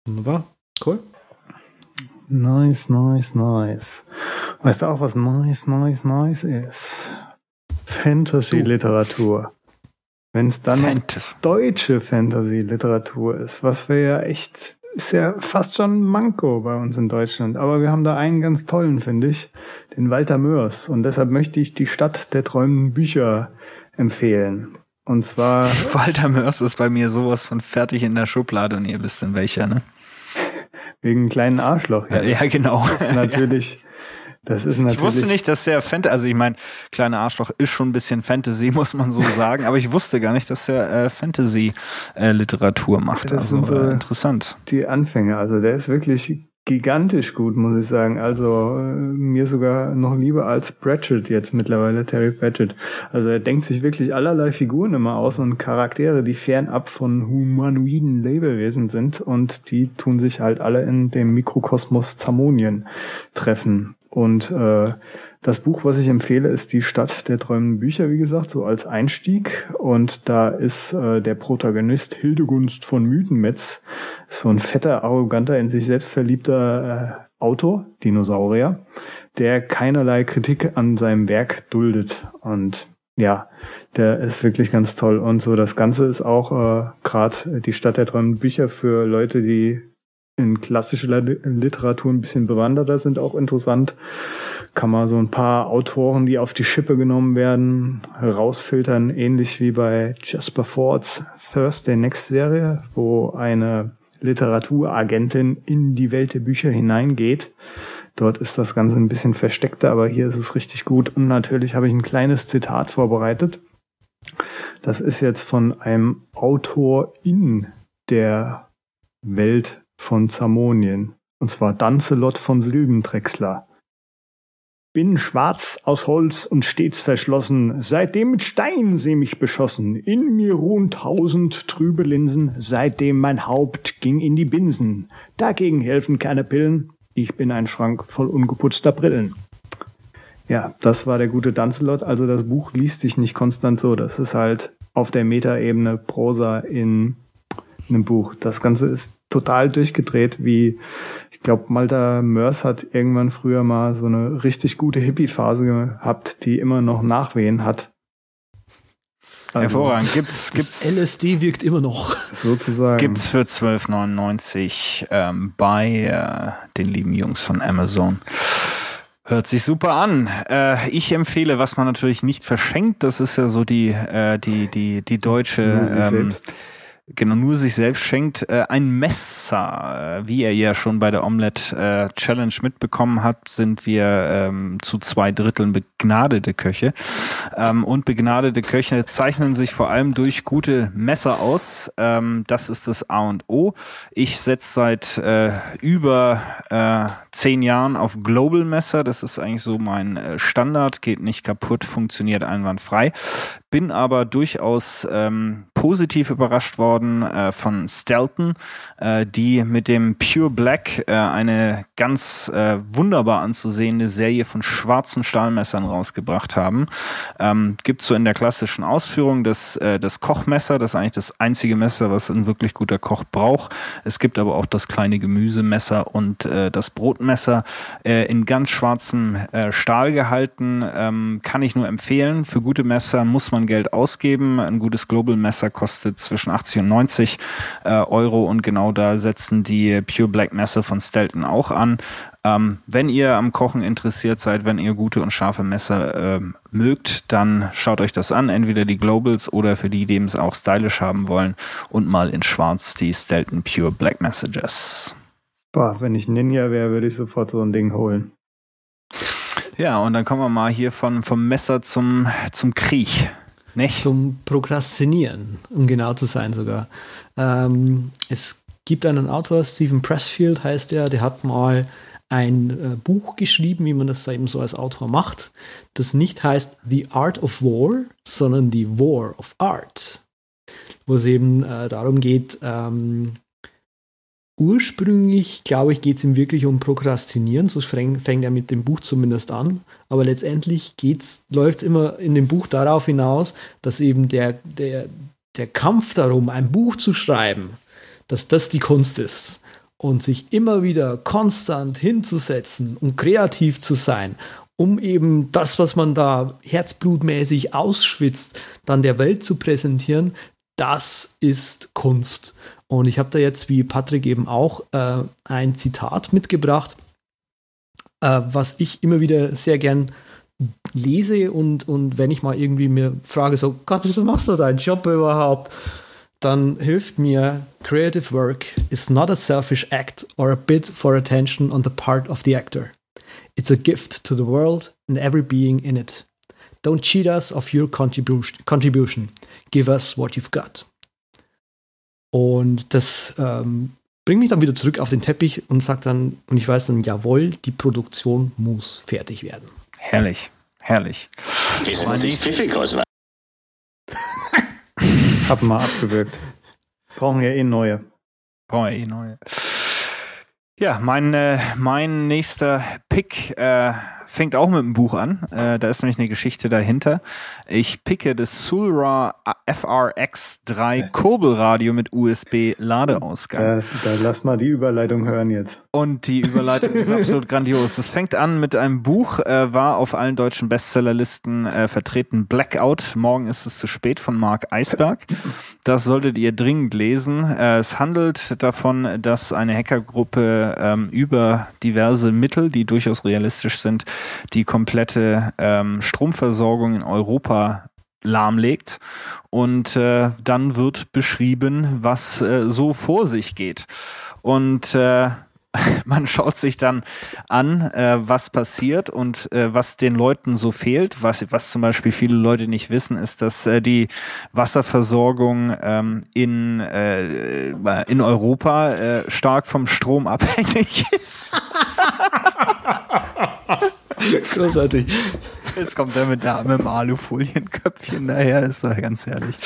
Wunderbar. Cool. Nice, nice, nice. Weißt du auch, was nice, nice, nice ist? Fantasy-Literatur. Wenn es dann Fantasy. deutsche Fantasy-Literatur ist, was wir ja echt, ist ja fast schon Manko bei uns in Deutschland. Aber wir haben da einen ganz tollen, finde ich, den Walter Mörs. Und deshalb möchte ich die Stadt der träumenden Bücher empfehlen. Und zwar Walter Mörs ist bei mir sowas von fertig in der Schublade und ihr wisst in welcher, ne? wegen kleinen Arschloch. Ja, genau. Das ist natürlich, das ist natürlich. Ich wusste nicht, dass der Fantasy, also ich meine, kleiner Arschloch ist schon ein bisschen Fantasy, muss man so sagen, aber ich wusste gar nicht, dass der äh, Fantasy-Literatur macht. Das also sind so- äh, interessant. die Anfänge. Also der ist wirklich gigantisch gut, muss ich sagen. Also äh, mir sogar noch lieber als Pratchett jetzt mittlerweile, Terry Pratchett. Also er denkt sich wirklich allerlei Figuren immer aus und Charaktere, die fernab von humanoiden Lebewesen sind und die tun sich halt alle in dem Mikrokosmos Zamonien treffen. Und äh, das Buch, was ich empfehle, ist Die Stadt der träumenden Bücher, wie gesagt, so als Einstieg. Und da ist äh, der Protagonist Hildegunst von Mythenmetz, so ein fetter, arroganter, in sich selbst verliebter äh, Autor, Dinosaurier, der keinerlei Kritik an seinem Werk duldet. Und ja, der ist wirklich ganz toll. Und so das Ganze ist auch äh, gerade die Stadt der träumenden Bücher für Leute, die in klassischer Literatur ein bisschen bewanderter sind, auch interessant kann man so ein paar Autoren, die auf die Schippe genommen werden, herausfiltern, ähnlich wie bei Jasper Fords Thursday Next Serie, wo eine Literaturagentin in die Welt der Bücher hineingeht. Dort ist das Ganze ein bisschen versteckter, aber hier ist es richtig gut. Und natürlich habe ich ein kleines Zitat vorbereitet. Das ist jetzt von einem Autor in der Welt von Zamonien. Und zwar Dancelot von Silbentrexler. Bin schwarz aus Holz und stets verschlossen, seitdem mit Stein sie mich beschossen, in mir ruhen tausend trübe Linsen, seitdem mein Haupt ging in die Binsen. Dagegen helfen keine Pillen, ich bin ein Schrank voll ungeputzter Brillen. Ja, das war der gute Dancelot. Also das Buch liest sich nicht konstant so. Das ist halt auf der Metaebene Prosa in einem Buch. Das Ganze ist total durchgedreht, wie ich glaube, Malta Mörs hat irgendwann früher mal so eine richtig gute Hippie-Phase gehabt, die immer noch Nachwehen hat. Also, Hervorragend. Gibt's, gibt's. LSD wirkt immer noch. Sozusagen. Gibt's für 12,99 ähm, bei äh, den lieben Jungs von Amazon. Hört sich super an. Äh, ich empfehle, was man natürlich nicht verschenkt, das ist ja so die, äh, die, die, die deutsche. Ähm, selbst genau nur sich selbst schenkt, äh, ein Messer. Äh, wie er ja schon bei der Omelette äh, Challenge mitbekommen hat, sind wir ähm, zu zwei Dritteln begnadete Köche. Ähm, und begnadete Köche zeichnen sich vor allem durch gute Messer aus. Ähm, das ist das A und O. Ich setze seit äh, über äh, zehn Jahren auf Global Messer. Das ist eigentlich so mein äh, Standard, geht nicht kaputt, funktioniert einwandfrei. Bin aber durchaus ähm, positiv überrascht worden äh, von Stelton, äh, die mit dem Pure Black äh, eine ganz äh, wunderbar anzusehende Serie von schwarzen Stahlmessern rausgebracht haben. Ähm, gibt so in der klassischen Ausführung das, äh, das Kochmesser, das ist eigentlich das einzige Messer, was ein wirklich guter Koch braucht. Es gibt aber auch das kleine Gemüsemesser und äh, das Brotmesser in ganz schwarzem Stahl gehalten. Ähm, kann ich nur empfehlen. Für gute Messer muss man Geld ausgeben. Ein gutes Global Messer kostet zwischen 80 und 90 äh, Euro und genau da setzen die Pure Black Messer von Stelton auch an. Ähm, wenn ihr am Kochen interessiert seid, wenn ihr gute und scharfe Messer äh, mögt, dann schaut euch das an. Entweder die Globals oder für die, die es auch stylisch haben wollen und mal in schwarz die Stelton Pure Black Messages. Boah, wenn ich Ninja wäre, würde ich sofort so ein Ding holen. Ja, und dann kommen wir mal hier von, vom Messer zum, zum Krieg. Nicht? Zum Prokrastinieren, um genau zu sein sogar. Ähm, es gibt einen Autor, Stephen Pressfield heißt er, der hat mal ein äh, Buch geschrieben, wie man das eben so als Autor macht, das nicht heißt The Art of War, sondern The War of Art, wo es eben äh, darum geht, ähm, ursprünglich, glaube ich, geht es ihm wirklich um Prokrastinieren, so fängt er mit dem Buch zumindest an, aber letztendlich läuft es immer in dem Buch darauf hinaus, dass eben der, der, der Kampf darum, ein Buch zu schreiben, dass das die Kunst ist und sich immer wieder konstant hinzusetzen und kreativ zu sein, um eben das, was man da herzblutmäßig ausschwitzt, dann der Welt zu präsentieren, das ist Kunst. Und ich habe da jetzt, wie Patrick eben auch, äh, ein Zitat mitgebracht, äh, was ich immer wieder sehr gern lese und, und wenn ich mal irgendwie mir frage, so, Gott, wieso machst du deinen Job überhaupt? dann hilft mir, creative work is not a selfish act or a bid for attention on the part of the actor. It's a gift to the world and every being in it. Don't cheat us of your contribution. Give us what you've got. Und das ähm, bringe mich dann wieder zurück auf den Teppich und sag dann, und ich weiß dann, jawohl, die Produktion muss fertig werden. Herrlich, herrlich. Mein du nicht? Hab mal abgewürgt. Brauchen ja eh neue. Brauchen wir eh neue. Ja, mein, äh, mein nächster Pick äh, fängt auch mit einem Buch an. Äh, da ist nämlich eine Geschichte dahinter. Ich picke das Sulra FRX3 Kurbelradio mit USB-Ladeausgang. Da, da lass mal die Überleitung hören jetzt. Und die Überleitung ist absolut grandios. Es fängt an mit einem Buch, äh, war auf allen deutschen Bestsellerlisten äh, vertreten. Blackout, morgen ist es zu spät von Mark Eisberg. Das solltet ihr dringend lesen. Äh, es handelt davon, dass eine Hackergruppe ähm, über diverse Mittel, die durchaus realistisch sind, die komplette ähm, Stromversorgung in Europa lahmlegt und äh, dann wird beschrieben, was äh, so vor sich geht. Und äh, man schaut sich dann an, äh, was passiert und äh, was den Leuten so fehlt. Was, was zum Beispiel viele Leute nicht wissen, ist, dass äh, die Wasserversorgung ähm, in, äh, in Europa äh, stark vom Strom abhängig ist. Großartig. Jetzt kommt er mit, einer, mit einem Alufolienköpfchen daher, ist doch ganz herrlich.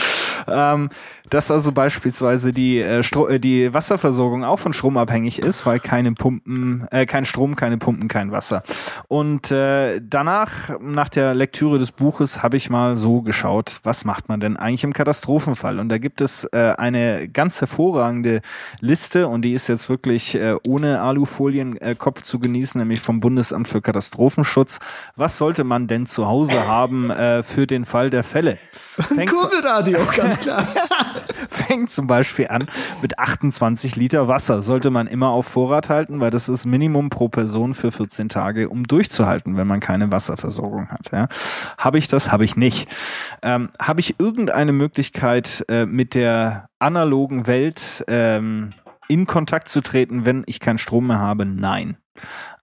Ähm, dass also beispielsweise die, äh, äh, die Wasserversorgung auch von Strom abhängig ist, weil keine Pumpen, äh, kein Strom, keine Pumpen, kein Wasser. Und äh, danach, nach der Lektüre des Buches, habe ich mal so geschaut, was macht man denn eigentlich im Katastrophenfall? Und da gibt es äh, eine ganz hervorragende Liste und die ist jetzt wirklich äh, ohne Alufolienkopf äh, zu genießen, nämlich vom Bundesamt für Katastrophenschutz. Was sollte man denn zu Hause haben äh, für den Fall der Fälle? Kurbelradio, ganz klar. fängt zum Beispiel an mit 28 Liter Wasser. Sollte man immer auf Vorrat halten, weil das ist Minimum pro Person für 14 Tage, um durchzuhalten, wenn man keine Wasserversorgung hat. Ja. Habe ich das? Habe ich nicht. Ähm, Habe ich irgendeine Möglichkeit, äh, mit der analogen Welt ähm, in Kontakt zu treten, wenn ich keinen Strom mehr habe? Nein.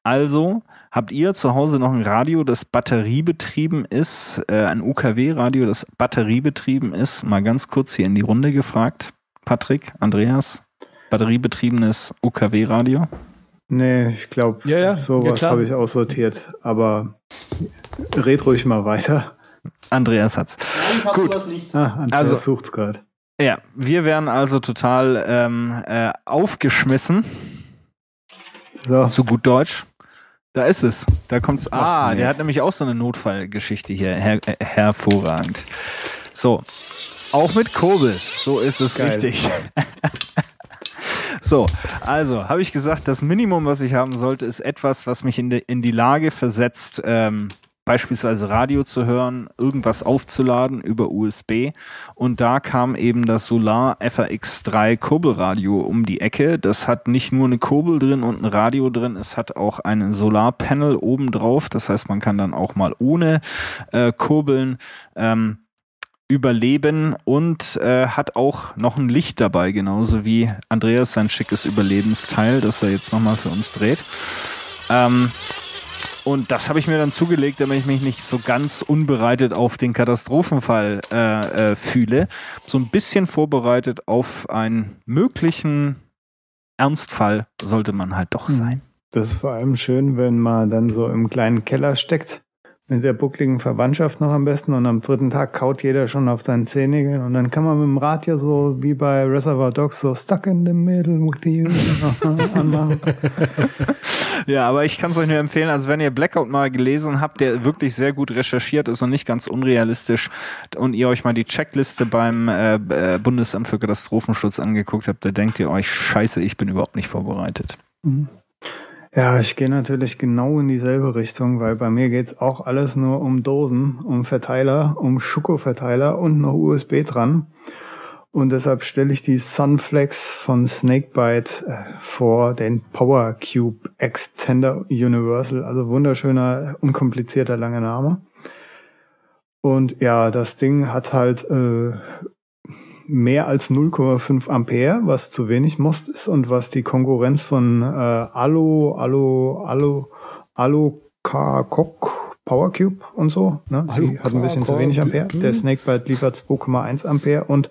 Also habt ihr zu Hause noch ein Radio, das batteriebetrieben ist, äh, ein UKW-Radio, das batteriebetrieben ist? Mal ganz kurz hier in die Runde gefragt. Patrick, Andreas, batteriebetriebenes UKW-Radio? Nee, ich glaube, Ja, ja, ja, sowas klar. habe ich aussortiert. Aber red ruhig mal weiter. Andreas hat's. Gut. Ah, Andreas Also- sucht's gerade. Ja, wir wären also total ähm, äh, aufgeschmissen, So, so gut Deutsch. Da ist es. Da kommt's. Ah, der hat nämlich auch so eine Notfallgeschichte hier. Her äh, hervorragend. So. Auch mit Kurbel. So ist es Geil. richtig. so, also habe ich gesagt, das Minimum, was ich haben sollte, ist etwas, was mich in, de, in die Lage versetzt, ähm, beispielsweise Radio zu hören, irgendwas aufzuladen über USB. Und da kam eben das Solar FRX3 Kurbelradio um die Ecke. Das hat nicht nur eine Kurbel drin und ein Radio drin, es hat auch ein Solarpanel oben drauf. Das heißt, man kann dann auch mal ohne äh, Kurbeln ähm, überleben und äh, hat auch noch ein Licht dabei, genauso wie Andreas sein schickes Überlebensteil, das er jetzt nochmal für uns dreht. Ähm, und das habe ich mir dann zugelegt, damit ich mich nicht so ganz unbereitet auf den Katastrophenfall äh, äh, fühle. So ein bisschen vorbereitet auf einen möglichen Ernstfall sollte man halt doch sein. das ist vor allem schön, wenn man dann so im kleinen Keller steckt. Mit der buckligen Verwandtschaft noch am besten und am dritten Tag kaut jeder schon auf seinen Zehennägeln und dann kann man mit dem Rad ja so wie bei Reservoir Dogs so stuck in the middle with you anmachen. Ja, aber ich kann es euch nur empfehlen, also wenn ihr Blackout mal gelesen habt, der wirklich sehr gut recherchiert ist und nicht ganz unrealistisch und ihr euch mal die Checkliste beim äh, äh, Bundesamt für Katastrophenschutz angeguckt habt, da denkt ihr euch, scheiße, ich bin überhaupt nicht vorbereitet. Ja, ich gehe natürlich genau in dieselbe Richtung, weil bei mir geht's auch alles nur um Dosen, um Verteiler, um Schokoverteiler und noch USB dran. Und deshalb stelle ich die Sunflex von Snakebite äh, vor, den Power Cube Extender Universal. Also wunderschöner, unkomplizierter langer Name. Und ja, das Ding hat halt äh, mehr als 0,5 Ampere, was zu wenig Most ist und was die Konkurrenz von äh, Alu, Alu, Alu, Alu Kok Power Cube und so, ne? die hat ein bisschen zu wenig Ampere. Der Snakebite liefert 2,1 Ampere und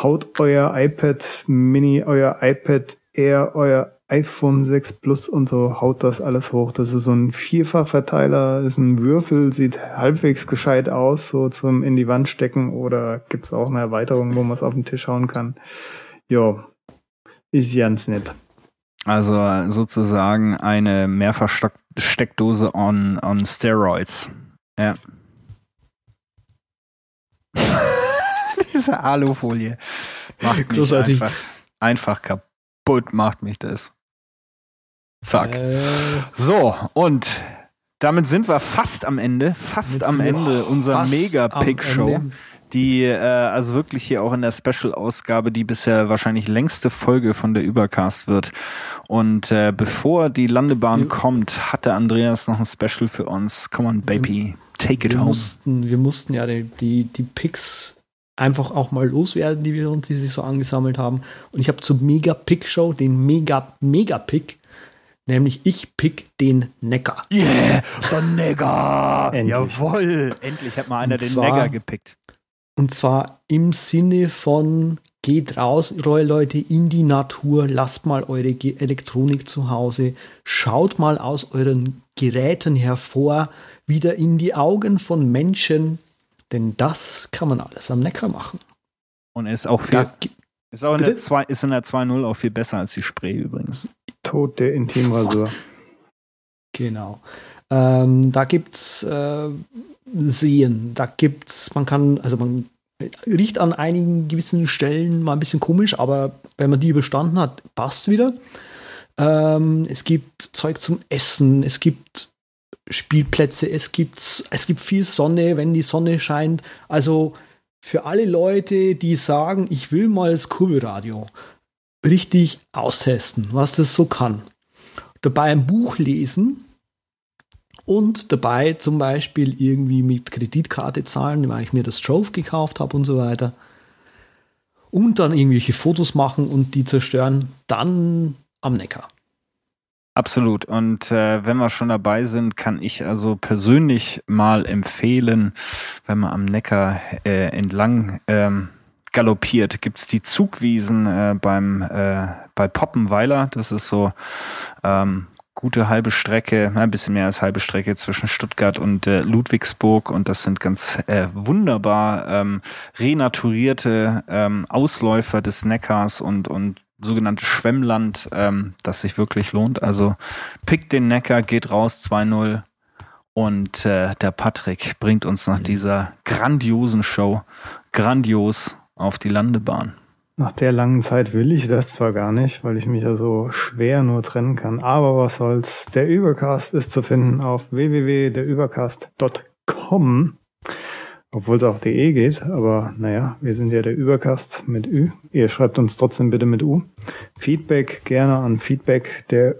haut euer iPad Mini, euer iPad eher euer iPhone 6 Plus und so haut das alles hoch. Das ist so ein Vierfachverteiler, ist ein Würfel, sieht halbwegs gescheit aus, so zum in die Wand stecken oder gibt's auch eine Erweiterung, wo man es auf den Tisch hauen kann. Jo, ist ganz nett. Also äh, sozusagen eine Mehrfachsteckdose on, on Steroids. Ja. Diese Alufolie macht mich einfach, einfach kaputt, macht mich das. Zack. Äh, So, und damit sind wir fast am Ende, fast Jetzt am Ende unserer Mega-Pick-Show, die äh, also wirklich hier auch in der Special-Ausgabe die bisher wahrscheinlich längste Folge von der Übercast wird. Und äh, bevor die Landebahn Wir- kommt, hat der Andreas noch ein Special für uns. Come on, Baby, take it wir, home. mussten, wir mussten ja die, die, die Picks einfach auch mal loswerden, die wir uns, die sich so angesammelt haben. Und ich habe zur Mega-Pick-Show den Mega-Mega-Pick, nämlich ich pick den Neckar. Yeah, der! Endlich. Jawohl! Endlich hat mal einer Und den zwar- Negger gepickt. Und zwar im Sinne von geht raus, Leute, in die Natur, lasst mal eure Ge- Elektronik zu Hause, schaut mal aus euren Geräten hervor, wieder in die Augen von Menschen, denn das kann man alles am Neckar machen. Und ist auch viel, ist auch in der, Bitte? zwei, ist in der 2.0 auch viel besser als die Spray übrigens. Tod der Intimrasur. Genau. Ähm, da gibt's äh, Seen, da gibt's, man kann, also man riecht an einigen gewissen Stellen mal ein bisschen komisch, aber wenn man die überstanden hat, passt wieder. Ähm, es gibt Zeug zum Essen, es gibt Spielplätze, es gibt, es gibt viel Sonne, wenn die Sonne scheint. Also für alle Leute, die sagen, ich will mal das Kurbelradio richtig austesten, was das so kann. Dabei ein Buch lesen und dabei zum Beispiel irgendwie mit Kreditkarte zahlen, weil ich mir das Trove gekauft habe und so weiter. Und dann irgendwelche Fotos machen und die zerstören, dann am Neckar. Absolut. Und äh, wenn wir schon dabei sind, kann ich also persönlich mal empfehlen, wenn man am Neckar äh, entlang ähm, galoppiert, gibt's die Zugwiesen äh, beim äh, bei Poppenweiler. Das ist so ähm, gute halbe Strecke, ein bisschen mehr als halbe Strecke zwischen Stuttgart und äh, Ludwigsburg. Und das sind ganz äh, wunderbar ähm, renaturierte ähm, Ausläufer des Neckars und, und sogenanntes Schwemmland, ähm, das sich wirklich lohnt. Also pickt den Neckar, geht raus 2-0 und äh, der Patrick bringt uns nach dieser grandiosen Show grandios auf die Landebahn. Nach der langen Zeit will ich das zwar gar nicht, weil ich mich ja so schwer nur trennen kann, aber was soll's. Der Übercast ist zu finden auf www.derübercast.com, obwohl es auch de geht, aber naja, wir sind ja der Übercast mit Ü. Ihr schreibt uns trotzdem bitte mit U. Feedback gerne an feedback der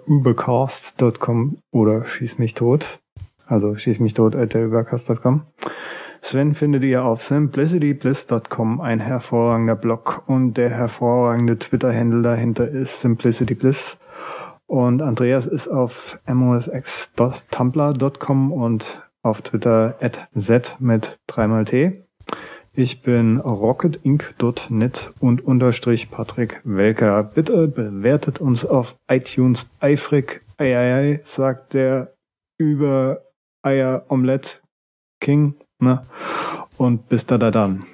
oder schieß mich tot. Also schieß mich tot at der. Sven findet ihr auf simplicitybliss.com, ein hervorragender Blog und der hervorragende Twitter-Handle dahinter ist simplicitybliss. Und Andreas ist auf mosx.tumblr.com und auf Twitter at z mit dreimal T. Ich bin rocketinc.net und unterstrich Patrick Welker. Bitte bewertet uns auf iTunes eifrig. Eieiei, sagt der über Eier Omelette King. Ne? Und bis da da dann.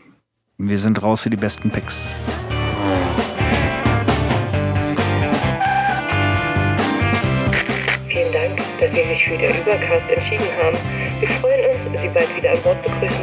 Wir sind raus für die besten Picks. Vielen Dank, dass Sie sich für den Übercast entschieden haben. Wir freuen uns, Sie bald wieder an Bord begrüßen